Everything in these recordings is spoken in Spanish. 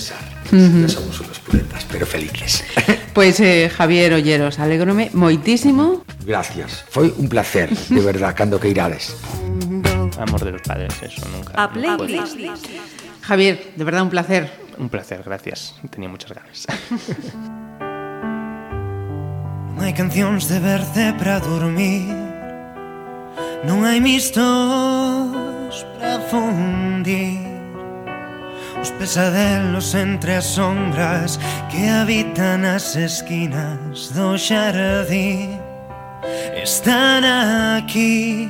pensar. Ya somos unos puretas, pero felices. Pues eh, Javier Olleros, alegrome moitísimo. Gracias. Foi un placer, de verdad, cando que irades. Amor de los padres, eso nunca. A playlist. Javier, de verdad un placer. Un placer, gracias. Tenía muchas ganas. Non hai cancións de verde para dormir Non hai mistos para fundir Os pesadelos entre as sombras Que habitan as esquinas Están aquí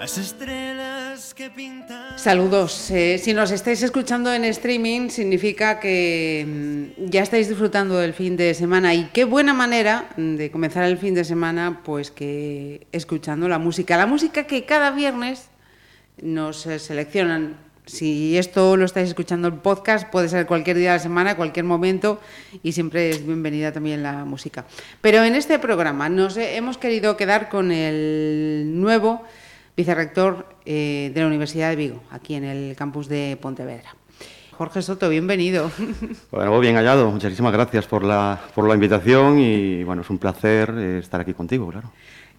As estrelas que pintan Saludos. Eh, si nos estáis escuchando en streaming, significa que mm, ya estáis disfrutando del fin de semana. Y qué buena manera de comenzar el fin de semana, pues que escuchando la música. La música que cada viernes nos eh, seleccionan. Si esto lo estáis escuchando en podcast, puede ser cualquier día de la semana, cualquier momento, y siempre es bienvenida también la música. Pero en este programa nos hemos querido quedar con el nuevo vicerrector eh, de la Universidad de Vigo, aquí en el campus de Pontevedra. Jorge Soto, bienvenido. Bueno, bien hallado. Muchísimas gracias por la, por la invitación y bueno, es un placer eh, estar aquí contigo, claro.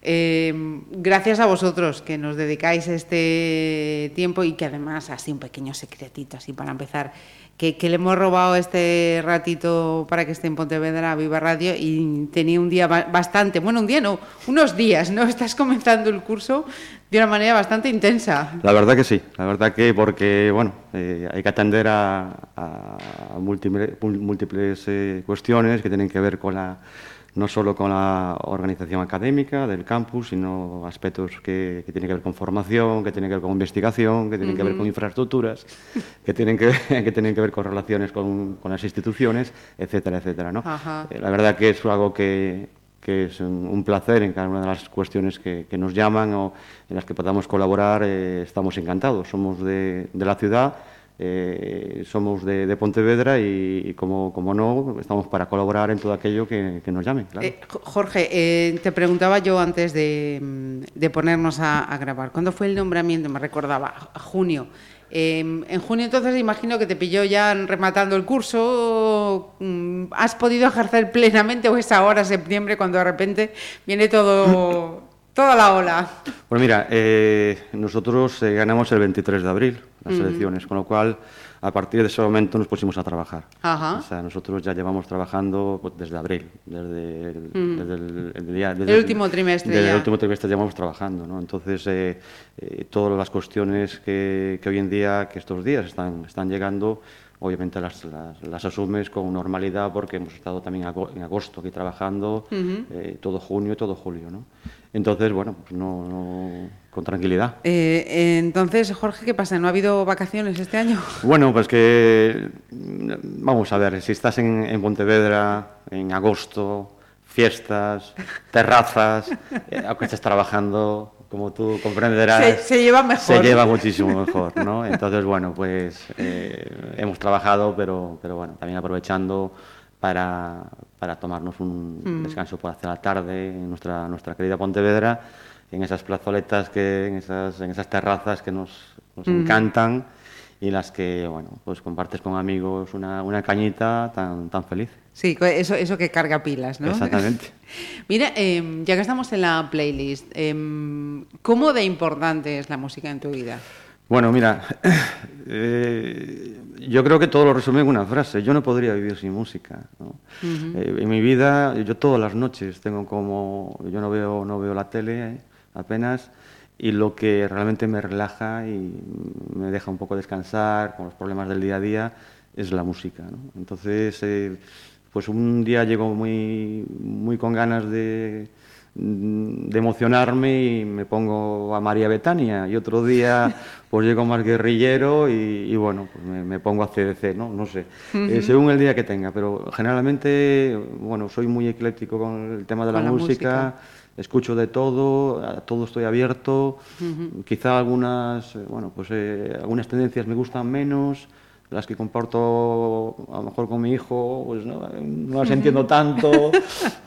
Eh, gracias a vosotros que nos dedicáis este tiempo y que además así un pequeño secretito así para empezar que, le hemos robado este ratito para que esté en Pontevedra a Viva Radio y tenía un día ba- bastante, bueno, un día no, unos días, ¿no? Estás comenzando el curso de una manera bastante intensa. La verdad que sí, la verdad que porque bueno, eh, hay que atender a, múltiples eh, cuestiones que tienen que ver con la no solo con la organización académica del campus, sino aspectos que, que tienen que ver con formación, que tienen que ver con investigación, que tienen que ver con infraestructuras, que tienen que, que tienen que ver con relaciones con, con las instituciones, etcétera, etcétera. ¿no? Ajá. Eh, La verdad que es algo que, que es un, un placer en cada una de las cuestiones que, que nos llaman o en las que podamos colaborar, eh, estamos encantados. Somos de, de la ciudad, eh, somos de, Pontevedra y, como, como no, estamos para colaborar en todo aquello que, nos llamen. Eh, Jo- Jorge, eh, te preguntaba yo antes de, ponernos a, a grabar, ¿cuándo fue el nombramiento? Me recordaba, junio. Eh, en junio entonces imagino que te pilló ya rematando el curso, mm, ¿has podido ejercer plenamente o es ahora, septiembre, cuando de repente viene todo, toda la ola? Pues mira, eh, nosotros eh, ganamos el 23 de abril las elecciones, con lo cual a partir de ese momento nos pusimos a trabajar. Ajá. O sea, nosotros ya llevamos trabajando pues, desde abril, desde el, desde el- el día- desde El último trimestre Desde ya. el último trimestre llevamos trabajando, ¿no? Entonces, eh, eh, todas las cuestiones que, que hoy en día, que estos días están, están llegando, obviamente las, las, las asumes con normalidad porque hemos estado también en agosto aquí trabajando, eh, todo junio y todo julio, ¿no? Entonces, bueno, pues no, no- con tranquilidad. Eh, entonces, Jorge, ¿qué pasa? ¿No ha habido vacaciones este año? Bueno, pues que vamos a ver, si estás en, en Pontevedra en agosto, fiestas, terrazas, eh, aunque estés trabajando, como tú comprenderás, Se- se lleva mejor. Se lleva muchísimo mejor, ¿no? Entonces, bueno, pues eh, hemos trabajado, pero, pero bueno, también aprovechando para, para tomarnos un Mm. descanso por hacer la tarde en nuestra, nuestra querida Pontevedra, en esas plazoletas, que, en, esas, en esas terrazas que nos, nos Mm. encantan y las que, bueno, pues compartes con amigos una, una cañita tan, tan feliz. Sí, eso, eso que carga pilas, ¿no? Exactamente. Mira, eh, ya que estamos en la playlist, eh, ¿cómo de importante es la música en tu vida? Bueno, mira, eh, yo creo que todo lo resume en una frase. Yo no podría vivir sin música. ¿no? Eh, en mi vida, yo todas las noches tengo como, yo no veo, no veo la tele eh, apenas y lo que realmente me relaja y me deja un poco descansar con los problemas del día a día es la música. ¿no? Entonces, eh, pues un día llego muy, muy con ganas de de emocionarme y me pongo a María Betania. Y otro día pues llego más guerrillero y, y bueno pues me, me pongo a CDC no no sé. Eh, según el día que tenga pero generalmente bueno soy muy ecléctico con el tema de la, Con la música, música. escucho de todo a todo estoy abierto. Quizá algunas eh, bueno pues eh, algunas tendencias me gustan menos las que comparto a lo mejor con mi hijo, pues no, no las entiendo tanto,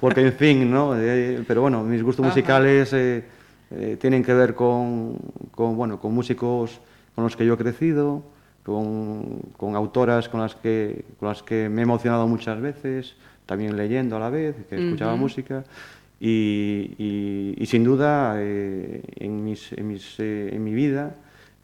porque en fin, ¿no? Eh, pero bueno, mis gustos musicales eh, eh, tienen que ver con, con, bueno, con músicos con los que yo he crecido, con, con autoras con las, que, con las que me he emocionado muchas veces, también leyendo a la vez, que escuchaba Ujú. música. Y, y- y sin duda, eh, en, mis, en, mis, eh, en mi vida,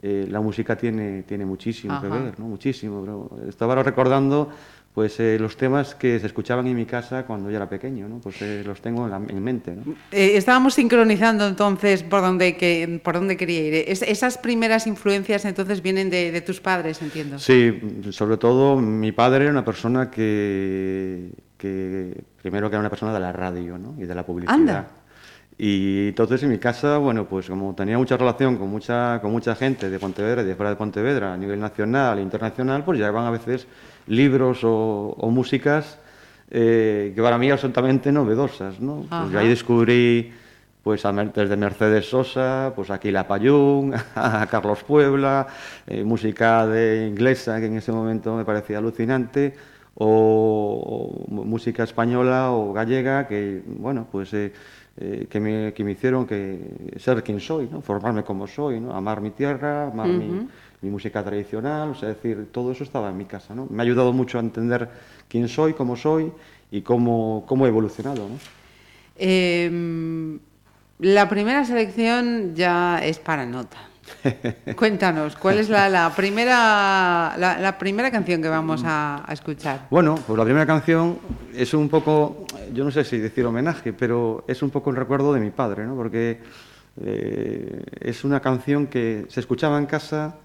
eh, la música tiene, tiene muchísimo que ver, ¿no? muchísimo. Pero estaba recordando pues, eh, los temas que se escuchaban en mi casa cuando yo era pequeño, ¿no? pues eh, los tengo en, la, en mente. ¿no? Eh, estábamos sincronizando entonces por donde, que, por dónde quería ir. Es- esas primeras influencias entonces vienen de, de tus padres, entiendo. Sí, sobre todo mi padre era una persona que, que primero que era una persona de la radio ¿no? y de la publicidad. Anda. Y entonces en mi casa, bueno, pues como tenía mucha relación con mucha, con mucha gente de Pontevedra y de fuera de Pontevedra a nivel nacional e internacional, pues llegaban a veces libros o, o músicas eh, que para mí absolutamente novedosas, ¿no? Pues yo ahí descubrí pues a desde Mercedes Sosa, pues aquí La Payún, a Carlos Puebla, eh, música de inglesa que en ese momento me parecía alucinante, o, o música española o gallega que, bueno, pues eh, eh, que, me, que me hicieron que ser quien soy, ¿no? formarme como soy, ¿no? amar mi tierra, amar mi, mi música tradicional, o sea, es decir, todo eso estaba en mi casa. ¿no? Me ha ayudado mucho a entender quién soy, cómo soy y cómo, cómo he evolucionado. ¿no? Eh, la primera selección ya es para nota. Cuéntanos, ¿cuál es la, la primera, la, la primera canción que vamos a, a escuchar? Bueno, pues la primera canción es un poco, yo no sé si decir homenaje, pero es un poco el recuerdo de mi padre, ¿no? Porque eh, es una canción que se escuchaba en casa,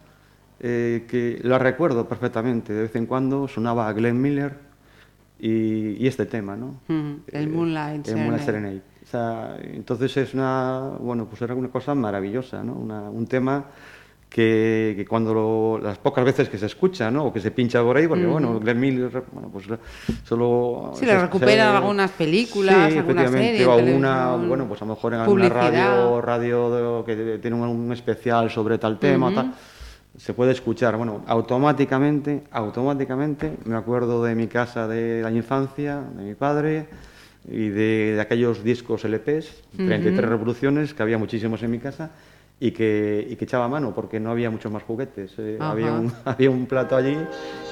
eh, que la recuerdo perfectamente. De vez en cuando sonaba a Glenn Miller y, y este tema, ¿no? El Moonlight el Moonlight Serenade. Entonces es una, bueno, pues era una cosa maravillosa, ¿no? Una- un tema que, que cuando lo- las pocas veces que se escucha, ¿no? O que se pincha por ahí, porque bueno, Glenn Miller, bueno, pues solo... Sí, le recuperan algunas películas, sí, alguna efectivamente, serie, o alguna, bueno, pues a lo mejor en alguna radio, radio de- que tiene un, un especial sobre tal tema, tal, se puede escuchar, bueno, automáticamente, automáticamente, me acuerdo de mi casa de la infancia, de mi padre, y de, de aquellos discos LPs, 33 revoluciones, que había muchísimos en mi casa, y que, y que echaba mano, porque no había muchos más juguetes. eh, había, un, había un plato allí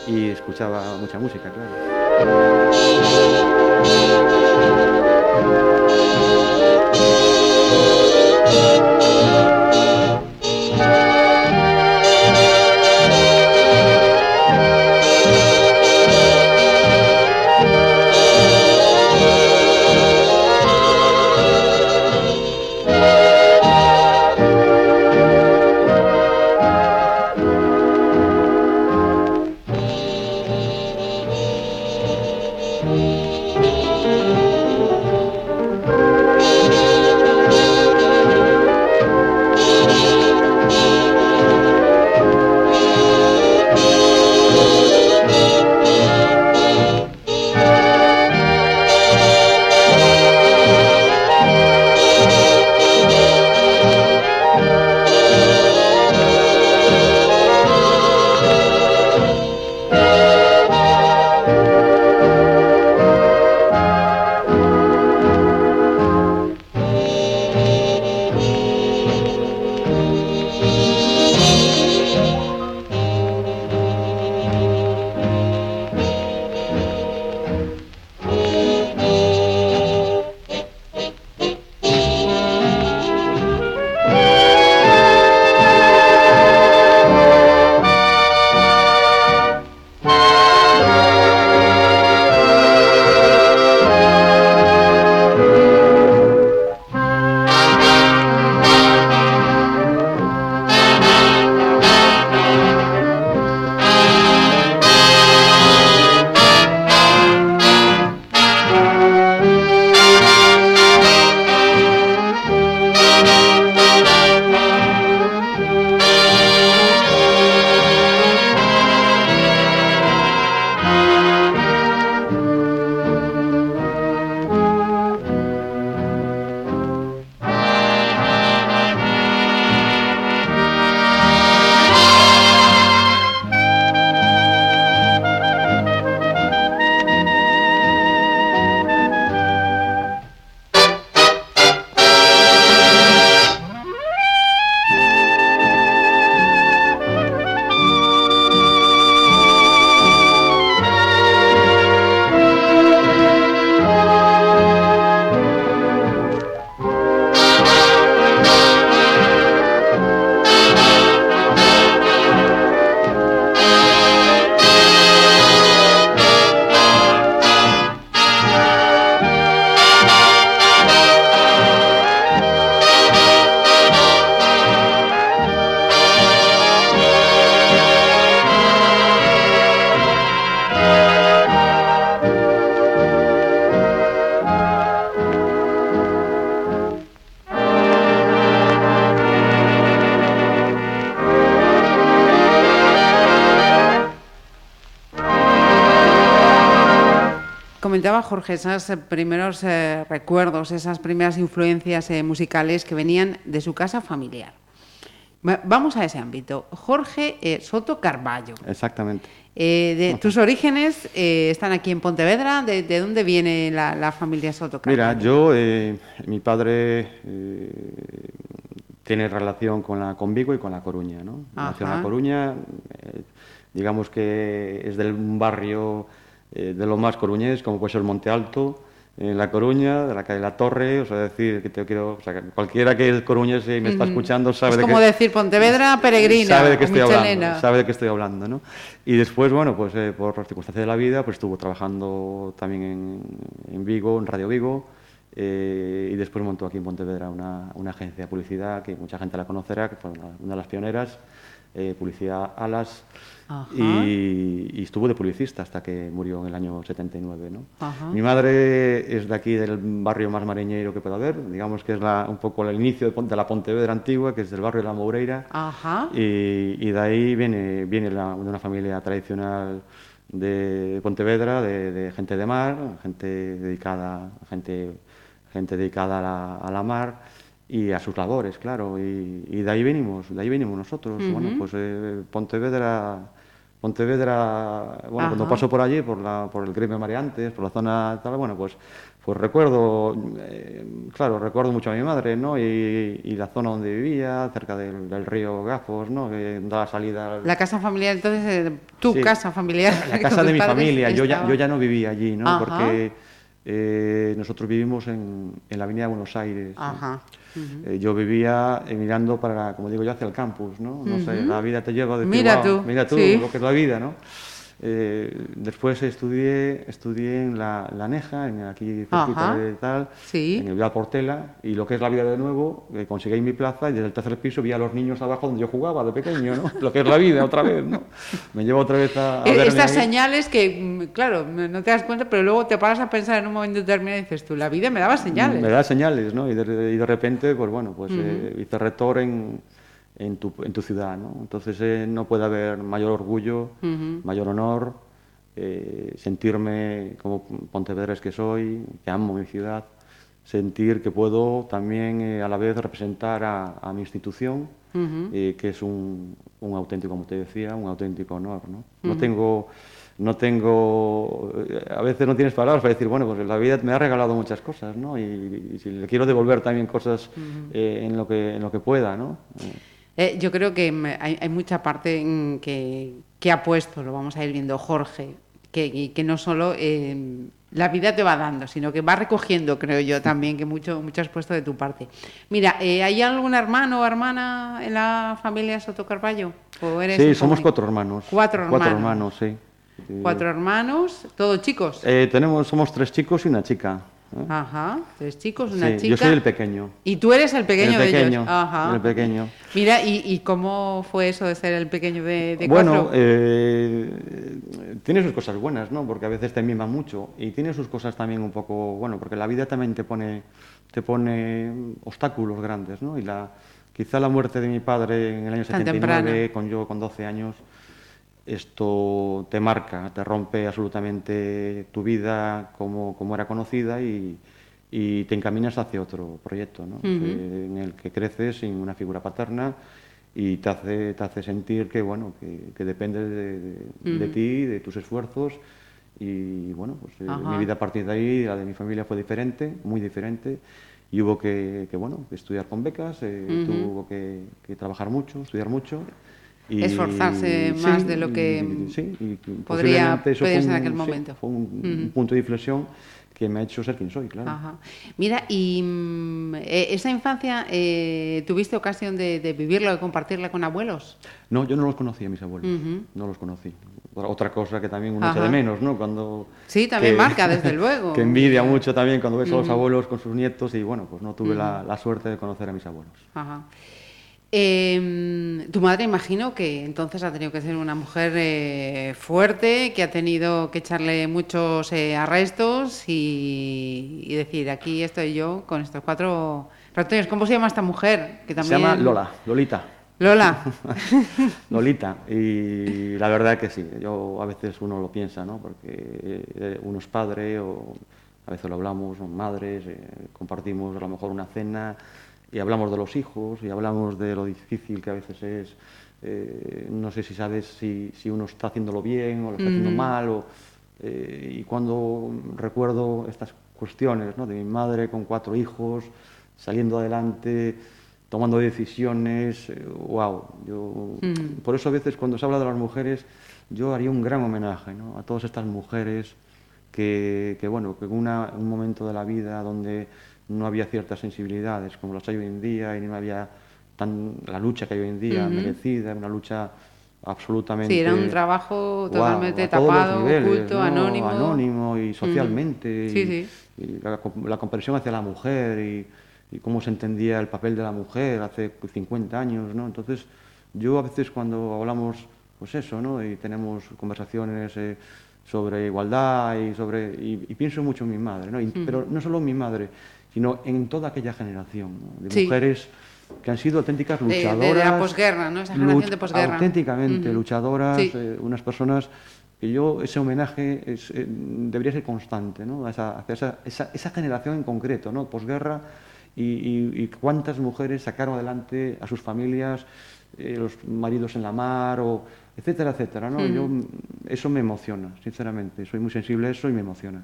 y escuchaba mucha música, claro. Comentaba Jorge esos eh, primeros eh, recuerdos, esas primeras influencias eh, musicales que venían de su casa familiar. Va- Vamos a ese ámbito. Jorge eh, Soto Carballo. Exactamente. Eh, de, tus orígenes eh, están aquí en Pontevedra. ¿De, de dónde viene la, la familia Soto Carballo? Mira, yo, mi padre tiene relación con, la, con Vigo y con La Coruña, ¿no? Nació en. La Coruña, digamos que es del barrio eh, de lo más coruñés, como puede ser Monte Alto, en La Coruña, de la calle La Torre, o sea, decir, que te quiero, o sea, que cualquiera que es coruñés y me está escuchando sabe es de como decir Pontevedra peregrina. sabe de qué estoy michelena. hablando, sabe de qué estoy hablando, ¿no? Y después, bueno, pues eh, por las circunstancias de la vida, pues estuvo trabajando también en, en Vigo, en Radio Vigo, eh, y después montó aquí en Pontevedra una, una agencia de publicidad que mucha gente la conocerá, que fue una, una de las pioneras, eh, Publicidad Alas, y, y estuvo de publicista hasta que murió en el año 79, ¿no? Mi madre es de aquí, del barrio más mariñeiro que pueda haber, digamos que es la- un poco el inicio de, de la Pontevedra antigua, que es del barrio de la Moureira, Ajá. y, y de ahí viene, viene la- de una familia tradicional de Pontevedra, de, de gente de mar, gente dedicada, gente, gente dedicada a la, a la mar y a sus labores, claro. Y, y de ahí venimos, de ahí venimos nosotros. Bueno, pues eh, Pontevedra, Pontevedra, bueno, cuando Ajá. paso por allí, por, la, por el gremio Mariantes, por la zona tal, bueno, pues, pues recuerdo, eh, claro, recuerdo mucho a mi madre, ¿no? Y, y la zona donde vivía, cerca del, del río Gafos, ¿no? Que daba salida al- La casa familiar, entonces, eh, tu Sí. casa familiar. la casa de mi familia. Yo ya, yo ya no vivía allí, ¿no? Ajá. Porque eh, nosotros vivimos en, en la Avenida Buenos Aires. ¿no? Eh, yo vivía eh, mirando para, como digo yo, hacia el campus, ¿no? No sé, la vida te lleva decir, Mira "Guau, tú, mira tú sí. lo que es la vida, ¿no? Eh, después estudié, estudié en la, la Neja, en aquí cerquita de tal, Sí. en el Vial Portela, y lo que es la vida de nuevo, eh, conseguí mi plaza y desde el tercer piso vi a los niños abajo donde yo jugaba de pequeño, ¿no? Lo que es la vida otra vez, ¿no? Me lleva otra vez a, a Eh, Estas señales que, mm, claro, no te das cuenta, pero luego te paras a pensar en un momento determinado y dices tú, la vida me daba señales. Me da señales, ¿no? Y de, y de repente, pues bueno, pues eh, hice rector en, en, tu, en tu ciudad, ¿no? Entonces eh, no puede haber mayor orgullo, mayor honor, eh, sentirme como pontevedrés que soy, que amo mi ciudad, sentir que puedo también eh, a la vez representar a, a mi institución, eh, que es un, un auténtico, como te decía, un auténtico honor, ¿no? No tengo no tengo, eh, a veces no tienes palabras para decir, bueno, pues la vida me ha regalado muchas cosas, ¿no? Y, y si le quiero devolver también cosas eh, en, lo que, en lo que pueda, ¿no? Eh, yo creo que hay, hay mucha parte que, que ha puesto, lo vamos a ir viendo Jorge, que, que no solo eh, la vida te va dando, sino que va recogiendo, creo yo también, que mucho, mucho has puesto de tu parte. Mira, eh, ¿hay algún hermano o hermana en la familia Soto Carballo? ¿O eres Sí, somos cuatro hermanos. Cuatro hermanos. Cuatro hermanos, sí. Sí. Cuatro hermanos, todos chicos. Eh, tenemos, somos tres chicos y una chica. ¿Eh? Ajá, tres chicos, una Sí, chica. Yo soy el pequeño. Y tú eres el pequeño, El de pequeño, ellos. Ajá. el pequeño. Mira, ¿y, y cómo fue eso de ser el pequeño de, de bueno, cuatro? eh, tiene sus cosas buenas, ¿no? Porque a veces te mima mucho y tiene sus cosas también un poco, bueno, porque la vida también te pone, te pone obstáculos grandes, ¿no? Y la, quizá la muerte de mi padre en el año Tan 79, temprana. con yo con 12 años, esto te marca, te rompe absolutamente tu vida como, como era conocida y, y te encaminas hacia otro proyecto, ¿no? En el que creces sin una figura paterna y te hace, te hace sentir que, bueno, que, que dependes de, de- de ti, de tus esfuerzos y, bueno, pues eh, mi vida a partir de ahí, la de mi familia fue diferente, muy diferente y hubo que, que, bueno, estudiar con becas, eh, tuvo que, que trabajar mucho, estudiar mucho. Y, Esforzarse más de lo que sí, y podría pedirse en un- aquel sí, momento. fue un, un punto de inflexión que me ha hecho ser quien soy, claro. Ajá. Mira, y mm, eh, esa infancia, eh, ¿tuviste ocasión de, de vivirla, de compartirla con abuelos? No, yo no los conocía, mis abuelos. No los conocí. Otra cosa que también uno echa Ajá. de menos, ¿no? Cuando, Sí, también marca, desde luego. que envidia mucho también cuando ves a los abuelos con sus nietos y bueno, pues no tuve la, la suerte de conocer a mis abuelos. Ajá. Eh, tu madre, imagino que entonces ha tenido que ser una mujer eh, fuerte, que ha tenido que echarle muchos eh, arrestos y, y decir, aquí estoy yo con estos cuatro ratones. ¿Cómo se llama esta mujer? Que Se llama Lola, Lolita. Lola. Lolita. Y la verdad que sí, yo a veces uno lo piensa, ¿no? Porque eh, uno es padre o a veces lo hablamos, son madres, eh, compartimos a lo mejor una cena y hablamos de los hijos y hablamos de lo difícil que a veces es. eh, no sé si sabes si, si uno está haciéndolo bien o lo está haciendo mal. O, eh, y cuando recuerdo estas cuestiones ¿no? de mi madre con cuatro hijos, saliendo adelante, tomando decisiones, eh, wow. Yo, Por eso a veces cuando se habla de las mujeres, yo haría un gran homenaje ¿no? a todas estas mujeres que, que, bueno, que en un momento de la vida donde no había ciertas sensibilidades como las hay hoy en día y no había tan, la lucha que hay hoy en día merecida, una lucha absolutamente... Sí, era un trabajo totalmente los tapado, niveles, oculto, ¿no? anónimo. Anónimo y socialmente. Sí, y, sí. y la, la comprensión hacia la mujer y, y cómo se entendía el papel de la mujer hace 50 años, ¿no? Entonces, yo a veces cuando hablamos, pues eso, ¿no? Y tenemos conversaciones eh, sobre igualdad y sobre... Y, y pienso mucho en mi madre, ¿no? Y- Pero no solo en mi madre, sino en toda aquella generación ¿no? de Sí. mujeres que han sido auténticas De- de luchadoras. la posguerra, ¿no? Esa generación de posguerra. Auténticamente, luchadoras, Sí. eh, unas personas que yo, ese homenaje es, eh, debería ser constante, ¿no? Esa, hacia esa, esa, esa generación en concreto, ¿no? Posguerra, y, y- y cuántas mujeres sacaron adelante a sus familias, eh, los maridos en la mar, o etcétera, etcétera, ¿no? Yo, eso me emociona, sinceramente, soy muy sensible a eso y me emociona.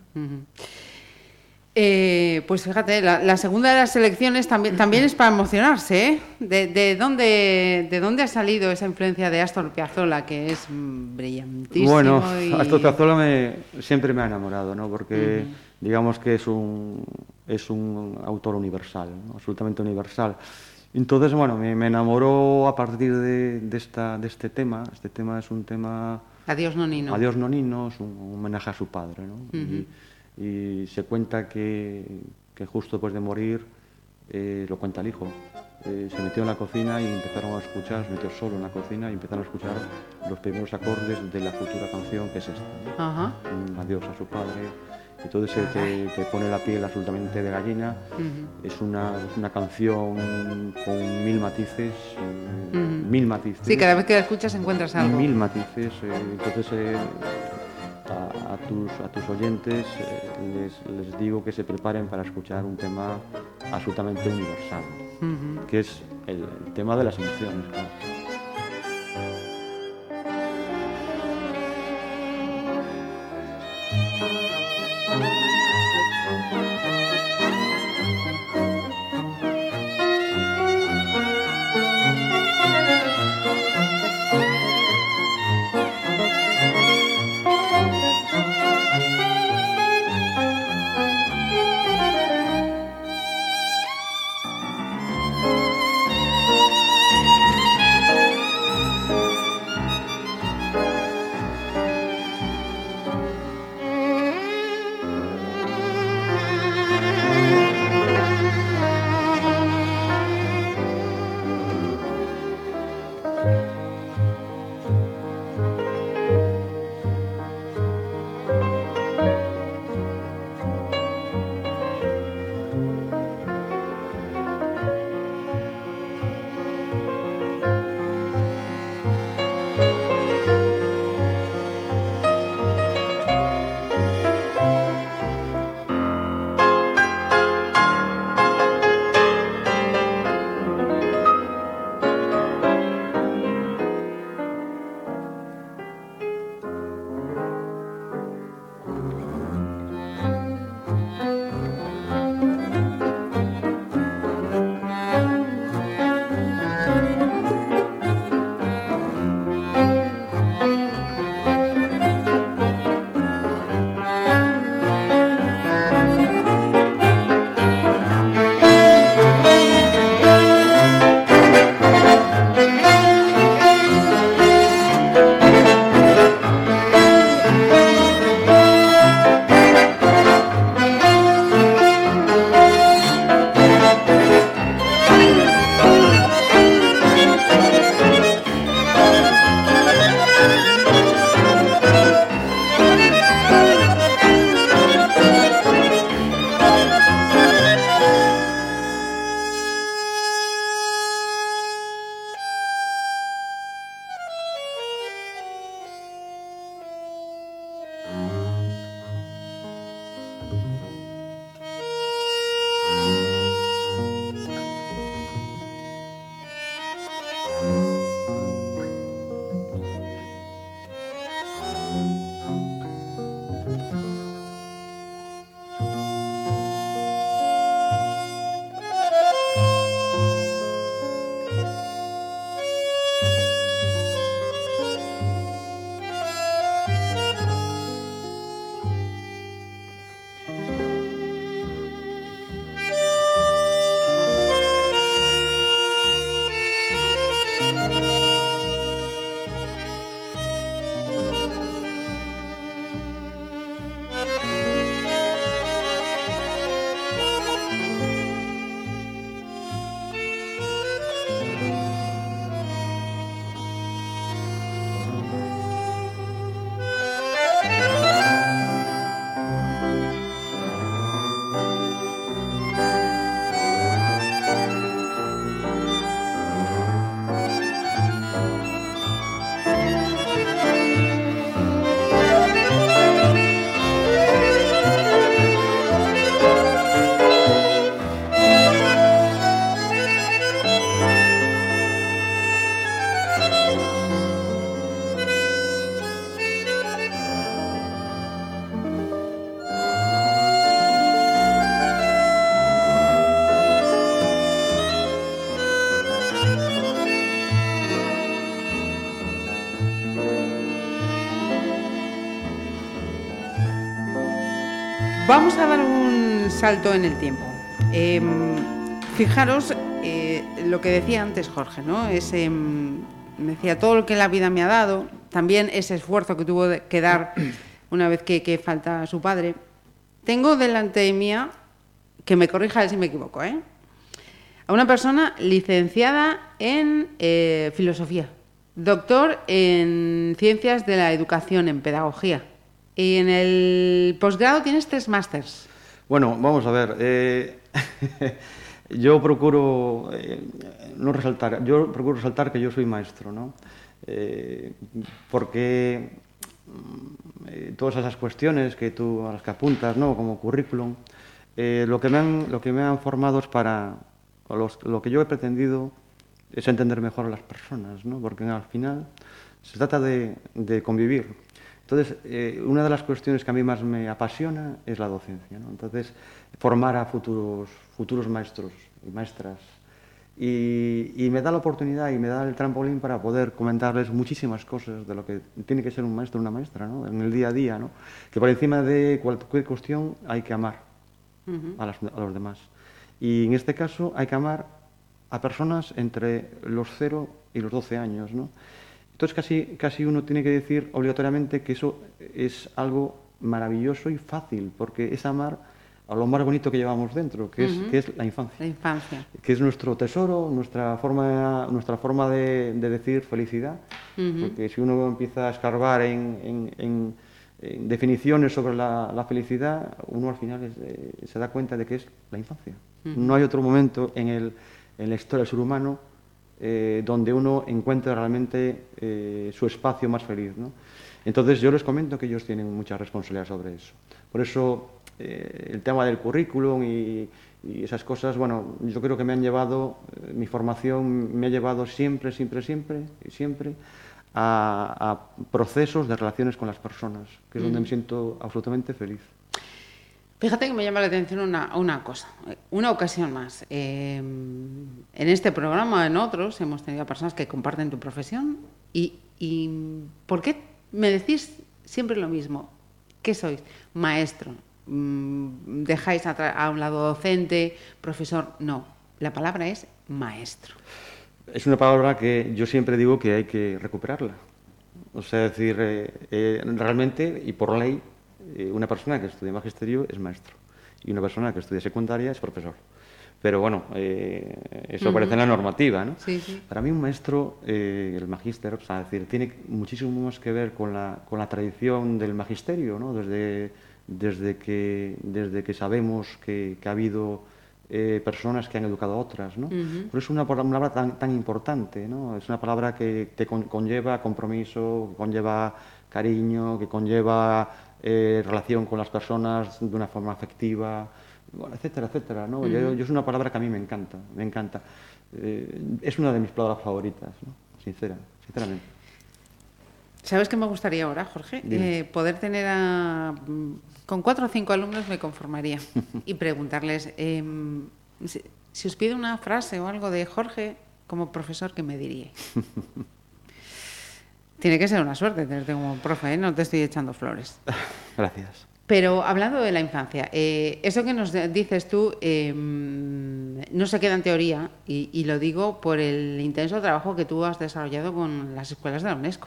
Eh, pues fíjate, la, la segunda de las elecciones también, también es para emocionarse. ¿eh? ¿De, de dónde, ¿De dónde ha salido esa influencia de Astor Piazzolla, que es mm, brillantísimo? Bueno, y... Astor Piazzolla me, siempre me ha enamorado, ¿no? Porque digamos que es un, es un autor universal, ¿no? absolutamente universal. Entonces, bueno, me, me enamoró a partir de, de esta, de este tema. Este tema es un tema... Adiós, Nonino. Adiós Nonino, es un, un homenaje a su padre, ¿no? y, y se cuenta que, que justo después de morir, eh, lo cuenta el hijo, eh, se metió en la cocina y empezaron a escuchar, se metió solo en la cocina y empezaron a escuchar los primeros acordes de la futura canción que es esta. adiós a su padre. Entonces eh, te, te pone la piel absolutamente de gallina. Es una, es una canción con mil matices, eh, mil matices. Sí, cada vez que la escuchas encuentras algo. Mil matices. entonces, a, tus, a tus oyentes eh, les, les, digo que se preparen para escuchar un tema absolutamente universal, que es el, tema de las emociones. Vamos a dar un salto en el tiempo. Em, fijaros eh, lo que decía antes Jorge, ¿no? Ese, em, decía todo lo que la vida me ha dado, también ese esfuerzo que tuvo que dar una vez que, que falta su padre. Tengo delante mía, que me corrija si me equivoco, ¿eh? a una persona licenciada en eh, filosofía, doctor en ciencias de la educación, en pedagogía. Y en el posgrado tienes tres másters. Bueno, vamos a ver. Eh, yo procuro eh, no resaltar, yo procuro resaltar que yo soy maestro, ¿no? Eh, porque eh, todas esas cuestiones que tú a las que apuntas, ¿no? Como currículum, eh, lo que me han lo que me han formado es para los- lo que yo he pretendido es entender mejor a las personas, ¿no? Porque al final se trata de, de convivir. Entonces, eh, una de las cuestiones que a mí más me apasiona es la docencia. ¿no? Entonces, formar a futuros, futuros maestros y maestras. Y, y me da la oportunidad y me da el trampolín para poder comentarles muchísimas cosas de lo que tiene que ser un maestro o una maestra ¿no? en el día a día. ¿no? Que por encima de cualquier cuestión hay que amar a, las- a los demás. Y en este caso hay que amar a personas entre los 0 y los 12 años. ¿no? Entonces casi, casi uno tiene que decir obligatoriamente que eso es algo maravilloso y fácil, porque es amar a lo más bonito que llevamos dentro, que, es, que es la infancia La infancia. que es nuestro tesoro, nuestra forma, nuestra forma de, de decir felicidad. Porque si uno empieza a escarbar en, en- en- en definiciones sobre la, la felicidad, uno al final es, eh, se da cuenta de que es la infancia. No hay otro momento en, el, en la historia del ser humano eh, donde uno encuentra realmente eh, su espacio más feliz. ¿no? Entonces yo les comento que ellos tienen mucha responsabilidad sobre eso. Por eso eh, el tema del currículum y, y esas cosas, bueno, yo creo que me han llevado, eh, mi formación me ha llevado siempre, siempre, siempre, siempre a, a procesos de relaciones con las personas, que es donde me siento absolutamente feliz. Fíjate que me llama la atención una, una cosa, una ocasión más. Eh, en este programa, en otros, hemos tenido a personas que comparten tu profesión. Y, ¿por qué me decís siempre lo mismo? ¿Qué sois? Maestro. Mm, ¿Dejáis atra- a un lado docente, profesor? No, la palabra es maestro. Es una palabra que yo siempre digo que hay que recuperarla. O sea, decir, eh, eh, realmente y por ley, eh, una persona que estudia magisterio es maestro y una persona que estudia secundaria es profesor. Pero bueno, eh, eso aparece en la normativa, ¿no? Sí, sí. Para mí un maestro, eh, el magíster, o sea, decir, tiene muchísimo más que ver con la, con la tradición del magisterio, ¿no? Desde, desde, que, desde que sabemos que, que ha habido eh, personas que han educado a otras, ¿no? Por eso es una palabra tan, tan importante, ¿no? Es una palabra que te con- conlleva compromiso, que conlleva cariño, que conlleva eh, relación con las personas de una forma afectiva, bueno, etcétera, etcétera, ¿no? yo, yo es una palabra que a mí me encanta, me encanta. Eh, es una de mis palabras favoritas, ¿no? Sincera, sinceramente. ¿Sabes qué me gustaría ahora, Jorge? Eh, poder tener a... Con cuatro o cinco alumnos me conformaría y preguntarles, em, si, si os pido una frase o algo de Jorge como profesor, ¿qué me diríais? Tiene que ser una suerte tenerte como profe, ¿eh? no te estoy echando flores. Gracias. Pero hablando de la infancia, eh, eso que nos dices tú eh, no se queda en teoría y, y lo digo por el intenso trabajo que tú has desarrollado con las escuelas de la UNESCO.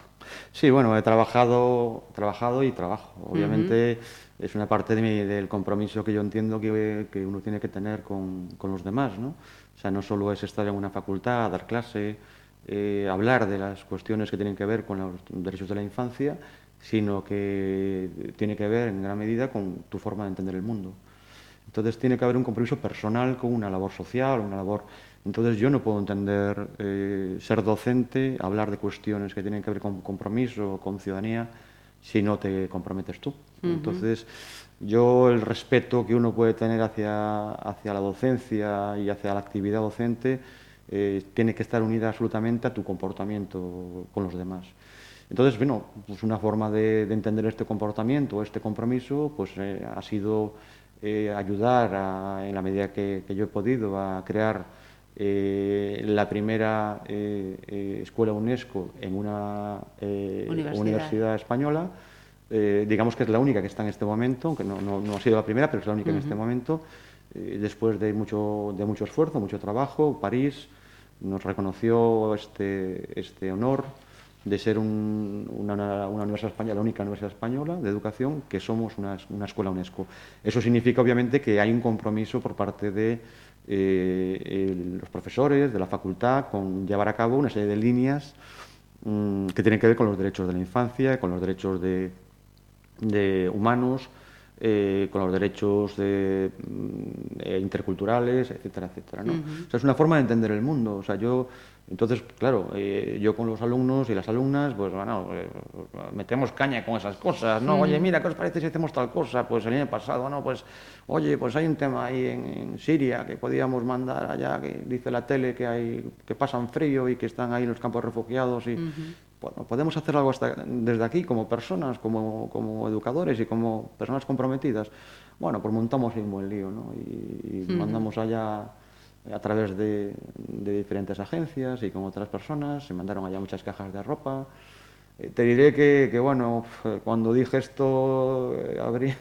Sí, bueno, he trabajado, trabajado y trabajo. Obviamente es una parte de mi- del compromiso que yo entiendo que, que uno tiene que tener con, con los demás, ¿no? O sea, no solo es estar en una facultad, dar clase, eh, hablar de las cuestiones que tienen que ver con los derechos de la infancia, sino que tiene que ver en gran medida con tu forma de entender el mundo. Entonces tiene que haber un compromiso personal con una labor social, una labor... Entonces yo no puedo entender eh, ser docente, hablar de cuestiones que tienen que ver con compromiso, con ciudadanía, si no te comprometes tú. Entonces yo el respeto que uno puede tener hacia, hacia la docencia y hacia la actividad docente eh, tiene que estar unida absolutamente a tu comportamiento con los demás. Entonces, bueno, pues una forma de, de entender este comportamiento, este compromiso, pues eh, ha sido eh, ayudar a- en la medida que, que yo he podido a crear eh, la primera eh, eh, escuela UNESCO en una Universidad. universidad española eh, digamos que es la única que está en este momento, aunque no, no, no ha sido la primera, pero es la única en este momento, eh, después de mucho, de mucho esfuerzo, mucho trabajo, París nos reconoció este, este honor de ser un- una, una universidad española, la única universidad española de educación que somos una, escuela UNESCO. Eso significa, obviamente, que hay un compromiso por parte de eh, los profesores, de la facultad, con llevar a cabo una serie de líneas mm, que tienen que ver con los derechos de la infancia, con los derechos de, de humanos, eh, con los derechos de, mm, eh, interculturales, etcétera, etcétera. ¿no? O sea, es una forma de entender el mundo. O sea, yo, entonces, claro, eh, yo con los alumnos y las alumnas, pues bueno, eh, metemos caña con esas cosas, ¿no? Oye, mira, ¿qué os parece si hacemos tal cosa? Pues el año pasado, bueno, pues, oye, pues hay un tema ahí en, en Siria que podíamos mandar allá, que dice la tele que hay, que pasan frío y que están ahí en los campos refugiados y bueno, podemos hacer algo hasta desde aquí como personas, como, como educadores y como personas comprometidas. Bueno, pues montamos un buen lío, ¿no? Y, y mandamos allá a través de, de diferentes agencias y con otras personas, se mandaron allá muchas cajas de ropa. Eh, te diré que, que, bueno, cuando dije esto, eh, abrí-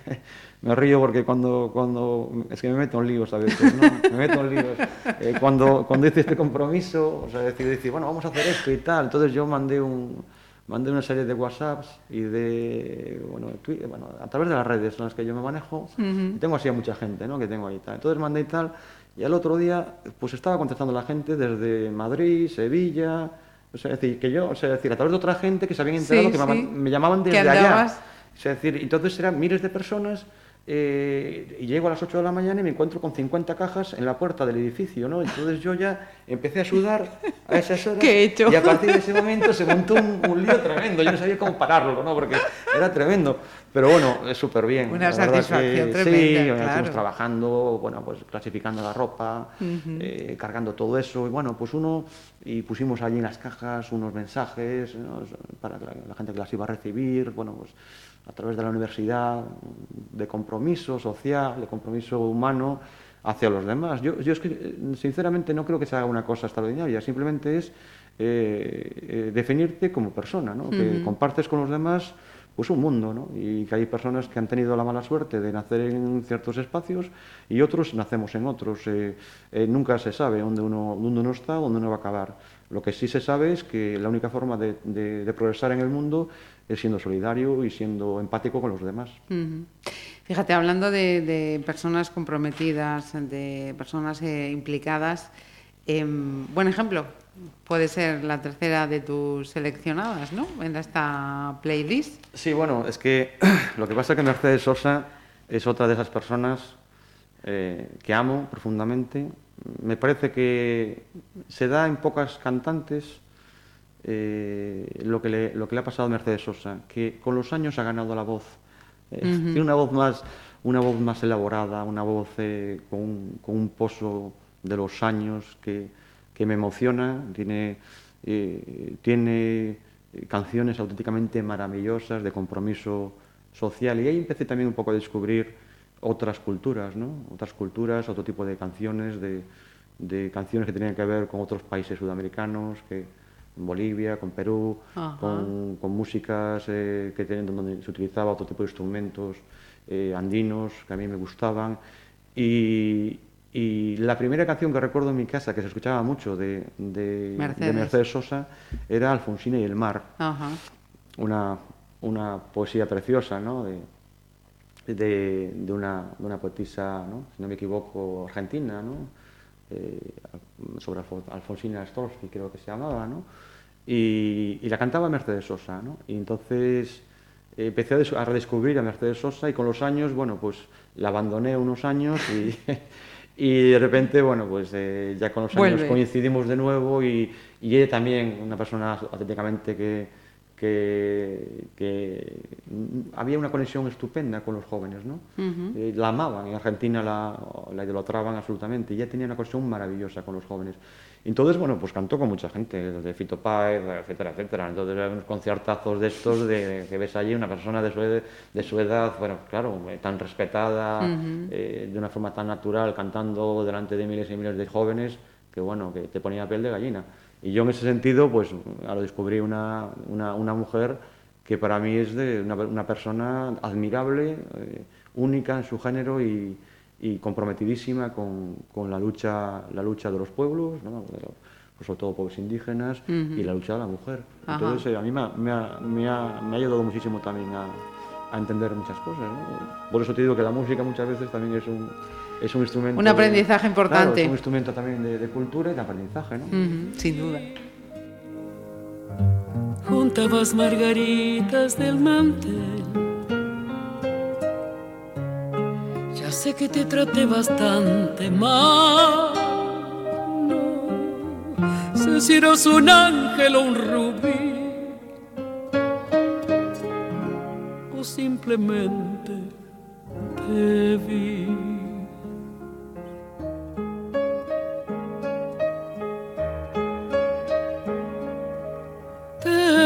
me río porque cuando, cuando, es que me meto en líos a veces, ¿no? Me meto en líos. Eh, cuando, cuando hice este compromiso, o sea, decir, decir, bueno, vamos a hacer esto y tal, entonces yo mandé un, mandé una serie de WhatsApps y de, bueno, Twi- bueno, a través de las redes en las que yo me manejo, y tengo así a mucha gente, ¿no? Que tengo ahí tal. Entonces mandé y tal, y al otro día, pues estaba contestando la gente desde Madrid, Sevilla, o sea, es decir, que yo, o sea, decir, a través de otra gente que se habían enterado Sí, que me, sí. me llamaban Que desde allá. O sea, es decir, entonces eran miles de personas eh, y llego a las 8 de la mañana y me encuentro con 50 cajas en la puerta del edificio, ¿no? Entonces yo ya empecé a sudar a esas horas ¿Qué he hecho? y a partir de ese momento se montó un, un lío tremendo. Yo no sabía cómo pararlo, ¿no? Porque era tremendo. Pero bueno, es súper bien. Una La satisfacción que tremenda, Sí, claro. estuvimos trabajando, bueno, pues clasificando la ropa, eh, cargando todo eso. Y bueno, pues uno, y pusimos allí en las cajas unos mensajes ¿no? para que la, la gente que las iba a recibir, bueno, pues a través de la universidad, de compromiso social, de compromiso humano hacia los demás. Yo, yo es que, eh, sinceramente, no creo que se haga una cosa extraordinaria, simplemente es eh, eh, definirte como persona, ¿no? que compartes con los demás pues un mundo, ¿no? Y que hay personas que han tenido la mala suerte de nacer en ciertos espacios y otros nacemos en otros. Eh, eh, nunca se sabe dónde uno, dónde uno está, dónde uno va a acabar. Lo que sí se sabe es que la única forma de, de- de progresar en el mundo es siendo solidario y siendo empático con los demás. Fíjate, hablando de, de personas comprometidas, de personas eh, implicadas, em, buen ejemplo puede ser la tercera de tus seleccionadas, ¿no? En esta playlist. Sí, bueno, es que lo que pasa es que Mercedes Sosa es otra de esas personas eh, que amo profundamente. Me parece que se da en pocas cantantes eh, lo, que le, lo que le ha pasado a Mercedes Sosa, que con los años ha ganado la voz. Eh, Tiene una voz más, una voz más elaborada, una voz eh, con, un- con un pozo de los años que, que me emociona. Tiene, tiene canciones auténticamente maravillosas de compromiso social. Y ahí empecé también un poco a descubrir otras culturas, ¿no? Otras culturas, otro tipo de canciones, de, de canciones que tenían que ver con otros países sudamericanos, que en Bolivia, con Perú, con, con músicas eh, que tienen, donde se utilizaba otro tipo de instrumentos eh, andinos que a mí me gustaban. Y, y la primera canción que recuerdo en mi casa, que se escuchaba mucho de, de- de Mercedes. Mercedes Sosa, era Alfonsina y el mar una, una poesía preciosa, ¿no? De, de, de una, de una poetisa, ¿no? si no me equivoco, argentina, ¿no? Eh, sobre Alfo- Alfonsina Storzi, creo que se llamaba, ¿no? Y, y la cantaba Mercedes Sosa, ¿no? Y entonces eh, empecé a, a redescubrir a Mercedes Sosa y con los años, bueno, pues la abandoné unos años y, y de repente, bueno, pues eh, ya con los años Vuelve. coincidimos de nuevo y, y ella también, una persona auténticamente que, que, que, había una conexión estupenda con los jóvenes, ¿no? Eh, la amaban, en Argentina la, la idolatraban absolutamente, y ella tenía una conexión maravillosa con los jóvenes. Entonces, bueno, pues cantó con mucha gente, desde Fito Páez, etcétera, etcétera. Entonces, unos conciertazos de estos, de, que ves allí una persona de su, ed- de su edad, bueno, claro, eh, tan respetada, eh, de una forma tan natural, cantando delante de miles y miles de jóvenes, que bueno, que te ponía piel de gallina. Y yo en ese sentido, pues, ahora descubrí una, una, una mujer que para mí es de una, una persona admirable, eh, única en su género y, y comprometidísima con, con, la, lucha, la lucha de los pueblos, ¿no? de los, pues sobre todo pueblos indígenas, uh -huh. y la lucha de la mujer. Ajá. Entonces, eh, a mí me ha, me, ha, me, ha, me ha ayudado muchísimo también a, a entender muchas cosas. ¿no? Por eso te digo que la música muchas veces también es un, es un instrumento... Un aprendizaje de, importante. Claro, es un instrumento también de, de, cultura y de aprendizaje, ¿no? Uh -huh, sin duda. Juntabas margaritas del mantel. Ya sé que te traté bastante mal. No sé si eres un ángel o un rubí. O simplemente te vi.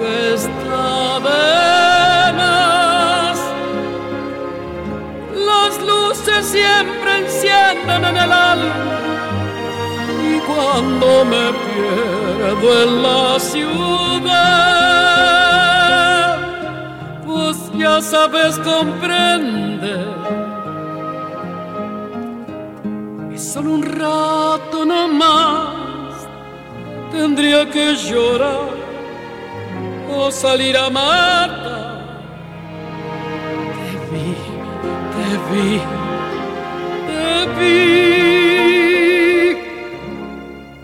esta. Las luces siempre encienden en el alma y cuando me pierdo en la ciudad, pues ya sabes comprender. Es solo un rato nomás, tendría que llorar o salir a matar. Te vi, te vi, te vi.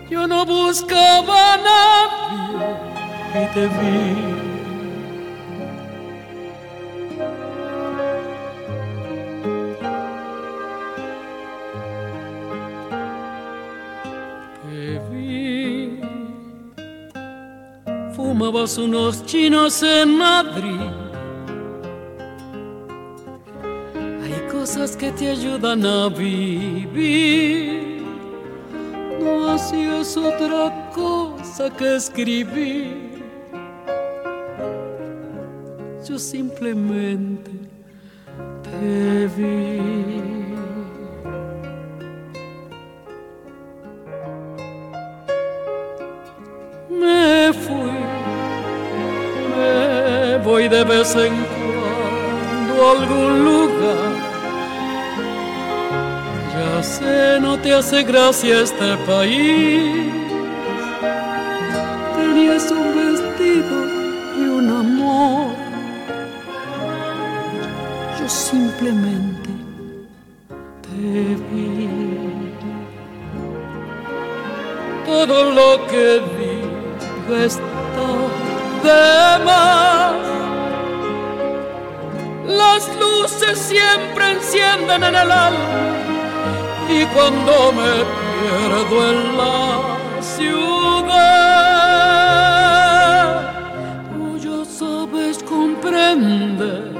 Yo no buscaba a nadie y te vi. Unos chinos en Madrid. Hay cosas que te ayudan a vivir. No hacías otra cosa que escribir. Yo simplemente te vi. Vez en cuando algún lugar. Ya sé, no te hace gracia este país. Tenías un vestido y un amor. Yo simplemente te vi. Todo lo que vi siempre encienden en el alma y cuando me pierdo en la ciudad, tú ya sabes comprender.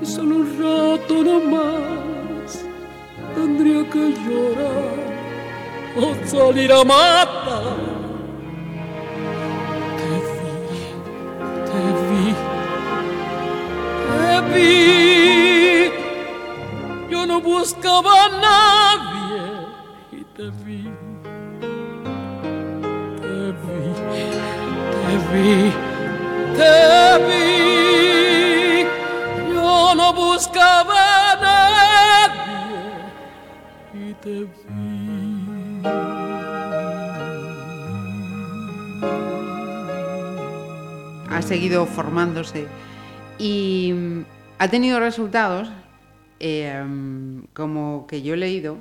Y solo un rato nomás tendría que llorar o salir a matar. Buscaba a nadie y te vi. Te vi, te vi, te vi. Yo no buscaba a nadie y te vi. ha seguido formándose y mm, ha tenido resultados eh, como que yo he leído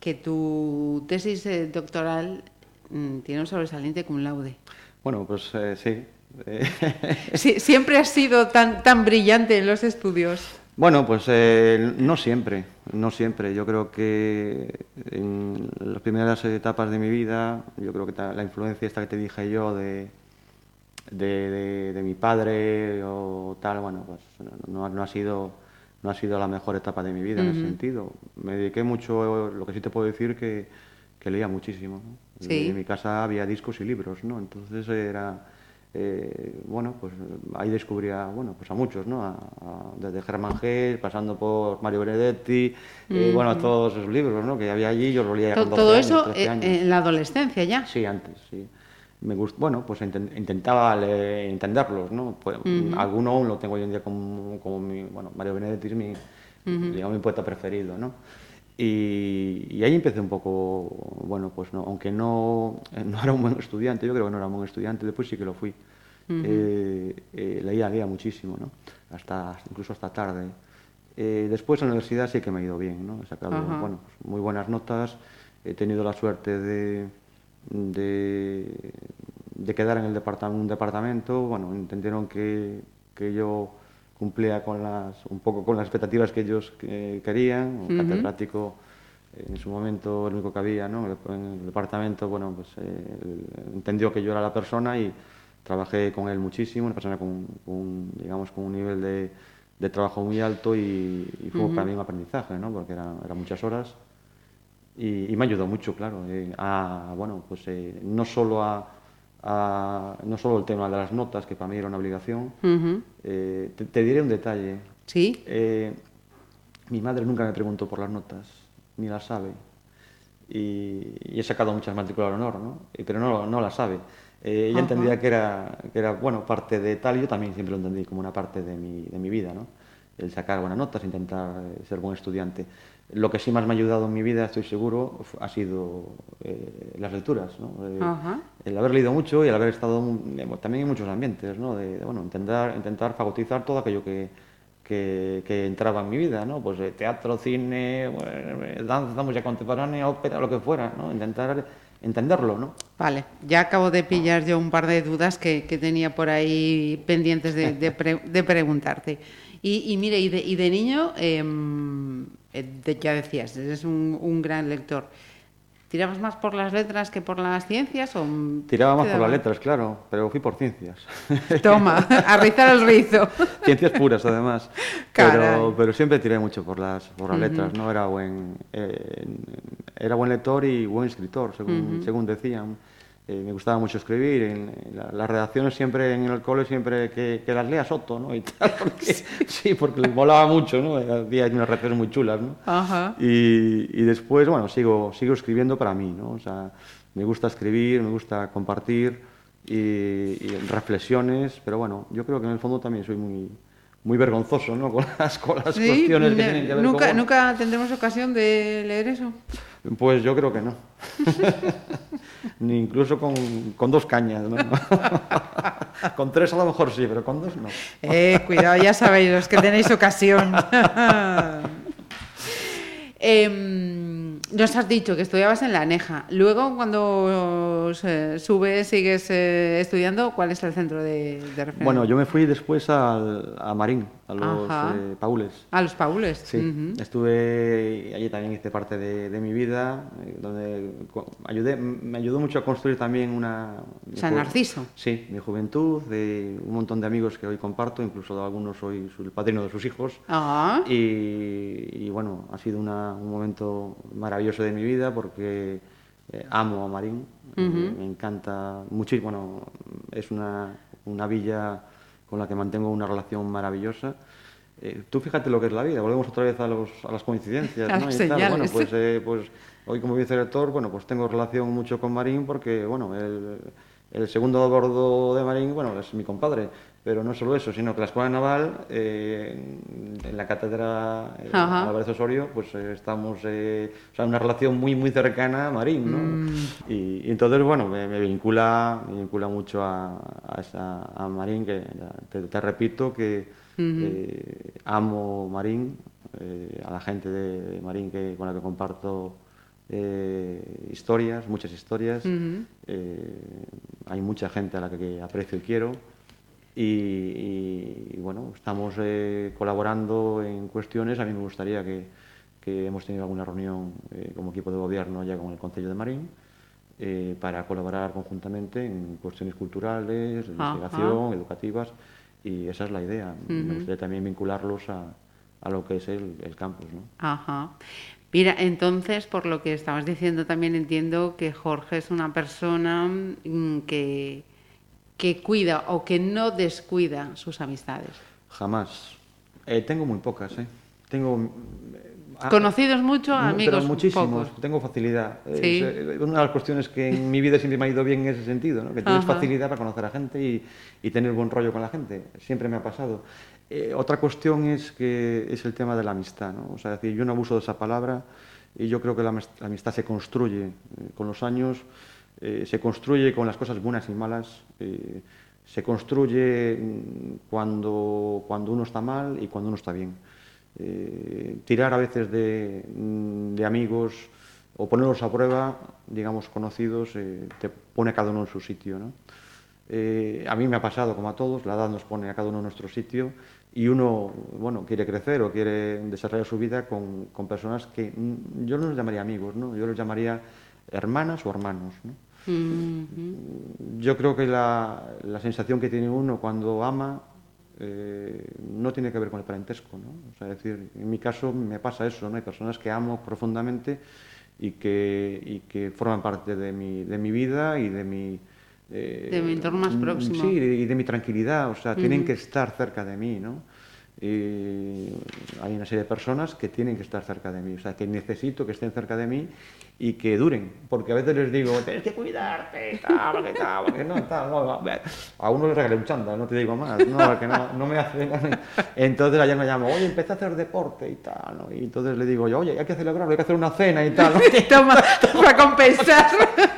que tu tesis eh, doctoral mm, tiene un sobresaliente cum laude. Bueno, pues eh, sí. sí. Siempre has sido tan, tan brillante en los estudios. Bueno, pues eh, no siempre, no siempre. Yo creo que en las primeras etapas de mi vida, yo creo que la influencia esta que te dije yo de, de, de- de mi padre o tal, bueno, pues no, no ha sido no ha sido la mejor etapa de mi vida en ese sentido. Me dediqué mucho, lo que sí te puedo decir que, que leía muchísimo. ¿no? Sí. En mi casa había discos y libros, ¿no? Entonces era eh, bueno, pues ahí descubría, bueno, pues a muchos, ¿no? A- a- desde Germán Gess, pasando por Mario Benedetti, eh, bueno, todos esos libros, ¿no? Que había allí, yo los leía To- con 12 Todo años, eso 13 años. en la adolescencia ya. Sí, antes, sí. Me gust- bueno, pues inten- intentaba le- entenderlos, ¿no? Pues, Alguno aún lo tengo hoy en día como, como mi, bueno, Mario Benedetti es mi, digamos, mi poeta preferido, ¿no? Y, y ahí empecé un poco, bueno, pues no, aunque no, eh, no era un buen estudiante, yo creo que no era un buen estudiante, después sí que lo fui. Eh, eh, leía, leía muchísimo, ¿no? Hasta, incluso hasta tarde. Eh, después en la universidad sí que me ha ido bien, ¿no? He sacado bueno, pues, muy buenas notas, he tenido la suerte de, de, de quedar en el departa- un departamento, bueno, entendieron que, que yo cumplía con las, un poco con las expectativas que ellos que- querían, un catedrático en su momento el único que había ¿no? en el departamento, bueno, pues eh, entendió que yo era la persona y trabajé con él muchísimo, una persona con, con, digamos, con un nivel de, de trabajo muy alto y, y fue para mí un aprendizaje, ¿no? porque eran era muchas horas y, y me ayudó mucho, claro, eh, a, bueno, pues eh, no solo a, a- no solo el tema de las notas, que para mí era una obligación, eh, te, te diré un detalle. Sí. Eh, mi madre nunca me preguntó por las notas, ni las sabe. Y, y he sacado muchas matrículas de honor, ¿no? Pero no, no las sabe. Ella entendía que era, que era, bueno, parte de tal, y yo también siempre lo entendí como una parte de mi, de mi vida, ¿no? El sacar buenas notas, intentar ser buen estudiante. Lo que sí más me ha ayudado en mi vida, estoy seguro, ha sido eh, las lecturas, ¿no? Eh, Ajá. el haber leído mucho y el haber estado también en muchos ambientes, ¿no? De, de, bueno, intentar, intentar fagotizar todo aquello que, que, que entraba en mi vida, ¿no? Pues eh, teatro, cine, bueno, eh, danza, música contemporánea, ópera, lo que fuera, ¿no? Intentar entenderlo, ¿no? Vale, ya acabo de pillar yo un par de dudas que, que tenía por ahí pendientes de, de pre- de preguntarte. Y, y mire, y de, y de niño, eh, de- ya decías, eres un, un gran lector. ¿Tirabas más por las letras que por las ciencias? O Tiraba más por las letras, claro, pero fui por ciencias. Toma, a rizar el rizo. Ciencias puras, además. Pero siempre tiré mucho por las, por las letras, ¿no? Era buen, eh, era buen lector y buen escritor, según, según decían. Eh, me gustaba mucho escribir. En, en la- las redacciones siempre en el cole, siempre que, que las lea Soto, ¿no? Y tal, porque, sí. porque les molaba mucho, ¿no? Había unas redacciones muy chulas, ¿no? Ajá. Y, y después, bueno, sigo, sigo escribiendo para mí, ¿no? O sea, me gusta escribir, me gusta compartir y, y reflexiones, pero bueno, yo creo que en el fondo también soy muy, muy vergonzoso, ¿no? Con las, con las Sí, cuestiones que ne- tienen que ver nunca, con... nunca tendremos ocasión de leer eso. Pues yo creo que no. Ni incluso con, con dos cañas, ¿no? con tres a lo mejor sí, pero con dos no. Eh, cuidado, ya sabéis los que tenéis ocasión. Em, nos has dicho que estudiabas en la ANEJA. Luego, cuando se- subes, sigues eh, estudiando, ¿cuál es el centro de, de referencia? Bueno, yo me fui después al, a Marín, a los Ajá. eh, Paules. A los Paules. Sí, Ujú. estuve allí también hice parte de, de mi vida, eh, donde ayudé, me ayudó mucho a construir también una... San Narciso. Sí, mi juventud, de un montón de amigos que hoy comparto, incluso de algunos soy el padrino de sus hijos. Ah, Y, y, bueno, ha sido una- un momento maravilloso de mi vida porque eh, amo a Marín, eh, me encanta muchísimo, bueno, es una, una villa con la que mantengo una relación maravillosa. Eh, tú fíjate lo que es la vida, volvemos otra vez a, los, a las coincidencias. A ¿no? Y tal. Bueno, pues, eh, pues hoy como vicerrector, bueno, pues tengo relación mucho con Marín porque, bueno, el, el segundo a bordo de Marín, bueno, es mi compadre, pero no solo eso, sino que la Escuela Naval, eh, en la cátedra eh. Álvarez Osorio, pues eh, estamos, eh, o sea, una relación muy, muy cercana a Marín, ¿no? Mm. Y, y entonces, bueno, me, me vincula, me vincula mucho a, a, esa- a Marín, que te, te repito que eh, amo Marín, a la gente de, de Marín que, con la que comparto eh, historias, muchas historias. Eh, hay mucha gente a la que aprecio y quiero. Y, y, bueno, estamos eh, colaborando en cuestiones. A mí me gustaría que, que hemos tenido alguna reunión eh, como equipo de gobierno ya con el Consejo de Marín eh, para colaborar conjuntamente en cuestiones culturales, de investigación, educativas y esa es la idea. Me gustaría también vincularlos a, a lo que es el, el campus. ¿no? Ajá. Mira, entonces, por lo que estabas diciendo, también entiendo que Jorge es una persona mm, que, que cuida o que no descuida sus amistades. Jamás. Eh, tengo muy pocas, ¿eh? Tengo... ah, Conocidos mucho, mu- amigos pero muchísimos. pocos. Tengo facilidad. Es, Sí. eh, una de las cuestiones que en mi vida siempre me ha ido bien en ese sentido, ¿no? que tienes Ajá. facilidad para conocer a gente y, y tener buen rollo con la gente. Siempre me ha pasado. Eh, otra cuestión es que es el tema de la amistad. ¿no? O sea, es decir, yo no abuso de esa palabra y yo creo que la amistad se construye eh, con los años, eh, se construye con las cosas buenas y malas. eh, se construye mm, cuando, cuando uno está mal y cuando uno está bien. Eh, tirar a veces de, mm, de amigos o ponerlos a prueba, digamos, conocidos, te pone a cada uno en su sitio. ¿no? A mí me ha pasado, como a todos, la edad nos pone a cada uno en nuestro sitio y uno, bueno, quiere crecer o quiere desarrollar su vida con, con personas que mm, yo no los llamaría amigos, ¿no? yo los llamaría hermanas o hermanos. ¿no? Mhm. Yo creo que la, la sensación que tiene uno cuando ama eh, no tiene que ver con el parentesco. ¿no? O sea, es decir, en mi caso me pasa eso, ¿no? hay personas que amo profundamente y que, y que forman parte de mi, de mi vida y de mi... eh, De mi entorno más mm, próximo. Sí, y de mi tranquilidad, o sea, tienen que estar cerca de mí, ¿no? Y hay una serie de personas que tienen que estar cerca de mí, o sea, que necesito que estén cerca de mí y que duren, porque a veces les digo, tienes que cuidarte, tal, porque tal, porque no, tal, no, a uno le regalé un chándal, no te digo más, no, porque no, no me hace... Entonces ayer me llama, oye, empecé a hacer deporte y tal, ¿no? Y entonces le digo yo, oye, hay que celebrarlo, hay que hacer una cena y tal, ¿no? Toma, para compensar.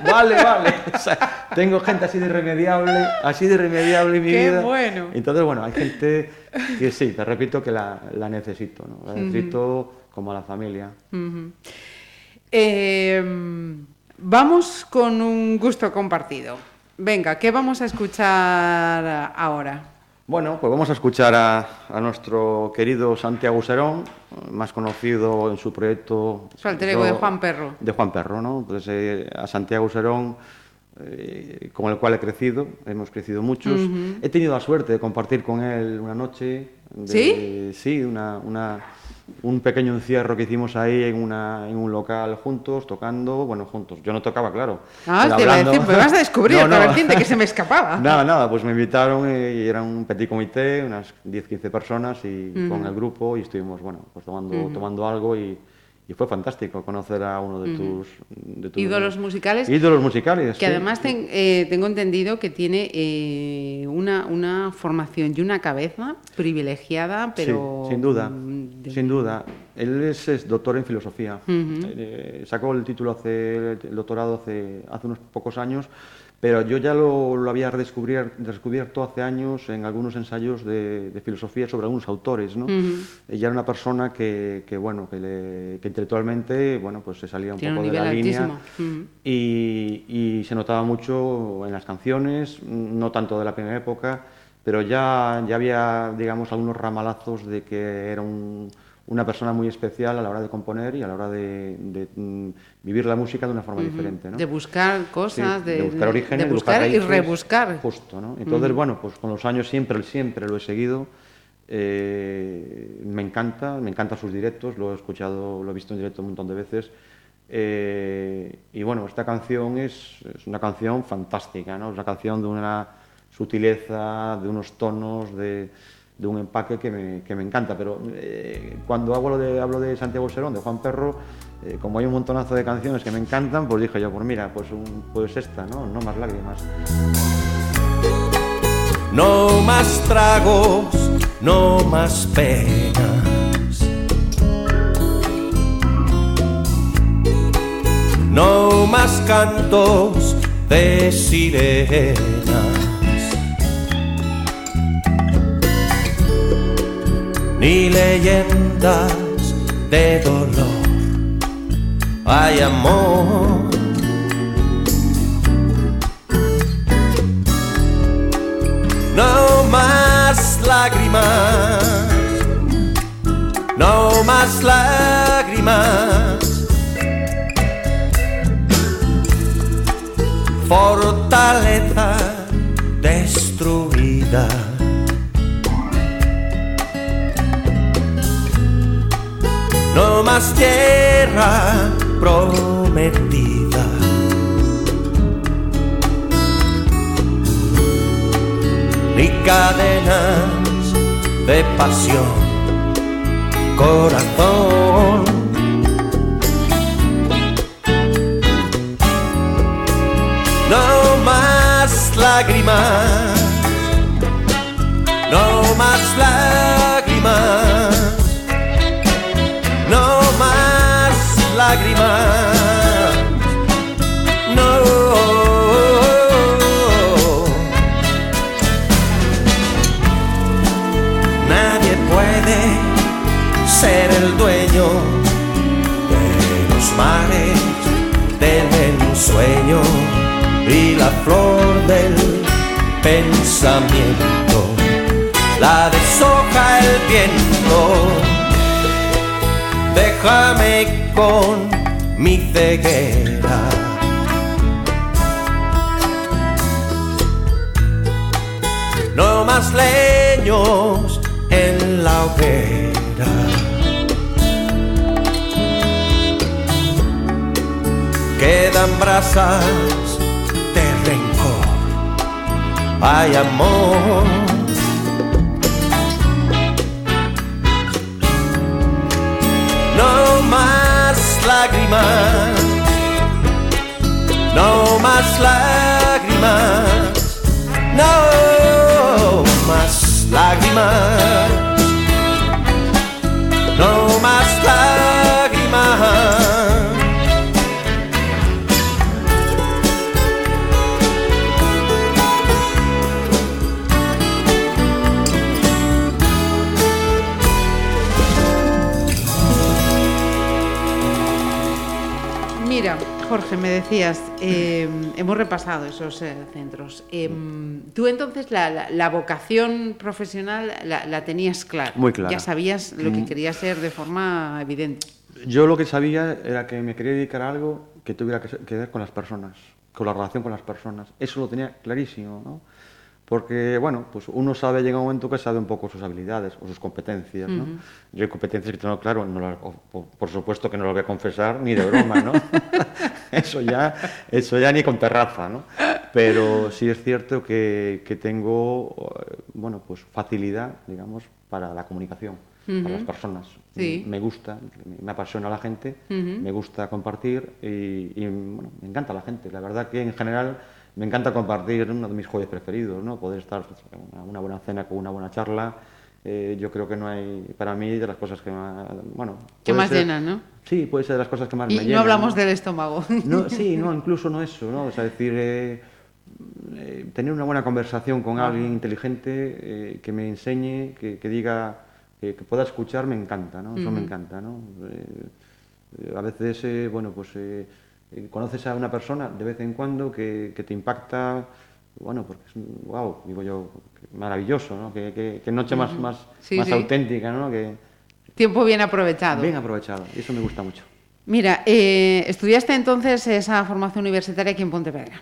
Vale, vale. O sea, tengo gente así de irremediable, así de irremediable en mi Qué vida. bueno. Entonces, bueno, hay gente que sí, te repito que la, la necesito, ¿no? La necesito como a la familia. Ujú. Eh, vamos con un gusto compartido. Venga, ¿qué vamos a escuchar ahora? Bueno, pues vamos a escuchar a, a nuestro querido Santiago Serón, más conocido en su proyecto... Su alter ego de Juan Perro. De Juan Perro, ¿no? Pues eh, a Santiago Serón, eh, con el cual he crecido, hemos crecido muchos. He tenido la suerte de compartir con él una noche. de- ¿Sí? Sí, una, una- un pequeño encierro que hicimos ahí en, una, en un local juntos, tocando, bueno, juntos. Yo no tocaba, claro. Ah, te iba a decir, me vas a descubrir, No, no. de que se me escapaba. Nada, nada, pues me invitaron y era un petit comité, unas 10-15 personas y con el grupo y estuvimos, bueno, pues tomando, tomando algo y, y fue fantástico conocer a uno de tus... de tus- Ídolos musicales. Ídolos musicales, Que sí. además ten- eh, tengo entendido que tiene eh, una, una formación y una cabeza privilegiada, pero... Sí, sin duda, mm, de- sin duda. Él es, es doctor en filosofía. Eh, sacó el título hace, el doctorado hace, hace unos pocos años, pero yo ya lo, lo había descubierto hace años en algunos ensayos de, de filosofía sobre algunos autores. ¿no? Ella era una persona que, que, bueno, que, le- que intelectualmente bueno, pues se salía un Tiene poco un de la línea y, y se notaba mucho en las canciones, no tanto de la primera época, pero ya, ya había, digamos, algunos ramalazos de que era un- una persona muy especial a la hora de componer y a la hora de, de, mm, vivir la música de una forma diferente. ¿no? De buscar cosas, Sí, de, buscar orígenes, de buscar y rebuscar. Justo, ¿no? Entonces, bueno, pues con los años siempre, siempre lo he seguido. eh, me encanta, me encantan sus directos, lo he escuchado, lo he visto en directo un montón de veces. eh, y bueno, esta canción es, es una canción fantástica, ¿no? Es una canción de una sutileza, de unos tonos, de, de un empaque que me, que me encanta. Pero eh, cuando hablo de, hablo de Santiago Serón, de Juan Perro, eh, como hay un montonazo de canciones que me encantan, pues dije yo, pues mira, pues, un- pues esta, ¿no? No más lágrimas. No más tragos, no más penas. No más cantos de sirenas. ni leyendas de dolor. Hay amor. No más lágrimas, no más lágrimas. Fortaleza destruida. No más tierra prometida. Ni cadenas de pasión, corazón. No más lágrimas, no más lágrimas, no más lágrimas, no. Nadie puede ser el dueño de los mares del ensueño y la flor del pensamiento la deshoja el viento. Déjame con mi ceguera. No más leños en la hoguera. Quedan brasas de rencor. Hay amor. Lágrimas. No más lágrimas. No más lágrimas. No más lágrimas. Jorge, me decías, eh, hemos repasado esos eh, centros. Eh, tú entonces la, la- la vocación profesional la, la tenías clara. Muy clara. Ya sabías lo que Mm. querías ser de forma evidente. Yo lo que sabía era que me quería dedicar a algo que tuviera que que ver con las personas, con la relación con las personas. Eso lo tenía clarísimo, ¿no? Porque, bueno, pues uno sabe, llega un momento que sabe un poco sus habilidades o sus competencias, ¿no? Ujú. Yo hay competencias que tengo claro, no las- o- por supuesto que no lo voy a confesar ni de broma, ¿no? eso, ya, eso ya ni con terraza, ¿no? Pero sí es cierto que, que tengo, bueno, pues facilidad, digamos, para la comunicación, para las personas. Sí. Me gusta, me apasiona la gente, Ujú. me gusta compartir y, y, bueno, me encanta la gente. La verdad que en general me encanta compartir uno de mis hobbies preferidos, ¿no? Poder estar pues, una, una buena cena con una buena charla. eh, yo creo que no hay, para mí, de las cosas que más, bueno... Que más ser- llenan, ¿no? Sí, puede ser de las cosas que más Y me no llenan. hablamos del estómago. No, sí, no, incluso no eso, ¿no? O sea, decir, eh, eh, tener una buena conversación con alguien inteligente que me enseñe, que, que diga, que, pueda escuchar, me encanta, ¿no? Eso me encanta, ¿no? A veces, bueno, pues eh, conoces a una persona de vez en cuando que, que te impacta, bueno, porque es, wow, digo yo, maravilloso, ¿no? Que, que- que noche más, más, Sí, más sí. auténtica, ¿no? Que Tiempo bien aprovechado. bien aprovechada, y eso me gusta mucho. Mira, eh, estudiaste entonces esa formación universitaria aquí en Pontevedra.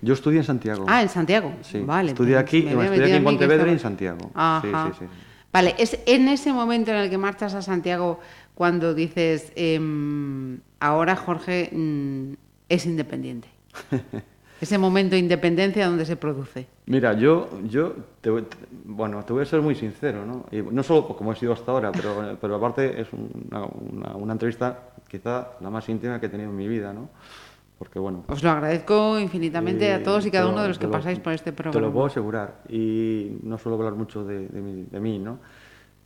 Yo estudié en Santiago. Ah, en Santiago. Sí, Vale. estudié pues aquí, me estudié aquí en Pontevedra y en Santiago. Ajá. Sí, sí, sí. Vale, es en ese momento en el que marchas a Santiago cuando dices, em, ahora Jorge mm, es independiente. ese momento de independencia donde se produce. Mira, yo, yo te, voy- te- bueno, te voy a ser muy sincero, ¿no? Y no solo como he sido hasta ahora, pero, pero aparte es una, una- una entrevista quizá la más íntima que he tenido en mi vida, ¿no? Porque bueno... Os lo agradezco infinitamente a eh, todos y cada uno de los que lo- pasáis por este Te lo programa. puedo asegurar. Y no suelo hablar mucho de, de mí, de mí, ¿no?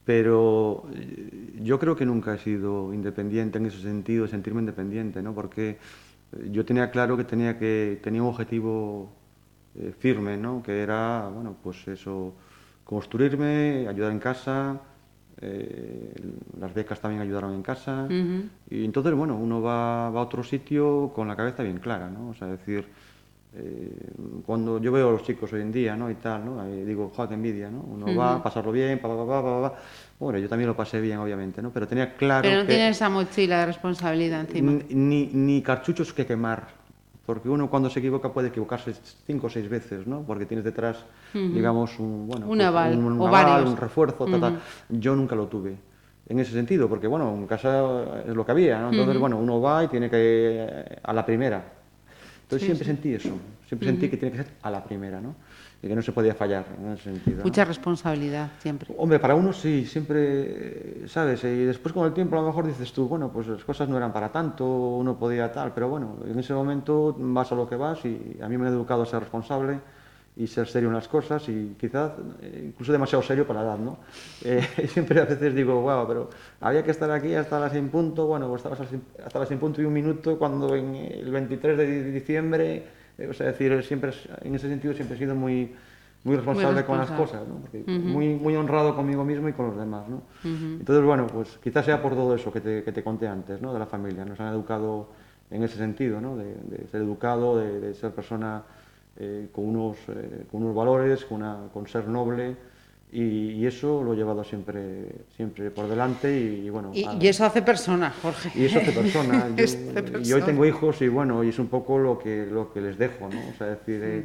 Pero eh, yo creo que nunca he sido independiente en ese sentido, de sentirme independiente, ¿no? Porque eh, yo tenía claro que tenía, que, tenía un objetivo eh, firme, ¿no? Que era, bueno, pues eso, construirme, ayudar en casa, eh, las becas también ayudaron en casa. Y entonces, bueno, uno va, va a otro sitio con la cabeza bien clara, ¿no? O sea, decir, Eh, cuando yo veo a los chicos hoy en día, ¿no? Y tal, ¿no? Ahí digo, joder, qué envidia, ¿no? Uno va a pasarlo bien, pa, pa, pa, pa, pa. Bueno, yo también lo pasé bien, obviamente, ¿no? Pero tenía claro Pero no que tiene esa mochila de responsabilidad encima. ni, ni, cartuchos que quemar. Porque uno cuando se equivoca puede equivocarse cinco o seis veces, ¿no? Porque tienes detrás, digamos, un, bueno, pues Un aval, un, o aval, varios. un refuerzo, ta, ta. Yo nunca lo tuve. En ese sentido, porque bueno, en casa es lo que había, ¿no? Entonces, bueno, uno va y tiene que a la primera. Entonces siempre sentí eso, siempre sentí que tiene que ser a la primera, ¿no? Y que no se podía fallar en ese sentido. ¿no? Mucha responsabilidad siempre. Hombre, para uno sí, siempre, ¿sabes? Y después con el tiempo a lo mejor dices tú, bueno, pues las cosas no eran para tanto, uno podía tal, pero bueno, en ese momento vas a lo que vas y a mí me han educado a ser responsable y ser serio en las cosas y quizás eh, incluso demasiado serio para la edad, ¿no? Eh, siempre a veces digo, wow, pero había que estar aquí hasta las sin punto, bueno, pues estabas hasta las sin punto y un minuto cuando en el 23 de diciembre, eh, o sea, decir, siempre, en ese sentido siempre he sido muy, muy responsable con las responsable. cosas, ¿no? Porque muy, muy honrado conmigo mismo y con los demás, ¿no? Entonces, bueno, pues quizás sea por todo eso que te, que te conté antes, ¿no? De la familia. Nos han educado en ese sentido, ¿no? De, de ser educado, de, de ser persona eh, con, unos, eh, con unos valores, con, una, con ser noble. Y, y eso lo he llevado siempre, siempre por delante y, y bueno... Y, a- y eso hace persona, Jorge. y eso hace persona. Yo, hace y hoy persona. tengo hijos y bueno, y es un poco lo que, lo que les dejo, ¿no? O sea, es decir, eh,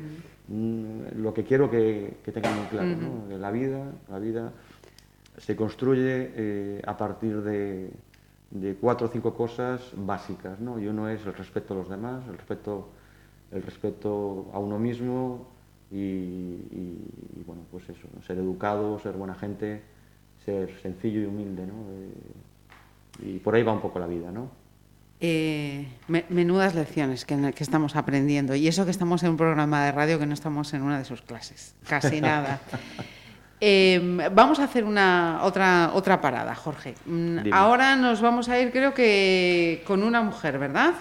mm, lo que quiero que, que tengan muy claro, ¿no? Que la vida, la vida se construye eh, a partir de, de cuatro o cinco cosas básicas, ¿no? Y uno es el respeto a los demás, el respeto, el respeto a uno mismo y, y- y, bueno, pues eso, ¿no? ser educado, ser buena gente, ser sencillo y humilde, ¿no? Eh, y por ahí va un poco la vida, ¿no? Eh, me- menudas lecciones que, que estamos aprendiendo. Y eso que estamos en un programa de radio que no estamos en una de sus clases. Casi nada. Eh, vamos a hacer una otra otra parada, Jorge. Mm, Dime. Ahora nos vamos a ir, creo que con una mujer, ¿verdad?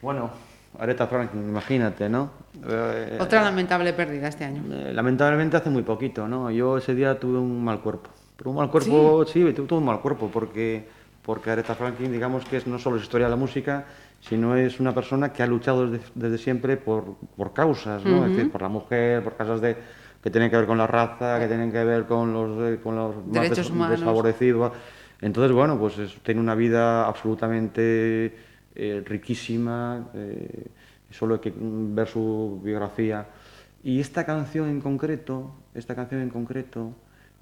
Bueno, Aretha Franklin, imagínate, ¿no? Eh, Otra lamentable pérdida este año. eh, lamentablemente hace muy poquito, ¿no? Yo ese día tuve un mal cuerpo. Pero un mal cuerpo, sí, tuve, tuve un mal cuerpo porque, porque Aretha Franklin, digamos que es no solo es historia de la música, sino es una persona que ha luchado desde, desde siempre por, por causas, ¿no? Es decir, por la mujer, por causas de, que tienen que ver con la raza, que tienen que ver con los, eh, con los más Derechos des- humanos. desfavorecidos. Entonces, bueno, pues es- tiene una vida absolutamente eh, riquísima, eh, solo hay que ver su biografía. Y esta canción en concreto, esta canción en concreto,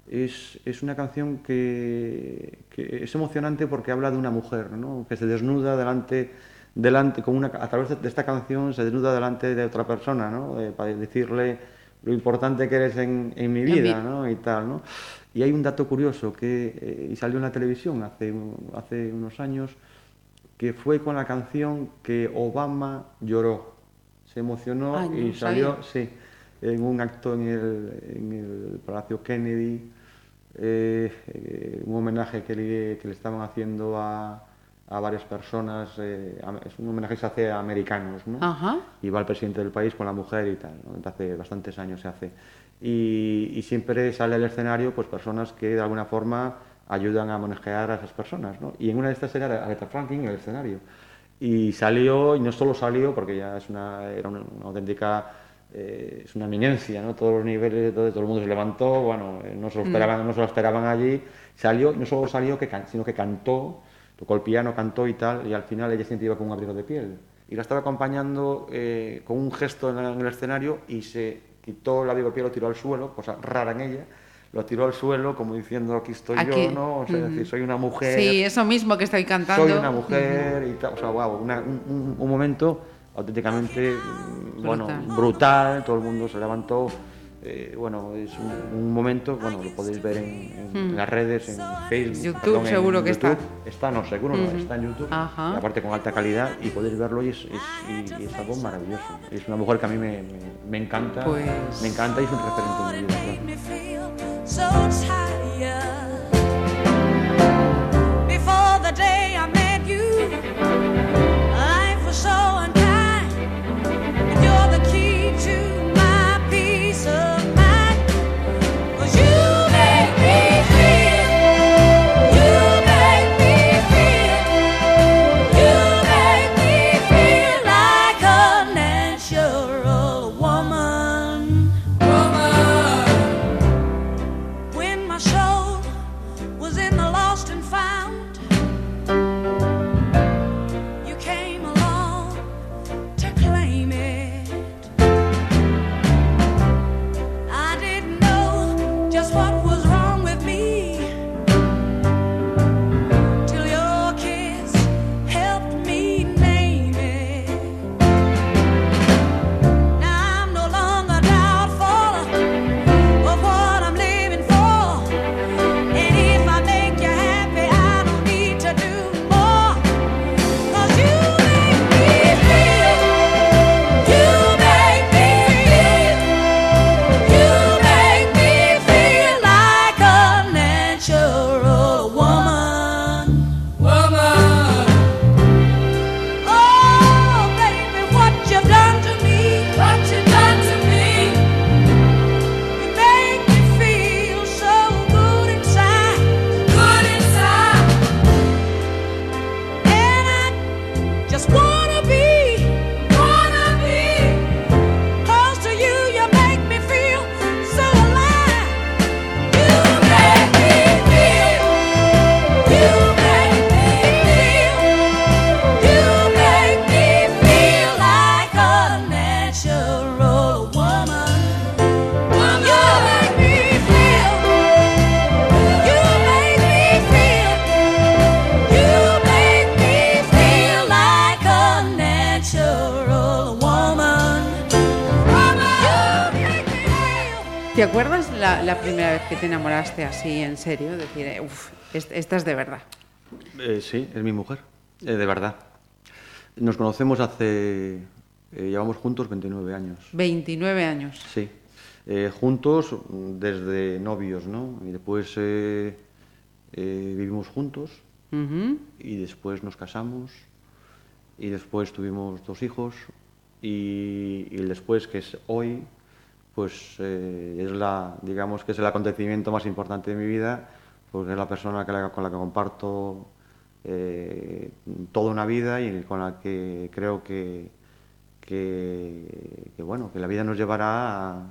es, es una canción que, que es emocionante porque habla de una mujer, ¿no? que se desnuda delante, delante con una, a través de, esta canción se desnuda delante de otra persona, ¿no? Eh, para decirle lo importante que eres en, en mi vida, ¿no? y tal, ¿no? Y hay un dato curioso que eh, y salió en la televisión hace, hace unos años, que fue con la canción que Obama lloró. Se emocionó Ay, no y sabía. salió, sí, en un acto en el, en el Palacio Kennedy, eh, eh, un homenaje que le, que le estaban haciendo a, a varias personas, eh, a- es un homenaje que se hace a americanos, ¿no? Ajá. y va el presidente del país con la mujer y tal, hace bastantes años se hace. Y, y siempre sale al escenario pues personas que de alguna forma ayudan a manejar a esas personas, ¿no? Y en una de estas era Aretha Franklin en el escenario. Y salió, y no solo salió, porque ya es una, era una, una auténtica, eh, es una eminencia, ¿no? Todos los niveles, todo, todo el mundo se levantó, bueno, eh, no se lo esperaban, no se lo esperaban allí, salió, y no solo salió, que can- sino que cantó, tocó el piano, cantó y tal, y al final ella siempre iba con un abrigo de piel. Y la estaba acompañando eh, con un gesto en, en el escenario y se quitó el abrigo de piel, lo tiró al suelo, cosa rara en ella, lo tiró al suelo como diciendo aquí estoy Aquí. yo, ¿no? O sea, es decir, soy una mujer Sí, eso mismo que estoy cantando. soy una mujer y tal, o sea, wow, una- un, un- un momento auténticamente mm, bueno, Brutal. brutal, todo el mundo se levantó, eh, bueno, es un, un momento, bueno, lo podéis ver en, en- en las redes, en Facebook, YouTube, perdón, en seguro que está. YouTube. Está, no, seguro no, está en YouTube, Ajá. y aparte con alta calidad, y podéis verlo y es, es- y- y es algo maravilloso. Es una mujer que a mí me, me- me encanta, Pues- me encanta y es un referente en mi vida. claro. so tired. Así, en serio? Decir, eh, uff, esta es de verdad. Eh, sí, es mi mujer, eh, de verdad. Nos conocemos hace... eh, llevamos juntos 29 años. 29 años. Sí. Juntos desde novios, ¿no? Y después vivimos juntos y después nos casamos y después tuvimos dos hijos y, después, que es hoy, pues eh, es la, digamos que es el acontecimiento más importante de mi vida, porque es la persona que la- con la que comparto eh, toda una vida y con la que creo que, que, que, bueno, que la vida nos llevará a,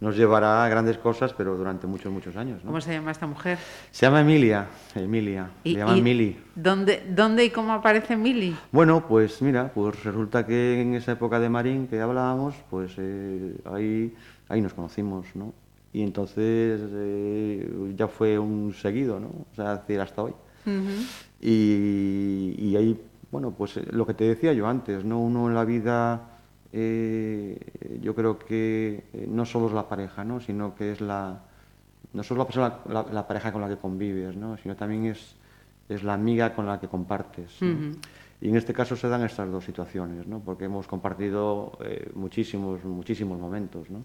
nos llevará a grandes cosas, pero durante muchos, muchos años. ¿no? ¿Cómo se llama esta mujer? Se llama Emilia, Emilia, Y- y Mili. ¿Dónde, ¿Dónde y cómo aparece Mili? Bueno, pues mira, pues resulta que en esa época de Marín que hablábamos, pues eh, ahí, ahí nos conocimos, ¿no? Y entonces eh, ya fue un seguido, ¿no? O sea, decir, hasta hoy. y, y ahí, bueno, pues eh, lo que te decía yo antes, ¿no? Uno en la vida, eh, yo creo que eh, no solo es la pareja, ¿no? Sino que es la, no solo la, persona, la, la pareja con la que convives, ¿no? Sino también es, es la amiga con la que compartes. ¿no? Y en este caso se dan estas dos situaciones, ¿no? Porque hemos compartido eh, muchísimos, muchísimos momentos, ¿no?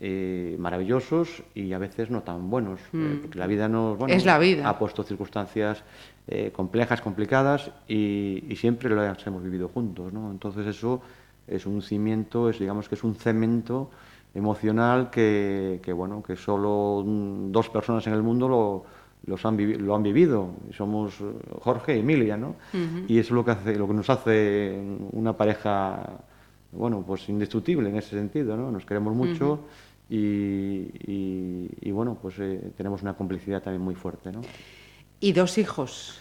Eh, maravillosos y a veces no tan buenos, eh, porque la vida nos bueno, Es la vida. ha puesto circunstancias eh, complejas, complicadas y, y siempre las hemos vivido juntos, ¿no? Entonces eso es un cimiento, es digamos que es un cemento emocional que, que, bueno que solo mm, dos personas en el mundo lo, los han lo han vivido. Somos Jorge y Emilia, ¿no? Y eso es lo que hace, lo que nos hace una pareja bueno, pues indestructible en ese sentido, ¿no? Nos queremos mucho y, y- y, bueno, pues eh, tenemos una complicidad también muy fuerte, ¿no? Y dos hijos.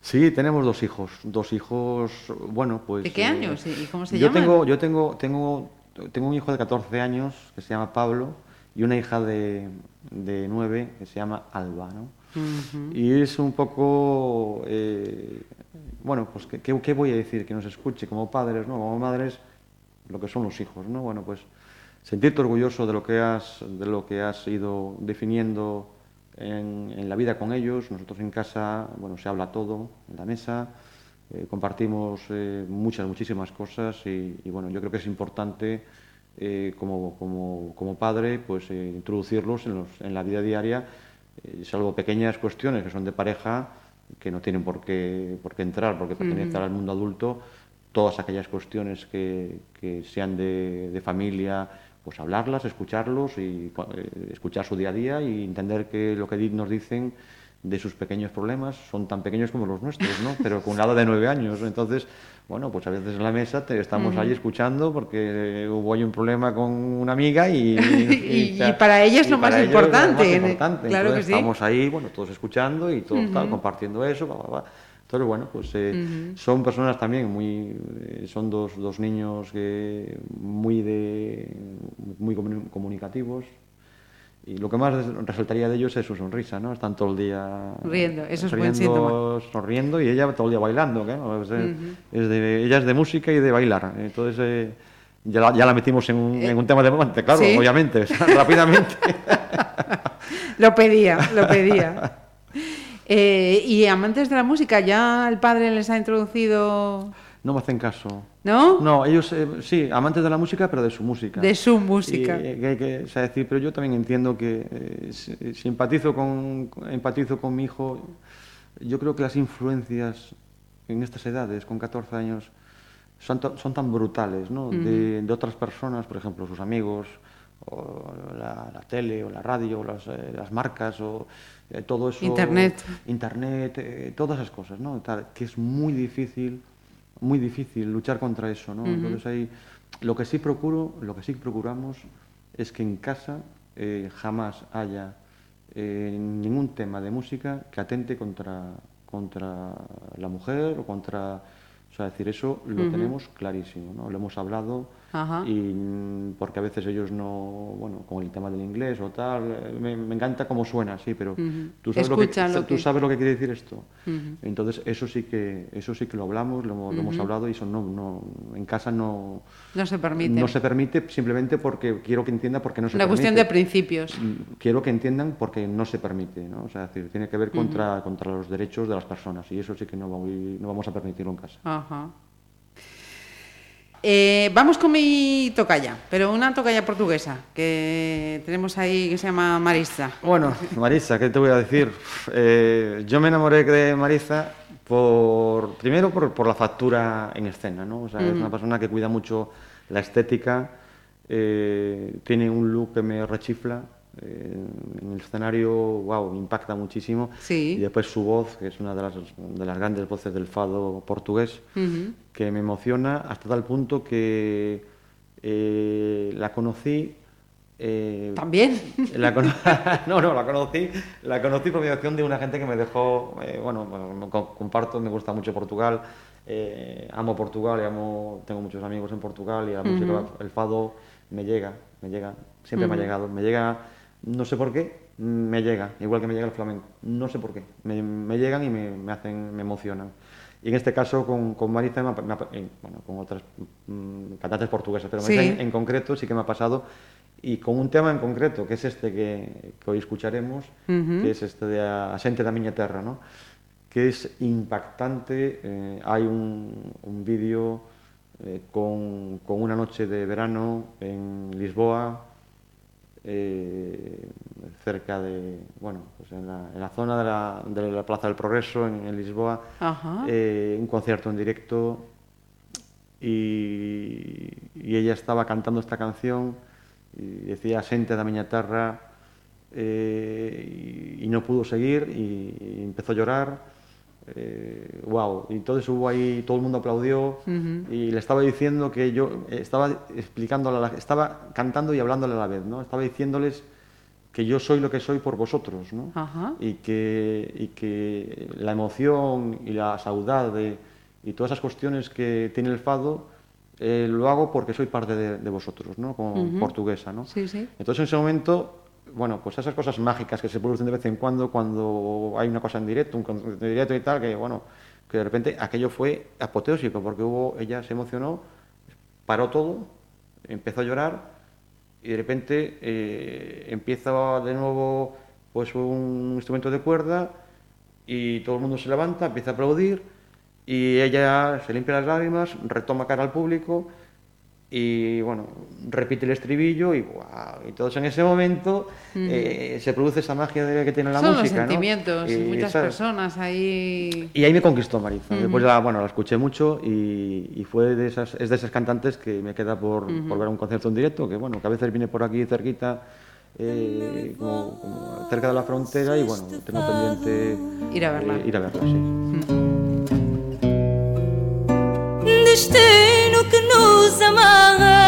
Sí, tenemos dos hijos, dos hijos, bueno, pues... ¿De qué años? ¿Y- cómo se yo llaman? Tengo, yo tengo, tengo, tengo un hijo de 14 años que se llama Pablo y una hija de, de 9 que se llama Alba, ¿no? Y es un poco, eh, bueno, pues ¿qué, qué, qué voy a decir? Que nos escuche como padres, ¿no? Como madres, lo que son los hijos, ¿no? Bueno, pues sentirte orgulloso de lo que has, de lo que has ido definiendo en, en la vida con ellos. Nosotros en casa, bueno, se habla todo en la mesa, eh, compartimos eh, muchas, muchísimas cosas y, y, bueno, yo creo que es importante eh, como, como, como padre, pues introducirlos en, los- en la vida diaria, salvo pequeñas cuestiones que son de pareja, que no tienen por qué, por qué entrar, porque pertenecen al mundo adulto, todas aquellas cuestiones que, que sean de, de familia, pues hablarlas, escucharlos y eh, escuchar su día a día y entender que lo que nos dicen de sus pequeños problemas son tan pequeños como los nuestros, ¿no? Pero con una edad de nueve años. Entonces, bueno, pues a veces en la mesa te estamos ahí escuchando porque hubo ahí un problema con una amiga y... Y- y para ella es lo más importante, más importante. Claro Entonces, que sí. Estamos ahí, bueno, todos escuchando y todos tal, compartiendo eso, bla, bla, bla. Entonces, bueno, pues eh, son personas también muy... eh, son dos, dos niños que muy, de, muy comu- comunicativos. Y lo que más res- resaltaría de ellos es su sonrisa, ¿no? Están todo el día... Riendo, eso es buen riendo, Sonriendo y ella todo el día bailando, ¿no? Es de- es de- ella es de música y de bailar. Entonces... eh, ya la, ya la metimos en un, en un tema de momento, claro, ¿sí? obviamente, rápidamente. Lo pedía, lo pedía. Eh, y amantes de la música, ¿ya el padre les ha introducido, No me hacen caso. no? No, ellos eh, sí, amantes de la música, pero de su música. De su música. Y, eh, que- que- o sea, decir, pero yo también entiendo que eh, si, si empatizo con empatizo con mi hijo, yo creo que las influencias en estas edades, con 14 años, son, son tan brutales, ¿no? de, de otras personas, por ejemplo, sus amigos, o la, la tele, o la radio, o las, eh, las marcas, o eh, todo eso. Internet. Internet, eh, todas esas cosas, ¿no? Tal, que es muy difícil, muy difícil luchar contra eso, ¿no? Entonces ahí, lo que sí procuro, lo que sí procuramos es que en casa eh, jamás haya eh, ningún tema de música que atente contra, contra la mujer o contra... O sea, decir, eso lo tenemos clarísimo, ¿no? Lo hemos hablado Ajá. Y mm, porque a veces ellos no, bueno, con el tema del inglés o tal, eh, me, me encanta cómo suena, sí, pero tú, sabes lo que, tú sabes lo que quiere decir esto. Entonces eso sí que eso sí que lo hablamos, lo, hemos- lo hemos hablado y eso no, no, en casa no, No se permite. no se permite simplemente porque quiero que entienda por qué no se Una permite. cuestión de principios. Mm, quiero que entiendan porque no se permite, ¿no? O sea, es decir, tiene que ver contra, contra los derechos de las personas y eso sí que no, voy- no vamos a permitirlo en casa. Ajá. Eh, vamos con mi tocaya, pero una tocaya portuguesa que tenemos ahí que se llama Marisa. Bueno, Marisa, ¿qué te voy a decir? Eh, yo me enamoré de Marisa por primero por, por la factura en escena, ¿no? O sea, es una persona que cuida mucho la estética, eh, tiene un look que me rechifla. Eh, en el escenario, wow, impacta muchísimo. Sí. Y después su voz, que es una de las, de las grandes voces del fado portugués, que me emociona hasta tal punto que eh, la conocí. eh, También. la cono- no, no, la conocí, la conocí por mediación de una gente que me dejó, eh, bueno, bueno, co- comparto, me gusta mucho Portugal, eh, amo Portugal y amo, tengo muchos amigos en Portugal y la música, el fado me llega, me llega, siempre me ha llegado, me llega, no sé por qué, me llega, igual que me llega el flamenco, no sé por qué, me, me llegan y me, me hacen, me emocionan. Y en este caso con, con Marisa, me eh, bueno, con otras mm, cantantes portuguesas, pero Sí. En, en concreto sí que me ha pasado y con un tema en concreto, que es este que, que hoy escucharemos, que es este de A xente da miña terra, ¿no? que es impactante. eh, hay un, un vídeo eh, con, con una noche de verano en Lisboa, eh, cerca de, bueno, pues en, la, en la zona de la, de la, Plaza del Progreso, en, en Lisboa, eh, un concierto en directo y, y, ella estaba cantando esta canción y decía Sente da miña terra eh, y, y, no pudo seguir y, y empezó a llorar. Eh, wow y entonces hubo ahí todo el mundo aplaudió y le estaba diciendo que yo eh, estaba explicándole a la- estaba cantando y hablándole a la vez no estaba diciéndoles que yo soy lo que soy por vosotros ¿no? Ajá. y que, y que la emoción y la saudade y todas esas cuestiones que tiene el fado eh, lo hago porque soy parte de, de vosotros, ¿no? Como portuguesa, ¿no? Sí, sí. Entonces en ese momento, bueno, pues esas cosas mágicas que se producen de vez en cuando cuando hay una cosa en directo, un concierto en directo y tal, que bueno, que de repente aquello fue apoteósico porque hubo, ella se emocionó, paró todo, empezó a llorar y de repente eh, empieza de nuevo pues un instrumento de cuerda y todo el mundo se levanta, empieza a aplaudir y ella se limpia las lágrimas, retoma cara al público y bueno, repite el estribillo y ¡guau! y todos en ese momento eh, se produce esa magia de- que tiene la Son los música, ¿no? sentimientos, Y muchas esa- personas ahí. y ahí me conquistó Mariza. Después la, bueno, la escuché mucho y, y fue de esas, es de esas cantantes que me queda por, por ver un concierto en directo, que bueno, que a veces viene por aquí cerquita, eh, como, como cerca de la frontera y bueno, tengo pendiente Ir a verla. eh, ir a verla, sí. Nos amarra.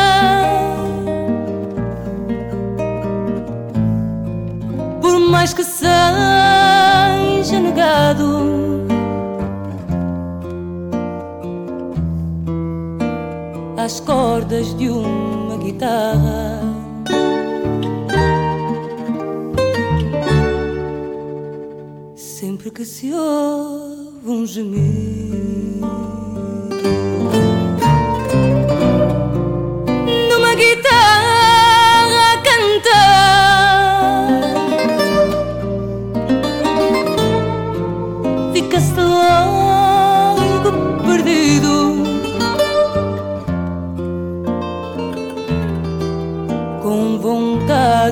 Por mais que seja negado, às cordas de uma guitarra. Sempre que se ouve um gemido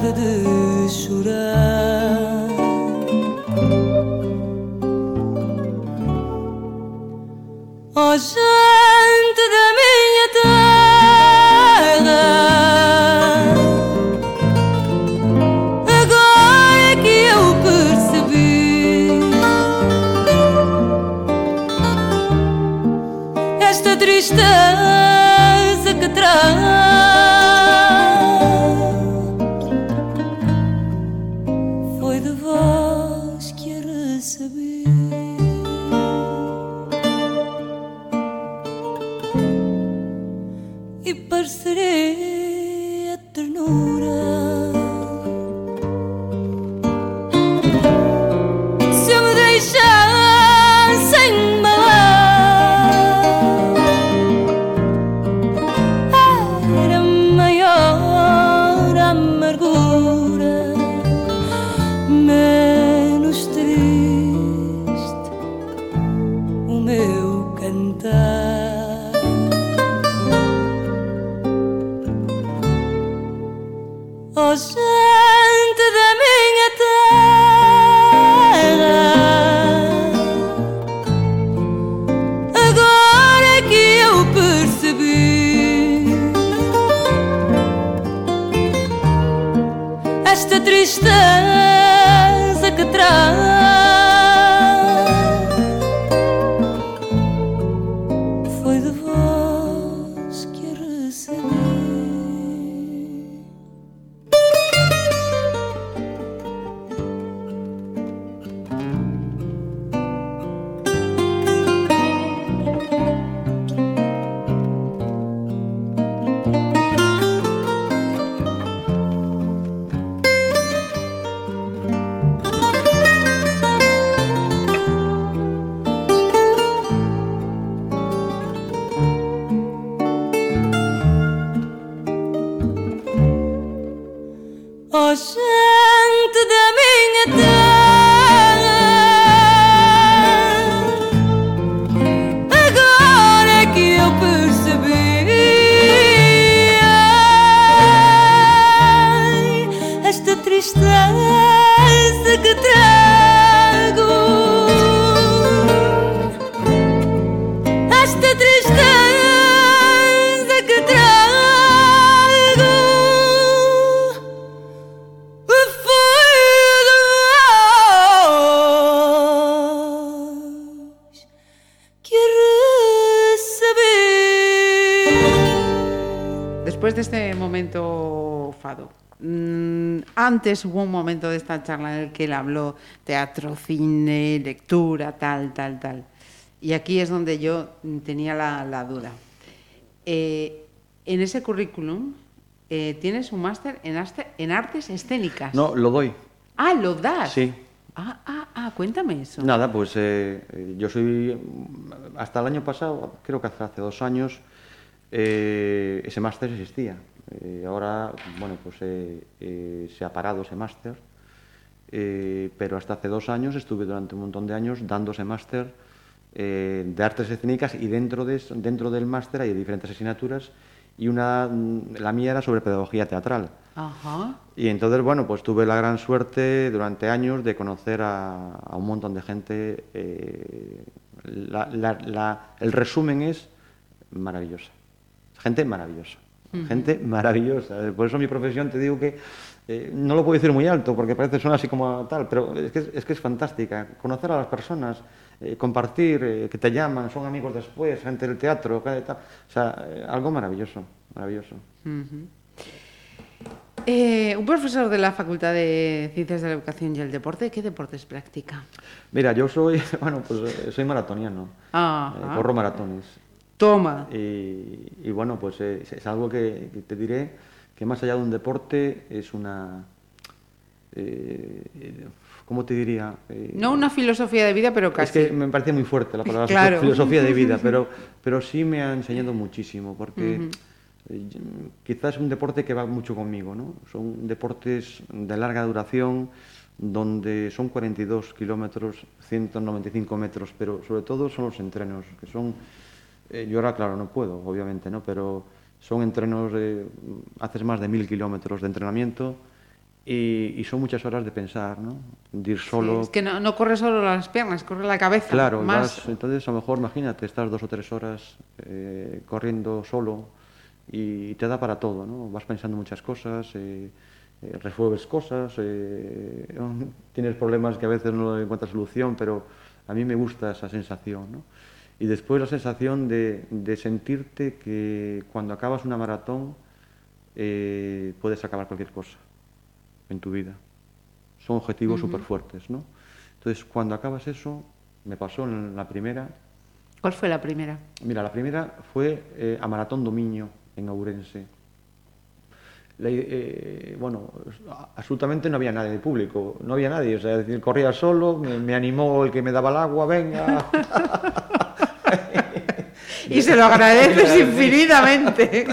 vardı düşüren Acem meu cantar. Antes hubo un momento de esta charla en el que él habló teatro, cine, lectura, tal, tal, tal. Y aquí es donde yo tenía la, la duda. Eh, en ese currículum eh, tienes un máster en, artes escénicas. No, lo doy. Ah, lo das. Sí. Ah, ah, ah, cuéntame eso. Nada, pues eh, yo soy, hasta el año pasado, creo que hace, hace dos años, ese máster existía. Eh, ahora, bueno, pues eh, eh, se ha parado ese máster, pero hasta hace dos años estuve durante un montón de años dando ese máster de artes escénicas y dentro, de, eso- dentro del máster hay diferentes asignaturas y una, la mía era sobre pedagogía teatral. Ajá. Y entonces, bueno, pues tuve la gran suerte durante años de conocer a, a un montón de gente. eh, la- la- la- el resumen es maravillosa. Gente maravillosa. Gente maravillosa. Por eso mi profesión te digo que eh, no lo puedo decir muy alto porque parece suena así como tal, pero es que es, que es fantástica. Conocer a las personas, eh, compartir, eh, que te llaman, son amigos después, gente del teatro, cada tal. O sea, algo maravilloso, maravilloso. Eh, un profesor de la Facultad de Ciencias de la Educación y el Deporte, ¿qué deportes practica? Mira, yo soy, bueno, pues soy maratoniano. Ajá. Eh, corro maratones. Toma. Y, y bueno, pues eh, es, es algo que, que te diré que más allá de un deporte es una... eh, eh, ¿Cómo te diría? Eh, No una filosofía de vida, pero es casi. que me parece muy fuerte la palabra Claro. filosofía de vida, pero, pero sí me ha enseñado muchísimo, porque eh, quizás es un deporte que va mucho conmigo, ¿no? Son deportes de larga duración, donde son 42 kilómetros, 195 metros, pero sobre todo son los entrenos, que son... eh, yo ahora, claro, no puedo, obviamente, ¿no? Pero son entrenos, eh, haces más de mil kilómetros de entrenamiento y, y son muchas horas de pensar, ¿no? De ir solo, Es que no, no corre solo las piernas, corre la cabeza. Claro, más. vas- entonces a lo mejor imagínate, estás dos o tres horas eh, corriendo solo y te da para todo, ¿no? Vas pensando muchas cosas, eh, eh, resuelves cosas, eh, tienes problemas que a veces no encuentras solución, pero a mí me gusta esa sensación, ¿no? Y después la sensación de, de sentirte que cuando acabas una maratón eh, puedes acabar cualquier cosa en tu vida. Son objetivos súper fuertes, ¿no? Entonces, cuando acabas eso, me pasó en la primera. ¿Cuál fue la primera? Mira, la primera fue eh, a Maratón Dominio, en Ourense. Eh, bueno, absolutamente no había nadie de público, no había nadie, o sea, es decir, corría solo, me, me animó el que me daba el agua, venga. Y se lo agradeces infinitamente.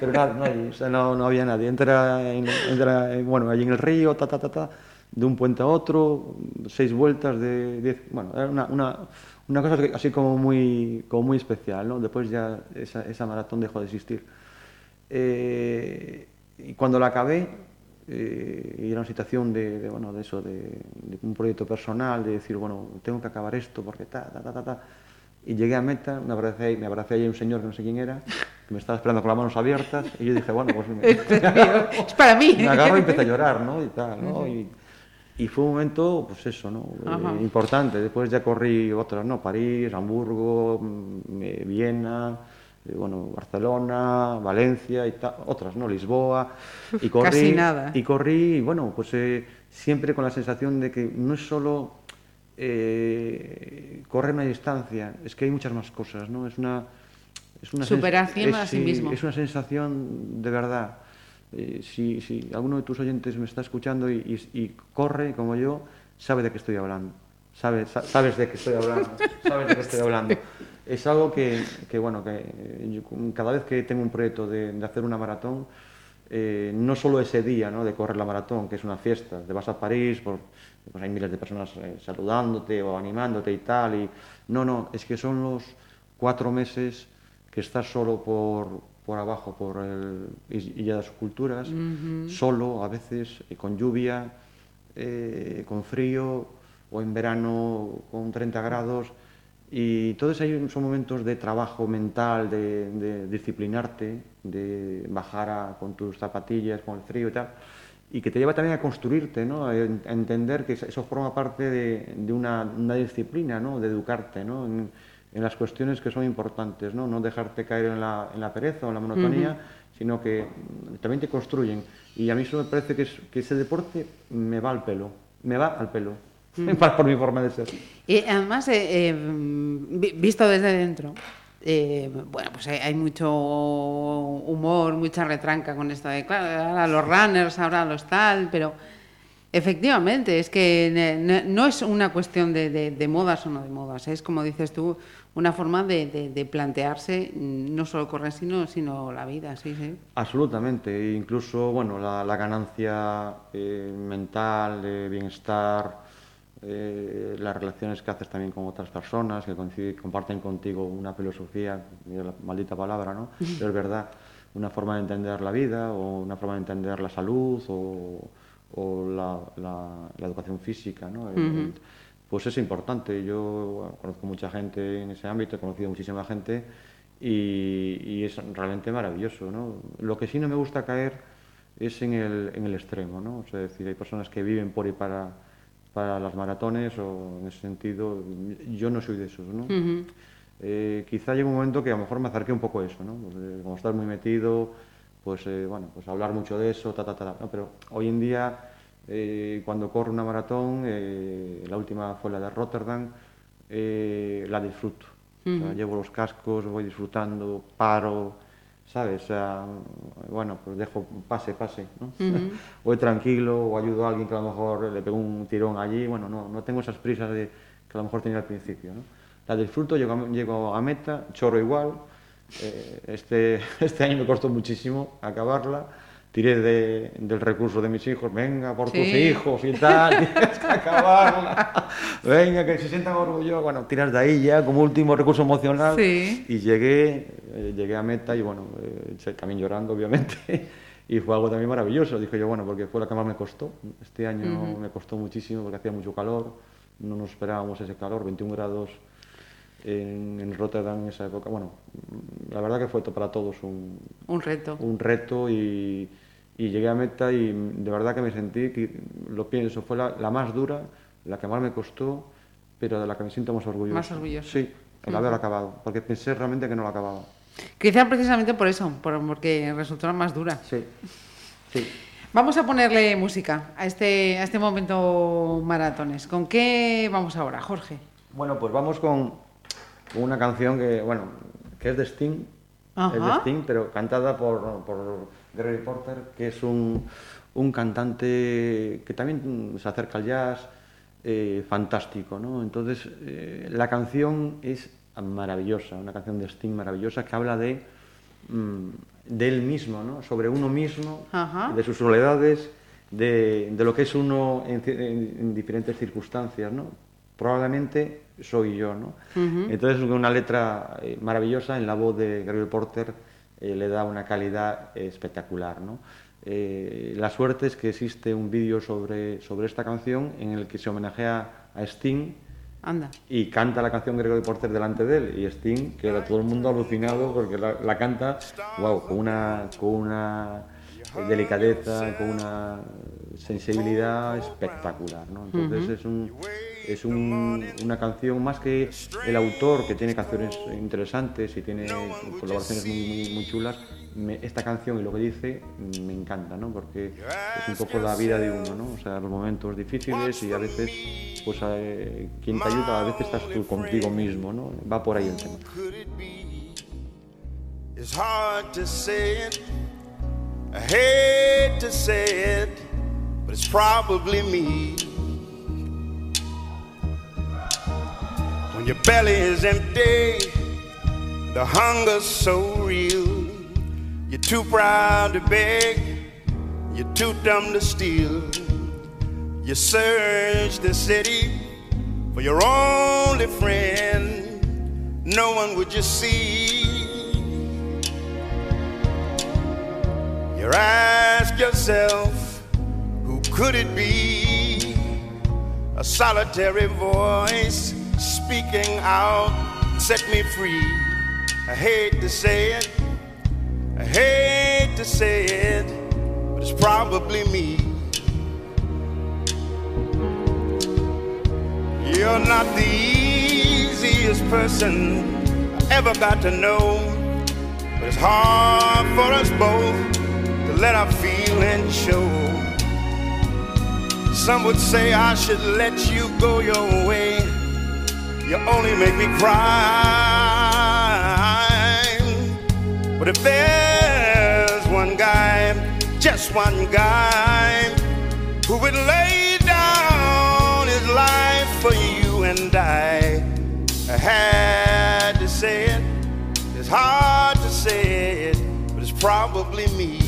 Pero nada, nadie, o sea, no, no había nadie. Entra, en, entra en- bueno, allí en el río, ta, ta, ta, ta, de un puente a otro, seis vueltas de diez, bueno, era una, una, una cosa así como muy, como muy especial, ¿no? Después ya esa, esa maratón dejó de existir. Eh, y cuando la acabé, eh, y era una situación de, de, bueno, de eso, de, de un proyecto personal, de decir, bueno, tengo que acabar esto porque ta, ta, ta, ta, ta. Y llegué a meta, me abracé, me abracé ahí a un señor que no sé quién era, que me estaba esperando con las manos abiertas, y yo dije, bueno, pues me, es mío, es para mí. me agarro y empecé a llorar, ¿no? Y tal, ¿no? Y, y fue un momento, pues eso, ¿no? Eh, importante. Después ya corrí otras, ¿no? París, Hamburgo, mm, eh, Viena, eh, bueno, Barcelona, Valencia y tal, otras, ¿no? Lisboa. Y corrí, Casi nada. Y corrí, y bueno, pues siempre con la sensación de que no es solo eh, correr una distancia, es que hay muchas más cosas, ¿no? Es una... Es una Superación es- a sí mismo. Es una sensación de verdad. Eh, si, si alguno de tus oyentes me está escuchando y, y- y corre como yo, sabe de qué estoy hablando. Sabe, sa- sabes de qué estoy hablando. Sabes de qué estoy hablando. Es algo que, que, bueno, que eh, yo cada vez que tengo un proyecto de, de hacer una maratón, eh, no solo ese día ¿no? de correr la maratón, que es una fiesta, te vas a París, por, pues hay miles de personas eh, saludándote o animándote y tal, y no, no, es que son los cuatro meses que estás solo por, por abajo, por el y, y ya las culturas, solo a veces, eh, con lluvia, eh, con frío, o en verano con 30 grados. Y todos ahí son momentos de trabajo mental, de, de disciplinarte, de bajar a- con tus zapatillas, con el frío y tal, y que te lleva también a construirte, ¿no? a, en- a entender que eso forma parte de, de una, una disciplina, ¿no? de educarte ¿no? en, en las cuestiones que son importantes, no, no dejarte caer en la, en la pereza o en la monotonía, sino que mm, también te construyen. Y a mí eso me parece que, es- que ese deporte me va al pelo, me va al pelo, por mi forma de ser. Y además, eh, eh, vi- visto desde dentro, eh, bueno, pues hay, mucho humor, mucha retranca con esto de, claro, ahora los runners, ahora los tal, pero efectivamente, es que ne- no es una cuestión de, de- de modas o no de modas, es como dices tú, una forma de, plantearse no solo correr, sino, sino la vida, sí, sí. Absolutamente, e incluso bueno, la, la ganancia eh, mental, bienestar, eh, las relaciones que haces también con otras personas que coinciden- comparten contigo una filosofía, la maldita palabra, ¿no? Pero es verdad, una forma de entender la vida o una forma de entender la salud o, o la, la- la educación física, ¿no? El- el- pues es importante. Yo bueno, conozco mucha gente en ese ámbito, he conocido muchísima gente y, y es realmente maravilloso. ¿no? Lo que sí no me gusta caer es en el, en el extremo. ¿no? O sea, es decir, hay personas que viven por y para, para las maratones o en ese sentido yo no soy de esos. ¿no? Eh, quizá llegue un momento que a lo mejor me acerque un poco a eso, ¿no? Como estar muy metido, pues eh, bueno, pues hablar mucho de eso, ta, ta, ta, ta, ¿no? Pero hoy en día, eh, cuando corro una maratón, la última fue la de Rotterdam, la disfruto. O sea, llevo los cascos, voy disfrutando, paro, ¿sabes? O sea, bueno, pues dejo pase, pase, ¿no? voy tranquilo o ayudo a alguien que a lo mejor le pegó un tirón allí, bueno, no, no tengo esas prisas de, que a lo mejor tenía al principio, ¿no? La disfruto, llego a, llego a meta, chorro igual, eh, este, este año me costó muchísimo acabarla, tiré de- del recurso de mis hijos, venga, por tus hijos y tal, tienes que acabarla, venga, que se sientan orgullosos, bueno, tiras de ahí ya como último recurso emocional. Sí. y llegué, eh, llegué a meta y bueno, eh, también llorando obviamente, y fue algo también maravilloso, dije yo, bueno, porque fue la que más me costó, este año me costó muchísimo porque hacía mucho calor, no nos esperábamos ese calor, 21 grados en, en Rotterdam en esa época, bueno, la verdad que fue para todos un, Un reto. un reto y, y llegué a meta y de verdad que me sentí, que, lo pienso, fue la, la más dura, la que más me costó, pero de la que me siento más orgulloso. Más orgulloso. Sí, el haber acabado, porque pensé realmente que no lo acababa. Quizá precisamente por eso, por- porque resultó la más dura. Sí, sí. Vamos a ponerle música a este, a este momento maratones. ¿Con qué vamos ahora, Jorge? Bueno, pues vamos con, una canción que, bueno, que es de Sting, es de Ajá. Sting, pero cantada por, por Gary Porter, que es un, un cantante que también se acerca al jazz, eh, fantástico, ¿no? Entonces, eh, la canción es maravillosa, una canción de Sting maravillosa que habla de, mm, de él mismo, ¿no? Sobre uno mismo, Ajá. de sus soledades, de, de lo que es uno en, ci- en- en diferentes circunstancias, ¿no? Probablemente soy yo, ¿no? Entonces una letra eh, maravillosa en la voz de Gabriel Porter eh, le da una calidad espectacular, ¿no? Eh, la suerte es que existe un vídeo sobre, sobre esta canción en el que se homenajea a Sting Anda. y canta la canción Gregory Porter delante de él y Sting queda todo el mundo alucinado porque la, la canta wow, con una con una delicadeza con una sensibilidad espectacular ¿no? entonces es un es un- una canción más que el autor que tiene canciones interesantes y tiene colaboraciones muy, muy, chulas esta canción y lo que dice me encanta ¿no? porque es un poco la vida de uno ¿no? o sea los momentos difíciles y a veces pues eh, quien te ayuda a veces estás tú contigo mismo ¿no? va por ahí el tema? It's hard to say it. I hate to say it, but it's probably me. When your belly is empty, the hunger's so real. You're too proud to beg, you're too dumb to steal. You search the city for your only friend. No one would you see. You ask yourself, who could it be? A solitary voice speaking out, set me free. I hate to say it, I hate to say it, but it's probably me. You're not the easiest person I ever got to know. But it's hard for us both to let our feelings show. Some would say I should let you go your way. You only make me cry. But if there's one guy, just one guy, who would lay down his life for you and I. I had to say it, it's hard to say it, but it's probably me.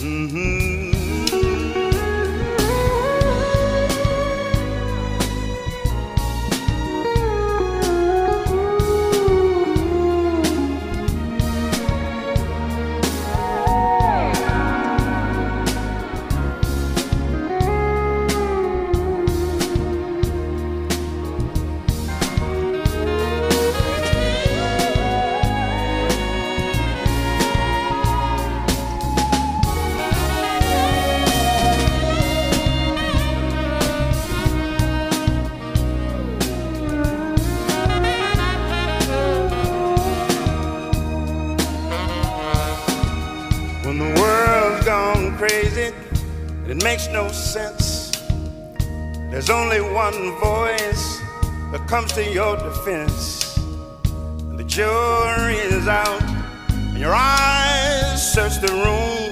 hmm it makes no sense. There's only one voice that comes to your defense. And the jury is out, and your eyes search the room.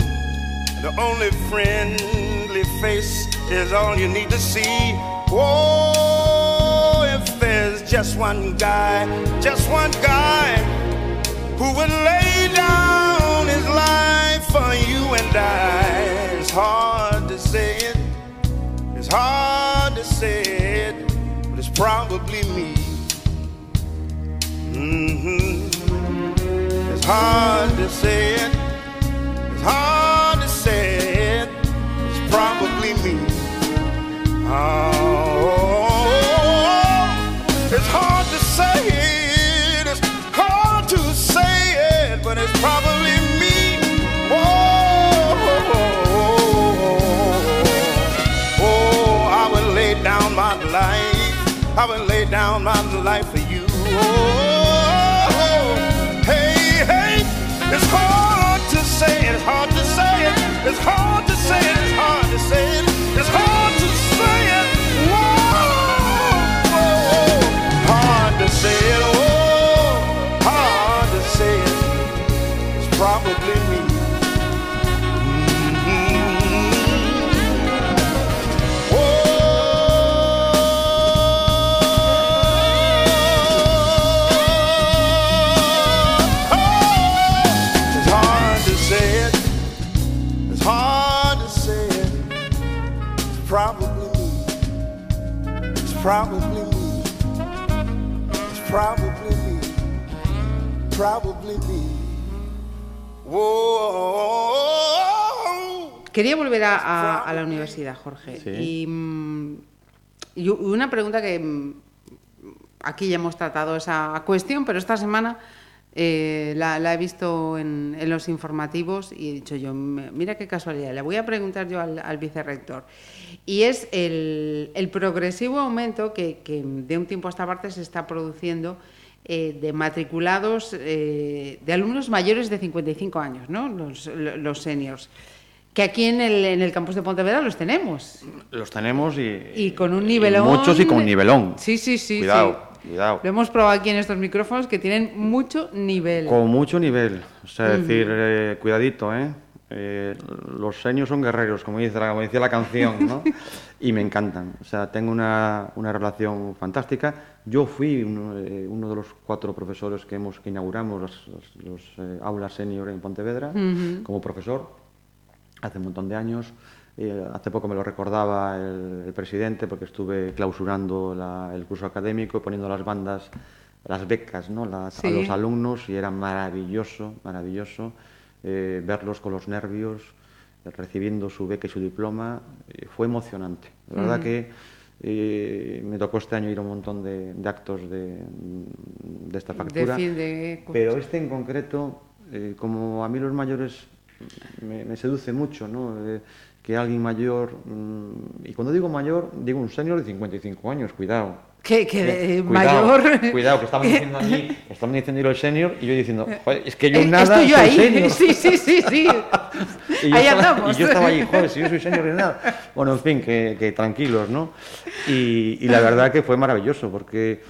And the only friendly face is all you need to see. Oh, if there's just one guy, just one guy who would lay down his life for you and I. Hard to say it, it's hard to say it, but it's probably me. hmm It's hard to say it, it's hard to say it, it's probably me. Oh, I would lay down my life for you. Oh, hey, hey, it's hard to say it, it's hard to say it, it's hard to say it, it's hard to say it, probably me. It's probably me. Probably me. Whoa. Quería volver a, a- a la universidad, Jorge. Sí. Y mm, Y una pregunta que mm, aquí ya hemos tratado esa cuestión, pero esta semana eh, la, la he visto en, en los informativos y he dicho yo, "M- mira qué casualidad, le voy a preguntar yo al, al vicerrector. Y es el, el progresivo aumento que, que de un tiempo a esta parte se está produciendo eh, de matriculados, eh, de alumnos mayores de 55 años, ¿no? los, los seniors. Que aquí en el, en el campus de Pontevedra los tenemos. Los tenemos y, Y con un y nivelón. muchos y con nivelón. Sí, sí, sí. Cuidado, sí. Cuidado. Lo hemos probado aquí en estos micrófonos que tienen mucho nivel. Con mucho nivel. O sea, decir, eh, cuidadito, ¿eh? Eh, Los seniors son guerreros, como, dice la, como decía la canción, ¿no? y me encantan. O sea, tengo una, una relación fantástica. Yo fui uno, eh, uno de los cuatro profesores que, hemos, que inauguramos los, los- los, eh, aulas senior en Pontevedra como profesor hace un montón de años. Eh, hace poco me lo recordaba el, el presidente porque estuve clausurando la- el curso académico y poniendo las bandas, las becas ¿no? Las- Sí. a los alumnos y era maravilloso, maravilloso eh, verlos con los nervios, eh, recibiendo su beca y su diploma. eh, fue emocionante. La verdad que eh, me tocó este año ir a un montón de, de actos de, de esta factura. de Pero este en concreto, eh, como a mí los mayores me, me seduce mucho, ¿no? Eh, que alguien mayor, mm, y cuando digo mayor, digo un senior de 55 años, cuidado. que, que Eh, eh, cuidado, mayor. Cuidado, que estaban diciendo allí, estaban diciendo el senior, y yo diciendo, "Joder, es que yo Eh, nada estoy yo soy ahí. senior. Sí, sí, sí, sí. Y ahí estaba, andamos. Y yo estaba allí, joder, si yo soy senior y nada. Bueno, en fin, que, que tranquilos, ¿no? Y, y la verdad que fue maravilloso, porque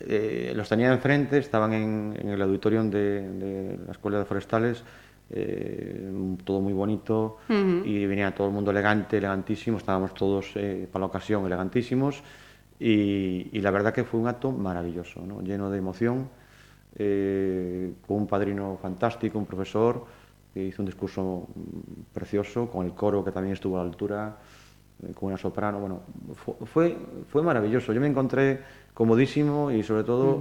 eh, los tenía enfrente, estaban en, en el auditorium de, de la Escuela de Forestales, eh, todo muy bonito, y venía todo el mundo elegante, elegantísimo, estábamos todos eh, para la ocasión elegantísimos, y, y la verdad que fue un acto maravilloso, ¿no? lleno de emoción, eh, con un padrino fantástico, un profesor, que hizo un discurso mm, precioso, con el coro que también estuvo a la altura, con una soprano. Bueno, fu- fue, fue maravilloso. Yo me encontré comodísimo y sobre todo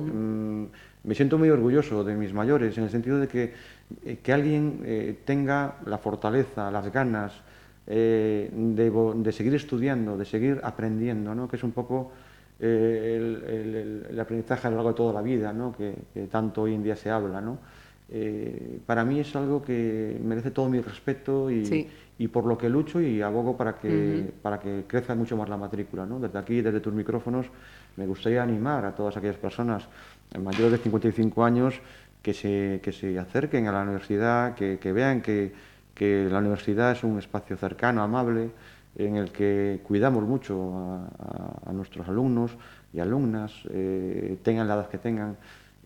me siento muy orgulloso de mis mayores, en el sentido de que, eh, que alguien eh, tenga la fortaleza, las ganas eh, de, seguir estudiando, de seguir aprendiendo, ¿no? que es un poco eh, el, el- el- el aprendizaje a lo largo de toda la vida, ¿no? que, que tanto hoy en día se habla. ¿no? Eh, para mí es algo que merece todo mi respeto y, Sí. y por lo que lucho y abogo para que, para que crezca mucho más la matrícula. ¿no? Desde aquí, desde tus micrófonos, me gustaría animar a todas aquellas personas mayores de 55 años que se, que se acerquen a la universidad, que, que vean que, que la universidad es un espacio cercano, amable, en el que cuidamos mucho a, nuestros alumnos y alumnas, eh, tengan la edad que tengan.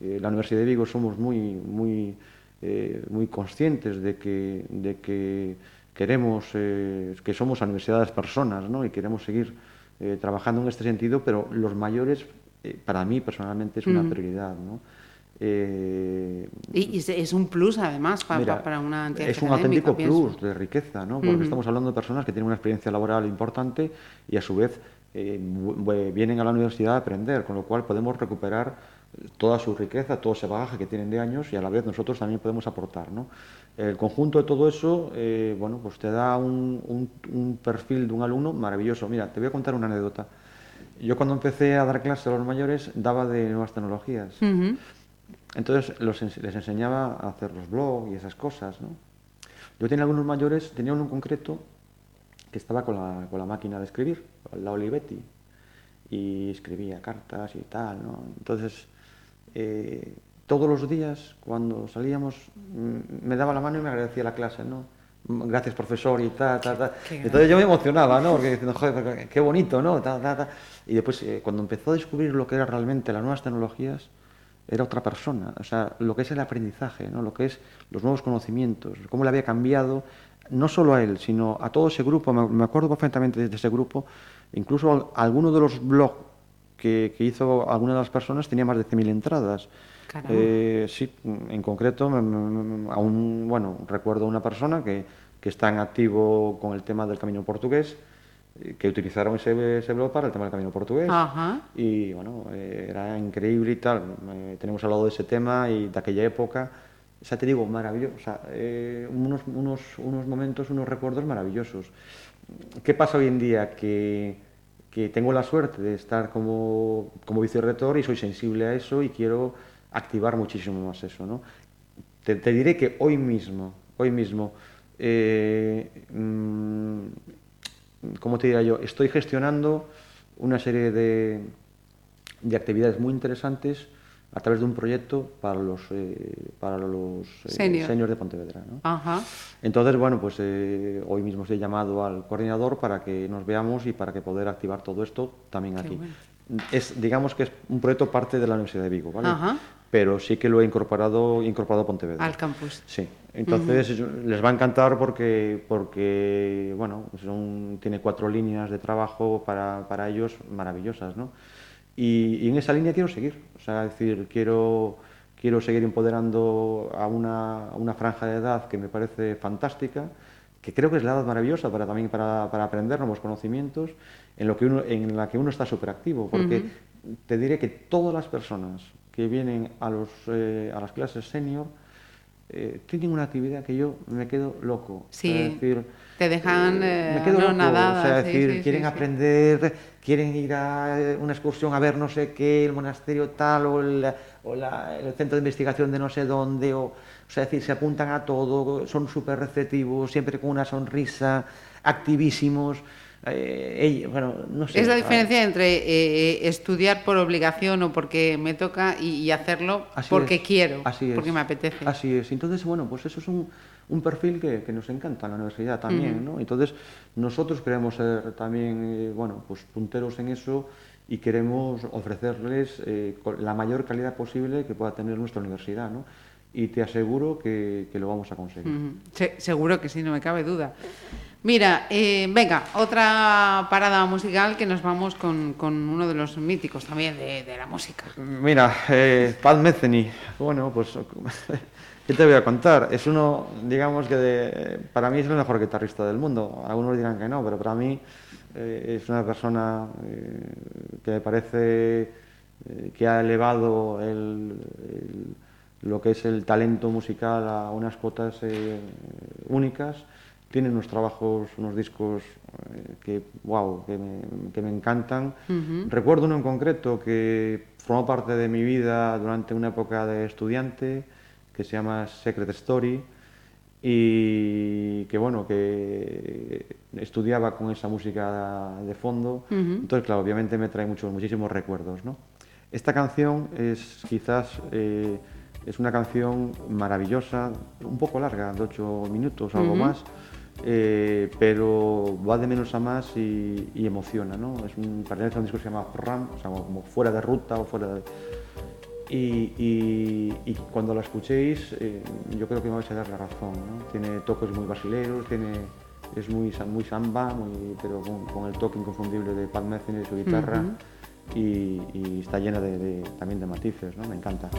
Eh, la Universidad de Vigo somos muy, muy, eh, muy conscientes de que, de que queremos, que somos la universidad de las personas ¿no? y queremos seguir trabajando en este sentido, pero los mayores, eh, para mí personalmente, es una prioridad. ¿no? Eh, Y, y es un plus, además, pa- pa- Mira, para una entidad es un auténtico pienso. plus de riqueza, ¿no? Porque estamos hablando de personas que tienen una experiencia laboral importante y a su vez eh, vienen a la universidad a aprender, con lo cual podemos recuperar toda su riqueza, todo ese bagaje que tienen de años y a la vez nosotros también podemos aportar, ¿no? El conjunto de todo eso, eh, bueno, pues te da un, un- un perfil de un alumno maravilloso. Mira, te voy a contar una anécdota. Yo cuando empecé a dar clases a los mayores daba de nuevas tecnologías. Entonces los les enseñaba a hacer los blogs y esas cosas, ¿no? Yo tenía algunos mayores, tenía uno en concreto que estaba con la, con la máquina de escribir, la Olivetti, y escribía cartas y tal, ¿no? Entonces, eh, todos los días cuando salíamos mm, me daba la mano y me agradecía la clase, ¿no? Gracias, profesor, y tal, tal, tal. Entonces yo me emocionaba, ¿no? Porque diciendo, joder, qué bonito, ¿no? Ta, ta, ta. Y después, eh, cuando empezó a descubrir lo que era realmente las nuevas tecnologías, era otra persona. O sea, lo que es el aprendizaje, ¿no? Lo que es los nuevos conocimientos, cómo le había cambiado, no solo a él, sino a todo ese grupo. Me, acuerdo perfectamente de ese grupo. Incluso al- alguno de los blogs que, que hizo alguna de las personas tenía más de 100.000 entradas. Eh, sí, en concreto, aún, bueno, recuerdo una persona que, que está en activo con el tema del camino portugués, eh, que utilizaron ese, ese blog para el tema del camino portugués. Ajá. Y bueno, eh, era increíble y tal. Eh, tenemos hablado de ese tema y de aquella época. O sea, te digo, maravilloso. O sea, eh, unos, unos, unos momentos, unos recuerdos maravillosos. ¿Qué pasa hoy en día? Que que tengo la suerte de estar como, como vicerrector y soy sensible a eso y quiero activar muchísimo más eso. ¿no? Te, te diré que hoy mismo, hoy mismo, eh, mm, ¿cómo te diría yo? Estoy gestionando una serie de, de actividades muy interesantes a través de un proyecto para los, eh, para los eh, seniors de Pontevedra. ¿no? Ajá. Entonces, bueno, pues eh, hoy mismo os he llamado al coordinador para que nos veamos y para que poder activar todo esto también Qué aquí. bueno. Es, digamos que es un proyecto parte de la Universidad de Vigo, ¿vale? Ajá. Pero sí que lo he incorporado, incorporado a Pontevedra. Al campus. Sí, entonces yo- les va a encantar porque, porque bueno, son- tiene cuatro líneas de trabajo para, para ellos maravillosas, ¿no? Y, y en esa línea quiero seguir, o sea, es decir, quiero, quiero seguir empoderando a una, a una franja de edad que me parece fantástica, que creo que es la edad maravillosa para también para, para aprender nuevos conocimientos, en, lo que uno, en la que uno está súper activo, porque te diré que todas las personas que vienen a, los, eh, a las clases senior, eh, tienen una actividad que yo me quedo loco. Sí, es decir, te dejan, eh, me quedo loco. anonadada, O sea, es sí, decir, sí, quieren sí, aprender, quieren ir a una excursión a ver no sé qué, el monasterio tal o, el, o la- el centro de investigación de no sé dónde. O, o sea, es decir, se apuntan a todo, son súper receptivos, siempre con una sonrisa, activísimos. Eh, ellos- bueno, no sé. Es la diferencia entre eh, estudiar por obligación o porque me toca y, y hacerlo Así porque es, quiero, así es, porque me apetece. Así es. Entonces, bueno, pues eso es un, un perfil que, que nos encanta en la universidad también, ¿no? Entonces, nosotros queremos ser también, eh, bueno, pues punteros en eso y queremos ofrecerles eh, la mayor calidad posible que pueda tener nuestra universidad, ¿no? Y te aseguro que, que lo vamos a conseguir. Se- seguro que sí, no me cabe duda. Mira, eh, venga, otra parada musical que nos vamos con, con uno de los míticos también de, de la música. Mira, eh, Pat Metheny, bueno, pues, ¿qué te voy a contar? Es uno, digamos que de- para mí es el mejor guitarrista del mundo. Algunos dirán que no, pero para mí eh, es una persona eh, que me parece eh, que ha elevado el- el- lo que es el talento musical a unas cotas eh, únicas. Tiene unos trabajos, unos discos eh, que, wow, que me, que me encantan. Recuerdo uno en concreto que formó parte de mi vida durante una época de estudiante, que se llama Secret Story, y que bueno, que estudiaba con esa música de fondo. Entonces, claro, obviamente me trae muchos, muchísimos recuerdos. ¿no? Esta canción es quizás eh, es una canción maravillosa, un poco larga, de ocho minutos, algo más, eh, pero va de menos a más y, y emociona. ¿no? Es un, pertenece a un disco que se llama Ram, o sea, como fuera de ruta o fuera de... Y, y- y cuando la escuchéis, eh, yo creo que me vais a dar la razón. ¿no? Tiene toques muy basileros, tiene, es muy, muy samba, muy, pero con, con el toque inconfundible de Pat Metheny y su guitarra. y, y está llena de, de- también de matices, ¿no? me encanta.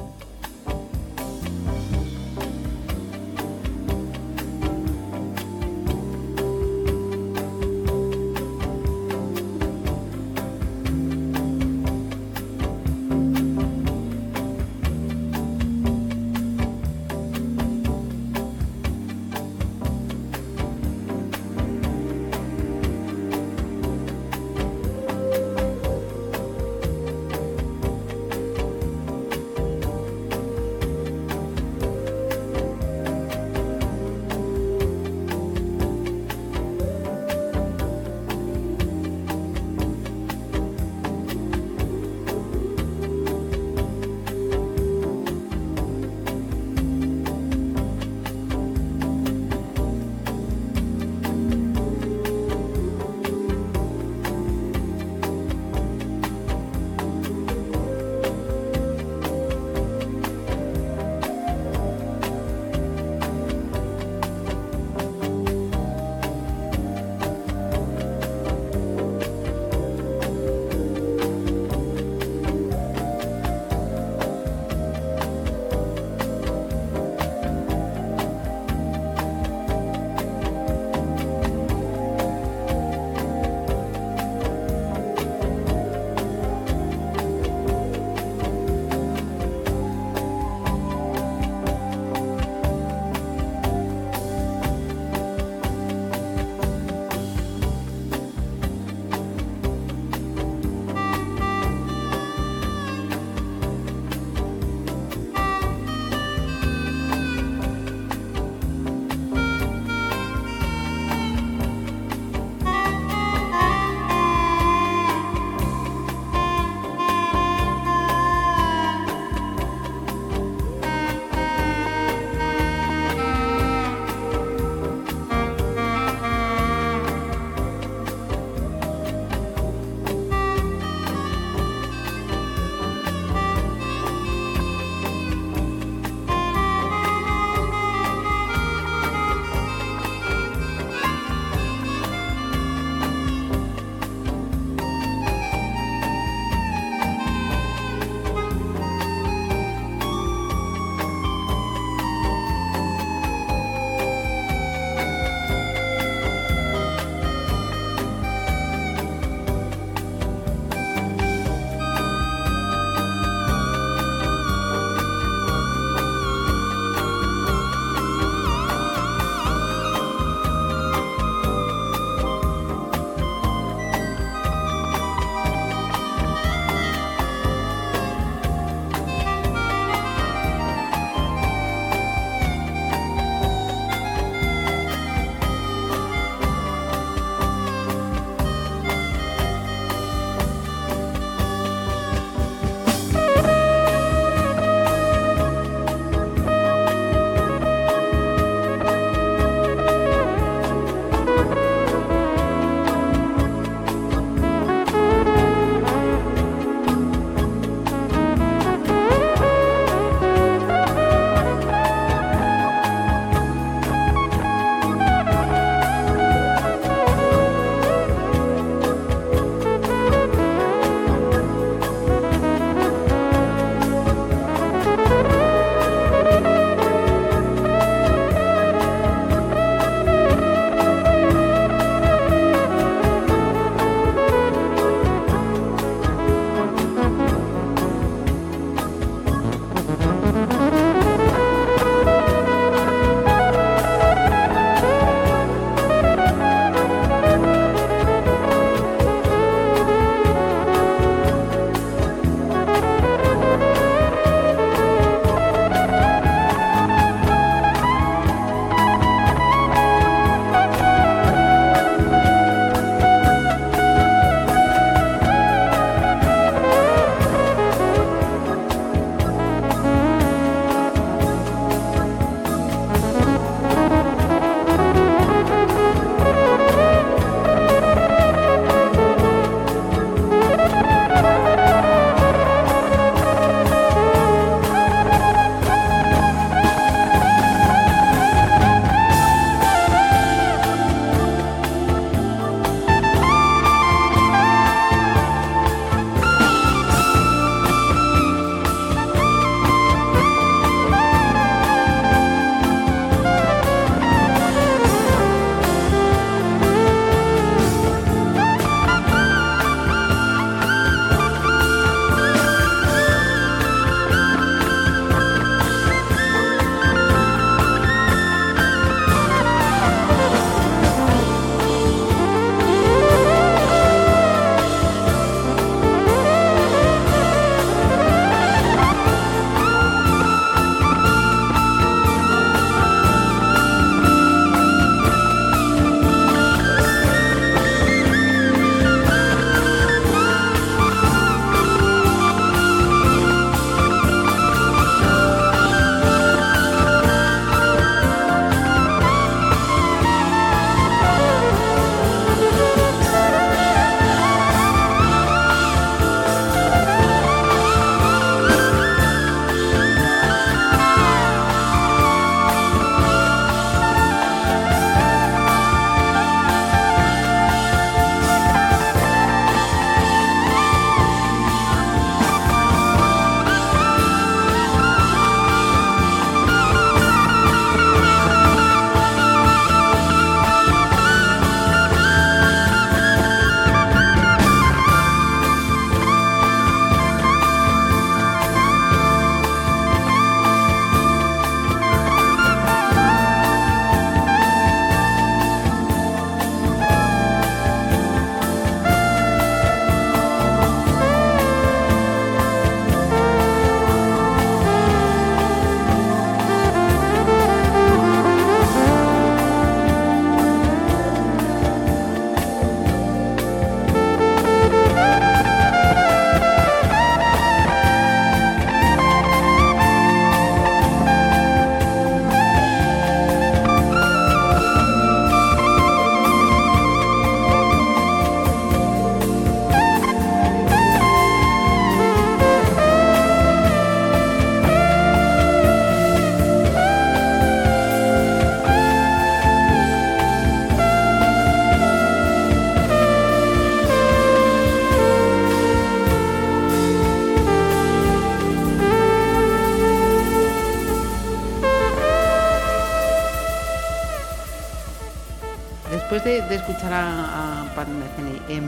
De, de escuchar a, a Pat Metheny, em,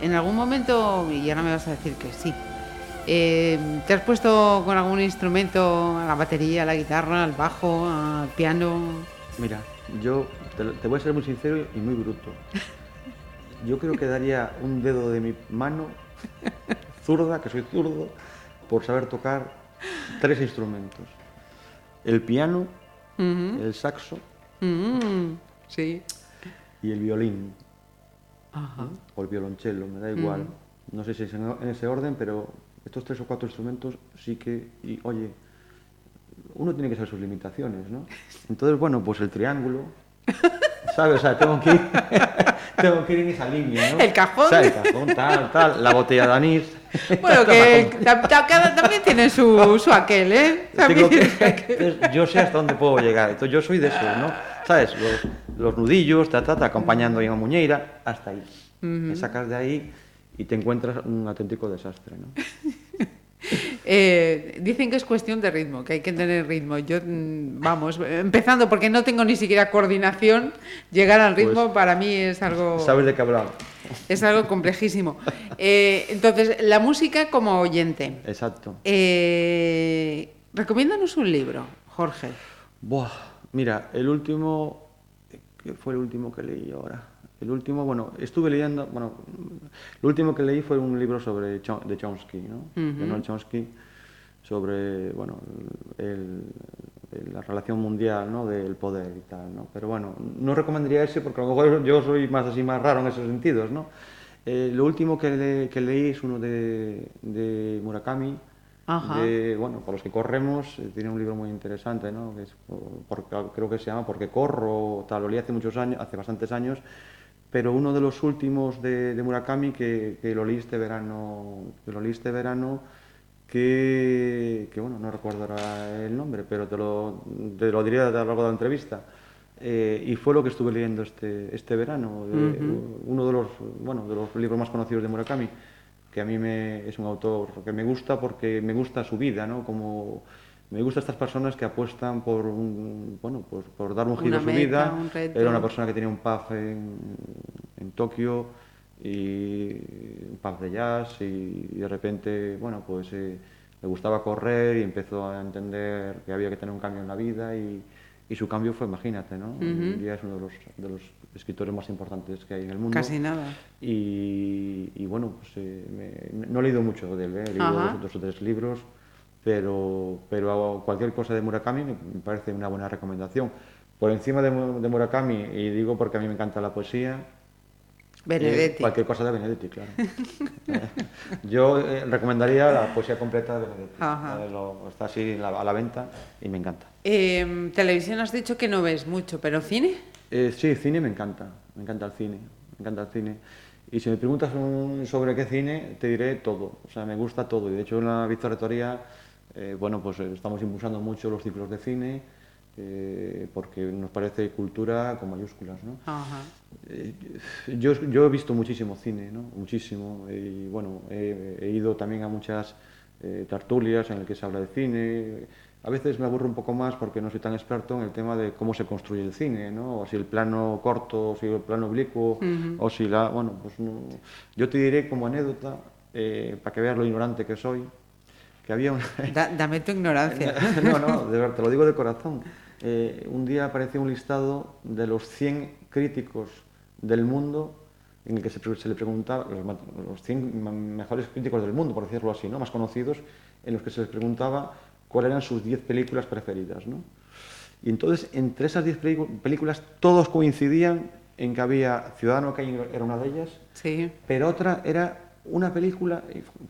en algún momento, y ahora me vas a decir que sí, em, ¿te has puesto con algún instrumento, a la batería, a la guitarra, al bajo, al piano? Mira, yo te, te voy a ser muy sincero y muy bruto. Yo creo que daría un dedo de mi mano zurda, que soy zurdo, por saber tocar tres instrumentos. El piano, el saxo Mm, sí. Y el violín. Ajá. o el violonchelo, me da igual. No sé si es en, en ese orden, pero estos tres o cuatro instrumentos sí que, y oye, uno tiene que saber sus limitaciones, ¿no? Entonces, bueno, pues el triángulo, ¿sabes? O sea, tengo que ir, tengo que ir en esa línea, ¿no? El cajón. O sea, el cajón, tal, tal, la botella de anís. Bueno, que también tiene su, su aquel, ¿eh? También que- yo sé hasta dónde puedo llegar. Entonces, yo soy de esos, ¿no? ¿Sabes? Los, los nudillos, ta, ta, ta, acompañando ahí a una muñeira, hasta ahí. Me sacas de ahí y te encuentras un auténtico desastre, ¿no? Eh, dicen que es cuestión de ritmo, que hay que tener ritmo. Yo, mm, vamos, empezando porque no tengo ni siquiera coordinación, llegar al ritmo Pues, para mí es algo, ¿Sabes de qué hablamos? es algo complejísimo. Eh, entonces, la música como oyente. Exacto. Eh, recomiéndanos un libro, Jorge. Buah, mira, el último, ¿qué fue el último que leí ahora? El último, bueno, estuve leyendo, bueno, lo último que leí fue un libro sobre de Chomsky, ¿no? De Noam Chomsky, sobre, bueno, el- el- la relación mundial, ¿no? Del poder y tal, ¿no? Pero bueno, no recomendaría ese porque a lo mejor yo soy más así, más raro en esos sentidos, ¿no? Eh, lo último que, le- que leí es uno de, de Murakami, Ajá. de, bueno, para los que corremos, eh, tiene un libro muy interesante, ¿no? Que es, por- por- creo que se llama Porque corro, tal, lo leí hace muchos años, hace bastantes años, pero uno de los últimos de, de Murakami que, que lo leí este verano, que lo leí este verano, que, que, bueno, no recuerdo ahora el nombre, pero te lo, te lo diré a lo largo de la entrevista. Eh, y fue lo que estuve leyendo este, este verano, de- uno de los, bueno, de los libros más conocidos de Murakami, que a mí me, es un autor que me gusta porque me gusta su vida, ¿no? Como me gusta estas personas que apuestan por un, bueno, por, por dar un giro a su meta, vida. un. Era una persona que tenía un pub en, en Tokio y un pub de jazz y, de repente, bueno, pues eh, le gustaba correr y empezó a entender que había que tener un cambio en la vida y, y su cambio fue, imagínate, ¿no? Hoy en día es uno de los, de los escritores más importantes que hay en el mundo. Casi nada. Y, y bueno, pues, eh, me- no he leído mucho de él, ¿eh? he leído dos, dos o tres libros, pero, pero cualquier cosa de Murakami me parece una buena recomendación. Por encima de, de Murakami, y digo porque a mí me encanta la poesía, eh, Benedetti. cualquier cosa de Benedetti, claro. Eh, Yo eh, recomendaría la poesía completa de Benedetti. Ajá. Eh, lo- está así la- a la venta y me encanta. Eh, televisión has dicho que no ves mucho, pero cine. Eh, sí, cine me encanta, me encanta el cine, me encanta el cine. Y si me preguntas un- sobre qué cine, te diré todo, o sea, me gusta todo. Y de hecho en la Victoria eh, bueno, pues eh, estamos impulsando mucho los ciclos de cine, eh, porque nos parece cultura con mayúsculas, ¿no? Ajá. Eh, yo, yo he visto muchísimo cine, ¿no? Muchísimo. Y bueno, he, he ido también a muchas tertulias en las que se habla de cine. A veces me aburro un poco más porque no soy tan experto en el tema de cómo se construye el cine, ¿no? O si el plano corto, o si el plano oblicuo, o si la... Bueno, pues no... Yo te diré como anécdota, eh, para que veas lo ignorante que soy, que había una... Da- dame tu ignorancia. no, no, de verdad, te lo digo de corazón. Eh, un día apareció un listado de los 100 críticos del mundo en el que se, se le preguntaba, los, los 100 ma- mejores críticos del mundo, por decirlo así, ¿no? más conocidos, en los que se les preguntaba cuáles eran sus 10 películas preferidas. ¿no? Y entonces, entre esas 10 pelicu- películas, todos coincidían en que había Ciudadano Kane era una de ellas, Sí. pero otra era una película,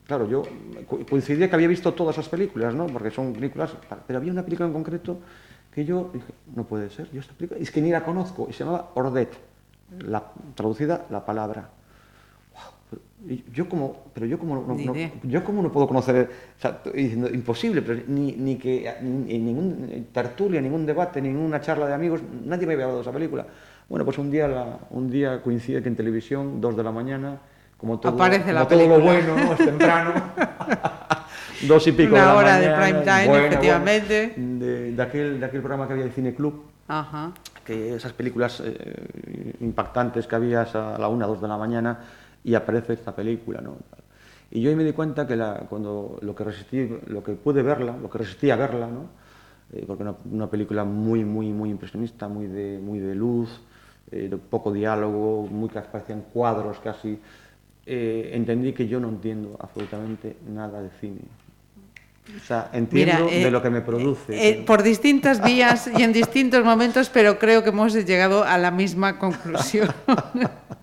claro, yo co- coincidía que había visto todas esas películas, ¿no? Porque son películas, pero había una película en concreto que yo dije, no puede ser, yo esta película, es que ni la conozco, y se llamaba Ordet, la, traducida la palabra. Pero- yo como, pero yo como no, no- yo como no puedo conocer, o sea, diciendo, imposible, pero ni, ni que ni, en ningún tertulia, ningún debate, ninguna charla de amigos, nadie me había hablado de esa película. Bueno, pues un día, la- un día coincide que en televisión, dos de la mañana, como todo, Aparece la como todo lo bueno, ¿no? Es temprano. dos y pico Una de la hora de mañana, prime time, efectivamente. de, de aquel, de aquel programa que había de Cine Club, Ajá. que esas películas eh, impactantes que había a la una, dos de la mañana y aparece esta película, ¿no? Y yo ahí me di cuenta que la, cuando lo que resistí, lo que pude verla, lo que resistí a verla, ¿no? Eh, porque una, una película muy, muy, muy impresionista, muy de, muy de luz, eh, de poco diálogo, muy que parecían cuadros casi, eh, entendí que yo no entiendo absolutamente nada de cine. O sea, entiendo Mira, eh, de lo que me produce. Eh, pero- por distintas vías y en distintos momentos, pero creo que hemos llegado a la misma conclusión.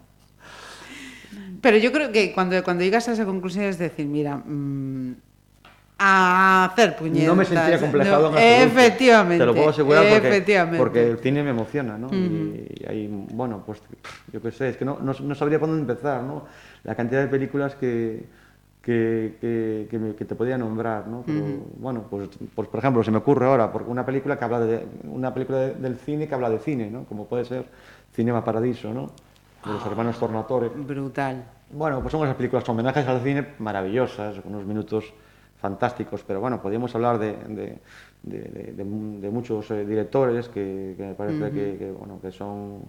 pero yo creo que cuando, cuando llegas a esa conclusión es decir, mira, mm, a hacer puñetas. No me sentía complejado No. Efectivamente. Te lo puedo asegurar porque, el cine me emociona, ¿no? y, y ahí, bueno, pues yo qué sé, es que no, no, no sabría por dónde empezar, ¿no? La cantidad de películas que, que, que, que me- que te podía nombrar, ¿no? Pero, bueno, pues, pues por ejemplo, se me ocurre ahora, porque una película que habla de, una película de- del cine que habla de cine, ¿no? Como puede ser Cinema Paradiso, ¿no? De los hermanos Tornatore. Brutal. Bueno, pues son esas películas homenajes al cine maravillosas, unos minutos fantásticos, pero bueno, podríamos hablar de, de, de- de- muchos eh, directores que, que me parece que, que, bueno, que son,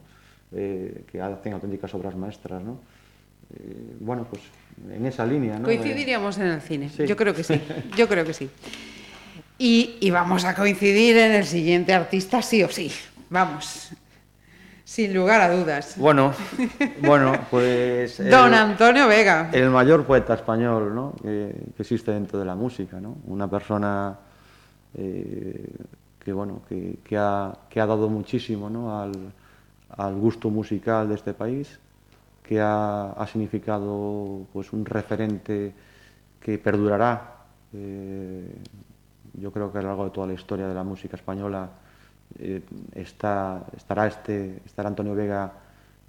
eh, que hacen auténticas obras maestras, ¿no? Eh, bueno, pues en esa línea, ¿no? Coincidiríamos en el cine. Sí. Yo creo que sí. Yo creo que sí. Y, y vamos a coincidir en el siguiente artista, sí o sí. Vamos. Sin lugar a dudas. Bueno, bueno, pues... el- Don Antonio Vega. El mayor poeta español ¿no? que, que existe dentro de la música, ¿no? Una persona eh, que, bueno, que, que ha, que ha dado muchísimo ¿no? al, al gusto musical de este país, que ha, ha significado pues, un referente que perdurará, eh, yo creo que a lo largo de toda la historia de la música española eh, está, estará, este, estará Antonio Vega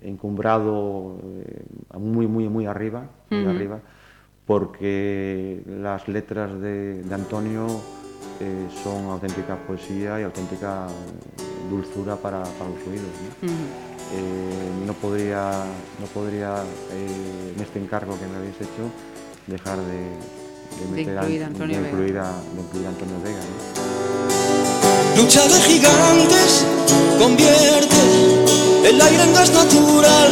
encumbrado eh, muy, muy, muy arriba, muy arriba, porque las letras de, de Antonio eh, son auténtica poesía y auténtica dulzura para, para los oídos. ¿no? No podría, no podría en este encargo que me habéis hecho dejar de, de De meter incluir a, Antonio de Vega. incluir a, de incluir a Antonio Vega. ¿no? Lucha de gigantes convierte el aire en gas natural.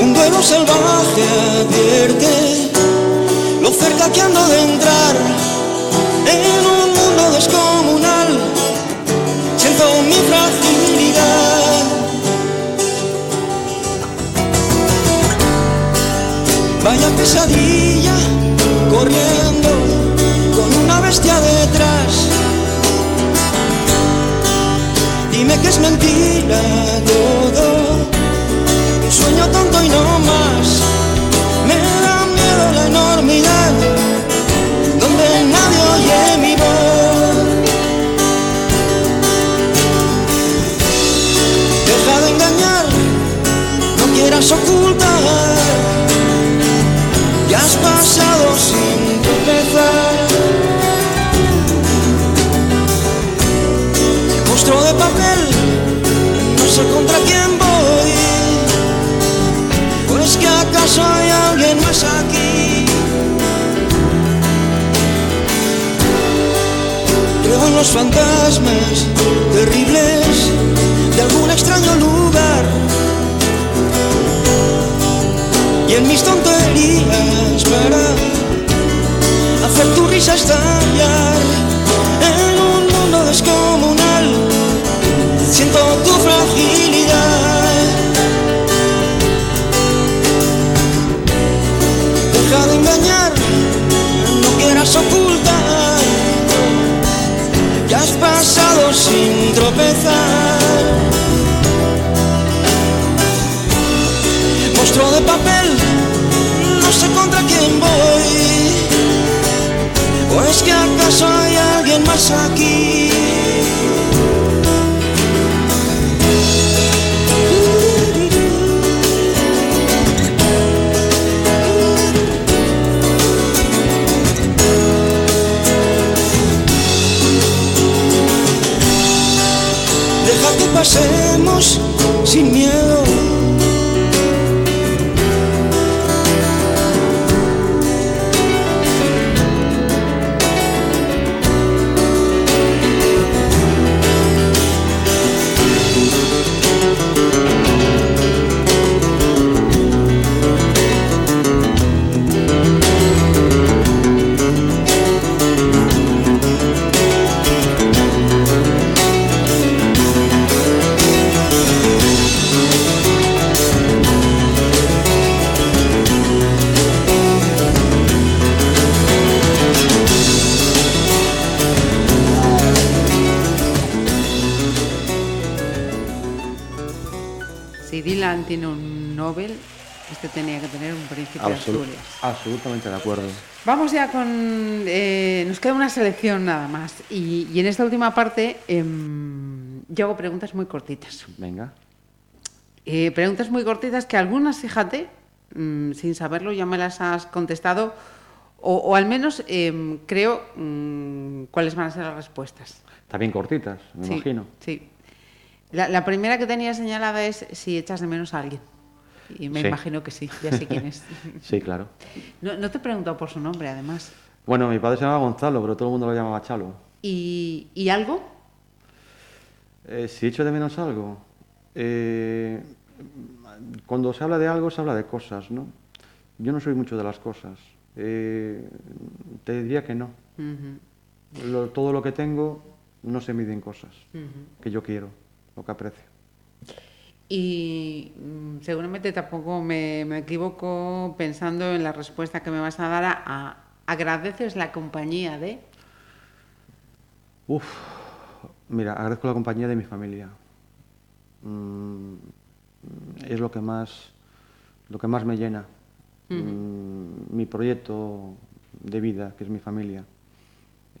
Un duelo salvaje advierte lo cerca que ando de entrar en un mundo descomunal. Siento mi fragilidad. Vaya pesadilla corriendo que es mentira todo, un sueño tonto y no más. Contra quién voy. ¿O es que acaso hay alguien más aquí? Creo en los fantasmas terribles de algún extraño lugar y en mis tonterías para hacer tu risa estallar más aquí? Deja que pasemos sin miedo. Nobel, este tenía que tener un príncipe de Asturias. absolutamente de acuerdo. Vamos ya con... eh, nos queda una selección nada más. Y, y en esta última parte em, yo hago preguntas muy cortitas. Venga. Eh, preguntas muy cortitas que algunas, fíjate, mm, sin saberlo ya me las has contestado. O, o al menos em, creo mm, cuáles van a ser las respuestas. También cortitas, me Sí, imagino. Sí. La, la primera que tenía señalada es si echas de menos a alguien. Y me Sí. imagino que sí, ya sé quién es. Sí, claro. No, no te he preguntado por su nombre, además. Bueno, mi padre se llamaba Gonzalo, pero todo el mundo lo llamaba Chalo. ¿Y, y algo? Eh, si echo de menos algo, eh, cuando se habla de algo se habla de cosas, ¿no? Yo no soy mucho de las cosas. Eh, te diría que no. Lo- todo lo que tengo no se mide en cosas que yo quiero, aprecio. Y mm, seguramente tampoco me, me equivoco pensando en la respuesta que me vas a dar a, a- agradeces la compañía de... Uf, mira, agradezco la compañía de mi familia. Mm, es lo que más, lo que más me llena. Mm, mi proyecto de vida, que es mi familia.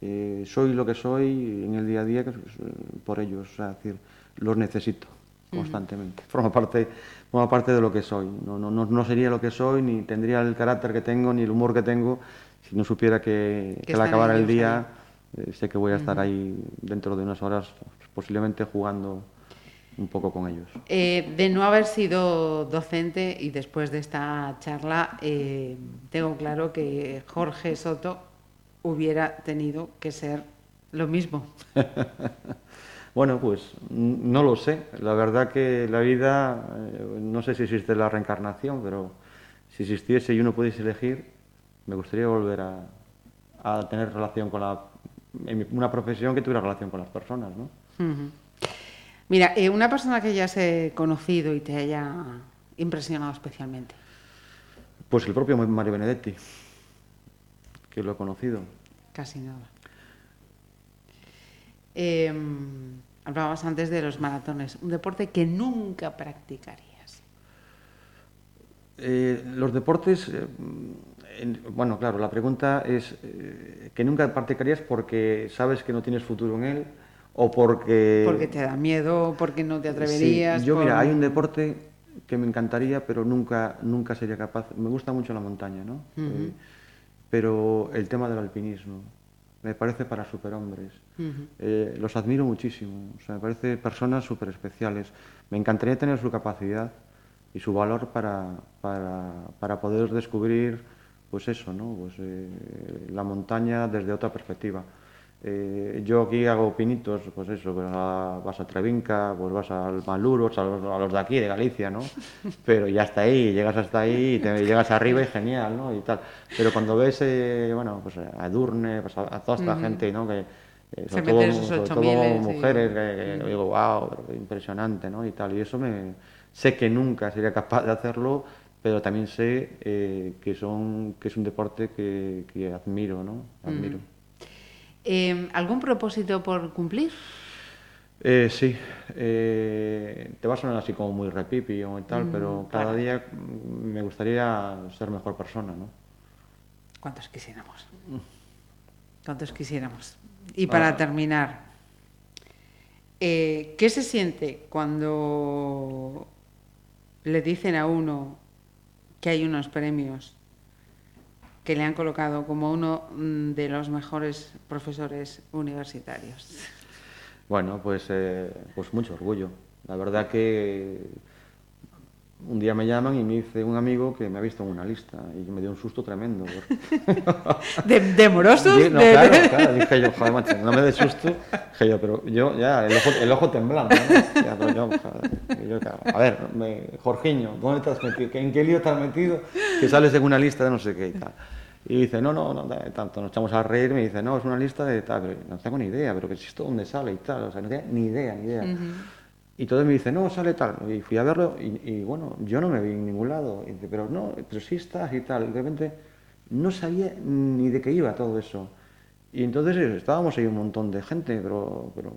Eh, soy lo que soy en el día a día eh, por ellos, o sea, decir, los necesito constantemente. Forma parte, forma parte de lo que soy. No, no, no, no sería lo que soy, ni tendría el carácter que tengo, ni el humor que tengo, si no supiera que, Que que al acabar el día eh, sé que voy a estar ahí dentro de unas horas, posiblemente jugando un poco con ellos. Eh, de no haber sido docente y después de esta charla, eh, tengo claro que Jorge Soto hubiera tenido que ser lo mismo. Bueno, pues no lo sé. La verdad que la vida, eh, no sé si existe la reencarnación, pero si existiese y uno pudiese elegir, me gustaría volver a, a tener relación con la, una profesión que tuviera relación con las personas, ¿no? Mira, eh, una persona que hayas eh, conocido y te haya impresionado especialmente. Pues el propio Mario Benedetti, que lo he conocido. Casi nada. Eh, hablabas antes de los maratones, un deporte que nunca practicarías. Eh, los deportes, eh, en- bueno, claro, la pregunta es eh, que nunca practicarías porque sabes que no tienes futuro en él o porque... Porque te da miedo, porque no te Sí, atreverías. yo, mira, por- hay un deporte que me encantaría, pero nunca, nunca sería capaz. Me gusta mucho la montaña, ¿no? Eh, pero el tema del alpinismo me parece para superhombres. Eh, los admiro muchísimo. O sea, me parece personas súper especiales. Me encantaría tener su capacidad y su valor para, para, para poder descubrir, pues eso, ¿no? Pues, eh, la montaña desde otra perspectiva. Eh, yo aquí hago pinitos, pues eso, pues a- vas a Trevinca, pues vas al Maluros, a los, a los de aquí, de Galicia, ¿no? Pero ya hasta ahí, llegas hasta ahí, y te llegas arriba y genial, ¿no? Y tal. Pero cuando ves, eh, bueno, pues a Edurne, pues a, a toda esta gente, ¿no? Que, eh, sobre meten todo, esos sobre ocho todo miles, sí. mujeres, que, digo, wow, impresionante, ¿no? Y tal. Y eso me... Sé que nunca sería capaz de hacerlo, pero también sé eh, que, son, que es un deporte que, que admiro, ¿no? Admiro. Eh, ¿Algún propósito por cumplir? Eh, sí, eh, te va a sonar así como muy repipi o tal, pero cada para. día mm, me gustaría ser mejor persona, ¿no? ¿Cuántos quisiéramos? ¿Cuántos quisiéramos? Y para Ah. terminar, eh, ¿qué se siente cuando le dicen a uno que hay unos premios que le han colocado como uno mm, de los mejores profesores universitarios? Bueno, pues, eh, pues mucho orgullo. La verdad que un día me llaman y me dice un amigo que me ha visto en una lista y me dio un susto tremendo. ¿De, de morosos? Sí, no, De- claro, de- claro, dije yo, joder, macho, no me des susto. Dije yo, pero yo, ya, el ojo, el ojo temblando, ¿no? Ya, pero yo, joder, y yo, claro, a ver, me, Jorgiño, ¿dónde has metido? ¿En qué lío te has metido? Que sales en una lista de no sé qué y tal. Y dice, no, no, no, tanto, nos echamos a reír, me dice, no, es una lista de tal, pero no tengo ni idea, pero que si esto dónde sale y tal, o sea, no tenía ni idea, ni idea. Y entonces me dice, no, sale tal. Y fui a verlo y, y, bueno, yo no me vi en ningún lado. Y dice, pero no, pero sí estás y tal. Y de repente no sabía ni de qué iba todo eso. Y entonces estábamos ahí un montón de gente, pero, pero,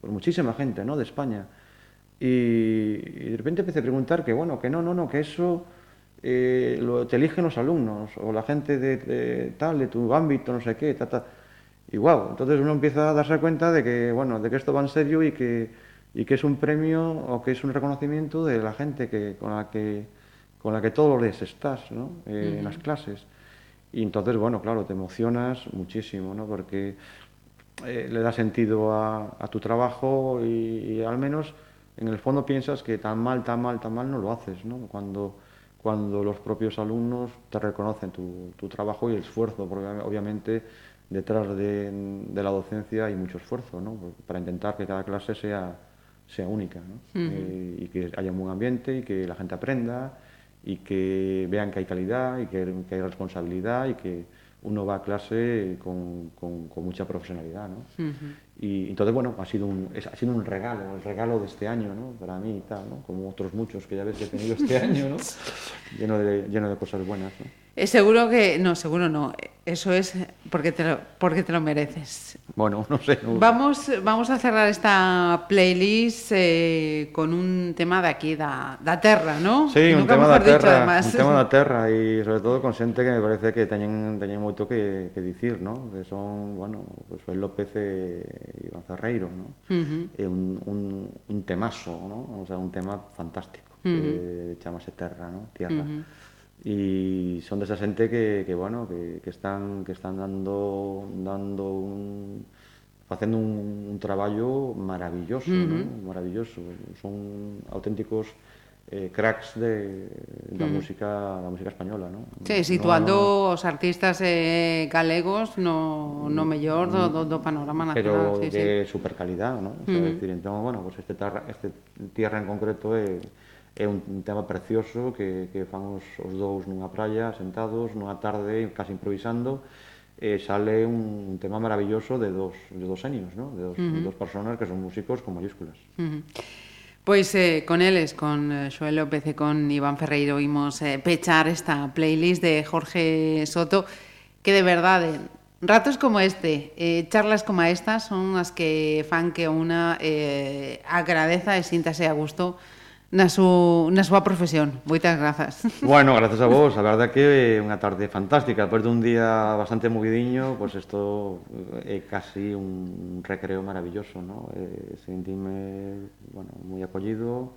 pero muchísima gente, ¿no? De España. Y, y de repente empecé a preguntar que, bueno, que no, no, no, que eso eh, lo, te eligen los alumnos o la gente de, de tal, de tu ámbito, no sé qué, ta, ta. Y wow, entonces uno empieza a darse cuenta de que, bueno, de que esto va en serio y que, y que es un premio o que es un reconocimiento de la gente que, con, la que, con la que todos los días estás, ¿no? Eh, En las clases. Y entonces, bueno, claro, te emocionas muchísimo, ¿no? Porque eh, le da sentido a, a tu trabajo y, y al menos en el fondo piensas que tan mal, tan mal, tan mal no lo haces, ¿no? Cuando, cuando los propios alumnos te reconocen tu, tu trabajo y el esfuerzo, porque obviamente detrás de, de la docencia hay mucho esfuerzo, ¿no? Para intentar que cada clase sea, sea única. Eh, y que haya un buen ambiente y que la gente aprenda y que vean que hay calidad y que, que hay responsabilidad y que uno va a clase con, con- con mucha profesionalidad, ¿no? Y entonces, bueno, ha sido, un, ha sido un regalo, el regalo de este año, ¿no? Para mí y tal, ¿no? Como otros muchos que ya ves que he tenido este año, ¿no? Lleno de, lleno de cosas buenas, ¿no? Eh, seguro que, no, seguro no. Eso es porque te lo, porque te lo mereces. Bueno, no sé. No... Vamos, vamos a cerrar esta playlist eh, con un tema de aquí, da, da terra, ¿no? Sí, un tema da terra, además. un tema da terra e sobre todo con xente que me parece que teñen, teñen moito que, que dicir, ¿no? Que son, bueno, pues Joel López eh, e Iván Ferreiro, ¿no? Uh eh, -huh. Un, un, un temazo, ¿no? O sea, un tema fantástico, uh -huh. que chamase Terra, ¿no? Tierra. Uh -huh y son de esa xente que, que bueno, que, que están que están dando dando un facendo un, un traballo maravilloso, uh -huh. ¿no? maravilloso. Son auténticos eh, cracks de, da música da música española, ¿no? Sí, situando no, os artistas eh, galegos no, no mm, mellor do, mm. do, do panorama nacional. Pero sí, de sí. supercalidad, non? Mm. O sea, decir, entón, bueno, pues este, tarra, este tierra en concreto é eh, é un tema precioso que, que fan os, os dous nunha praia sentados nunha tarde casi improvisando e sale un tema maravilloso de dos, de dos años, ¿no? de dos, uh -huh. de dos personas que son músicos con mayúsculas. Uh -huh. Pois eh, con eles, con eh, Xoel López e con Iván Ferreiro imos eh, pechar esta playlist de Jorge Soto que de verdade Ratos como este, eh, charlas como estas son as que fan que unha eh, agradeza e síntase a gusto na, su, na súa profesión. Moitas grazas. Bueno, grazas a vos. A verdade que é unha tarde fantástica. Depois dun día bastante movidiño, pois pues isto eh, é casi un recreo maravilloso, ¿no? Eh, sentime, bueno, moi acollido,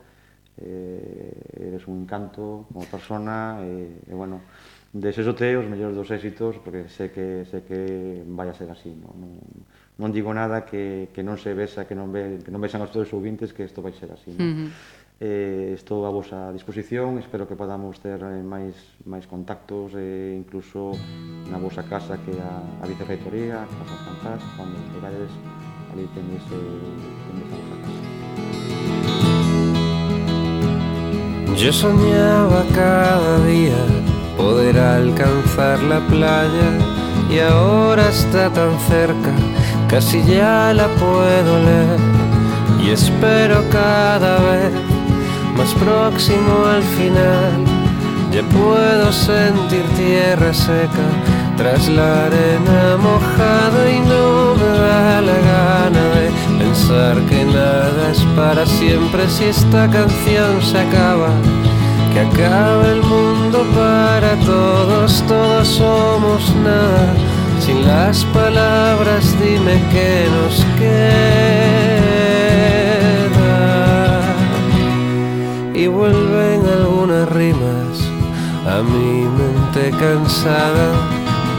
eh, eres un encanto como persona, eh, e, eh, eh, bueno, desexote os mellores dos éxitos, porque sei que, sei que vai a ser así, ¿no? non, non digo nada que, que non se besa, que non, ve, que non besan os teus ouvintes que isto vai ser así. ¿no? Uh -huh Eh, estou a vosa disposición, espero que podamos ter eh, máis, máis contactos, eh, incluso na vosa casa que a, a vicerreitoría, que son fantás, cando chegades, ali tenéis, eh, a vosa casa. Yo soñaba cada día poder alcanzar la playa y ahora está tan cerca, casi ya la puedo leer y espero cada vez más próximo al final. Ya puedo sentir tierra seca tras la arena mojada y no me da la gana de pensar que nada es para siempre si esta canción se acaba. Que acabe el mundo para todos, todos somos nada. Sin las palabras dime qué nos queda y vuelven algunas rimas. A mi mente cansada,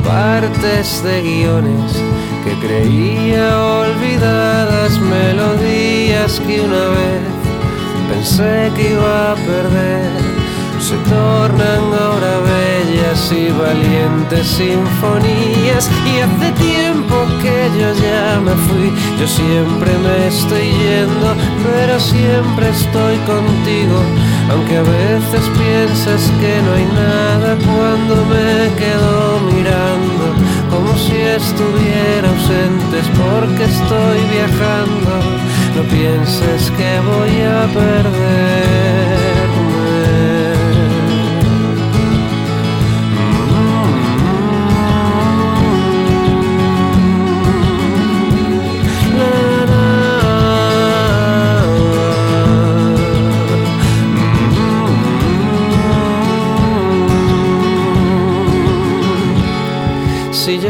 partes de guiones que creía olvidadas, melodías que una vez pensé que iba a perder. Se tornan ahora bellas y valientes sinfonías. Y hace tiempo que yo ya me fui, yo siempre me estoy yendo, pero siempre estoy contigo, aunque a veces piensas que no hay nada cuando me quedo mirando, como si estuviera ausentes porque estoy viajando, no pienses que voy a perderme.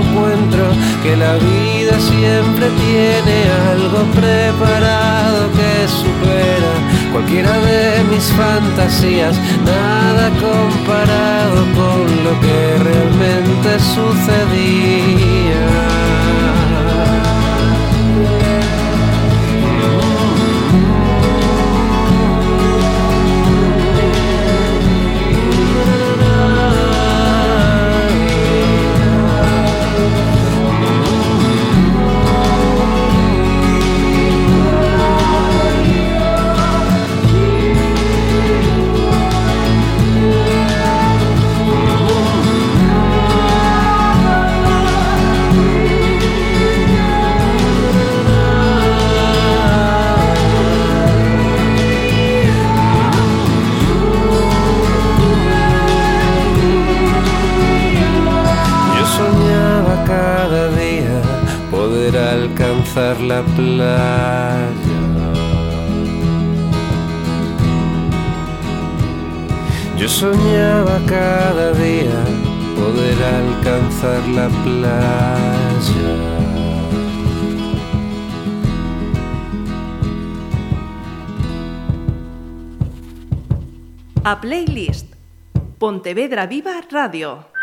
encuentro que la vida siempre tiene algo preparado que supera cualquiera de mis fantasías, nada comparado con lo que realmente sucedía. La playa. Yo soñaba cada día poder alcanzar la playa. A playlist Pontevedra Viva Radio.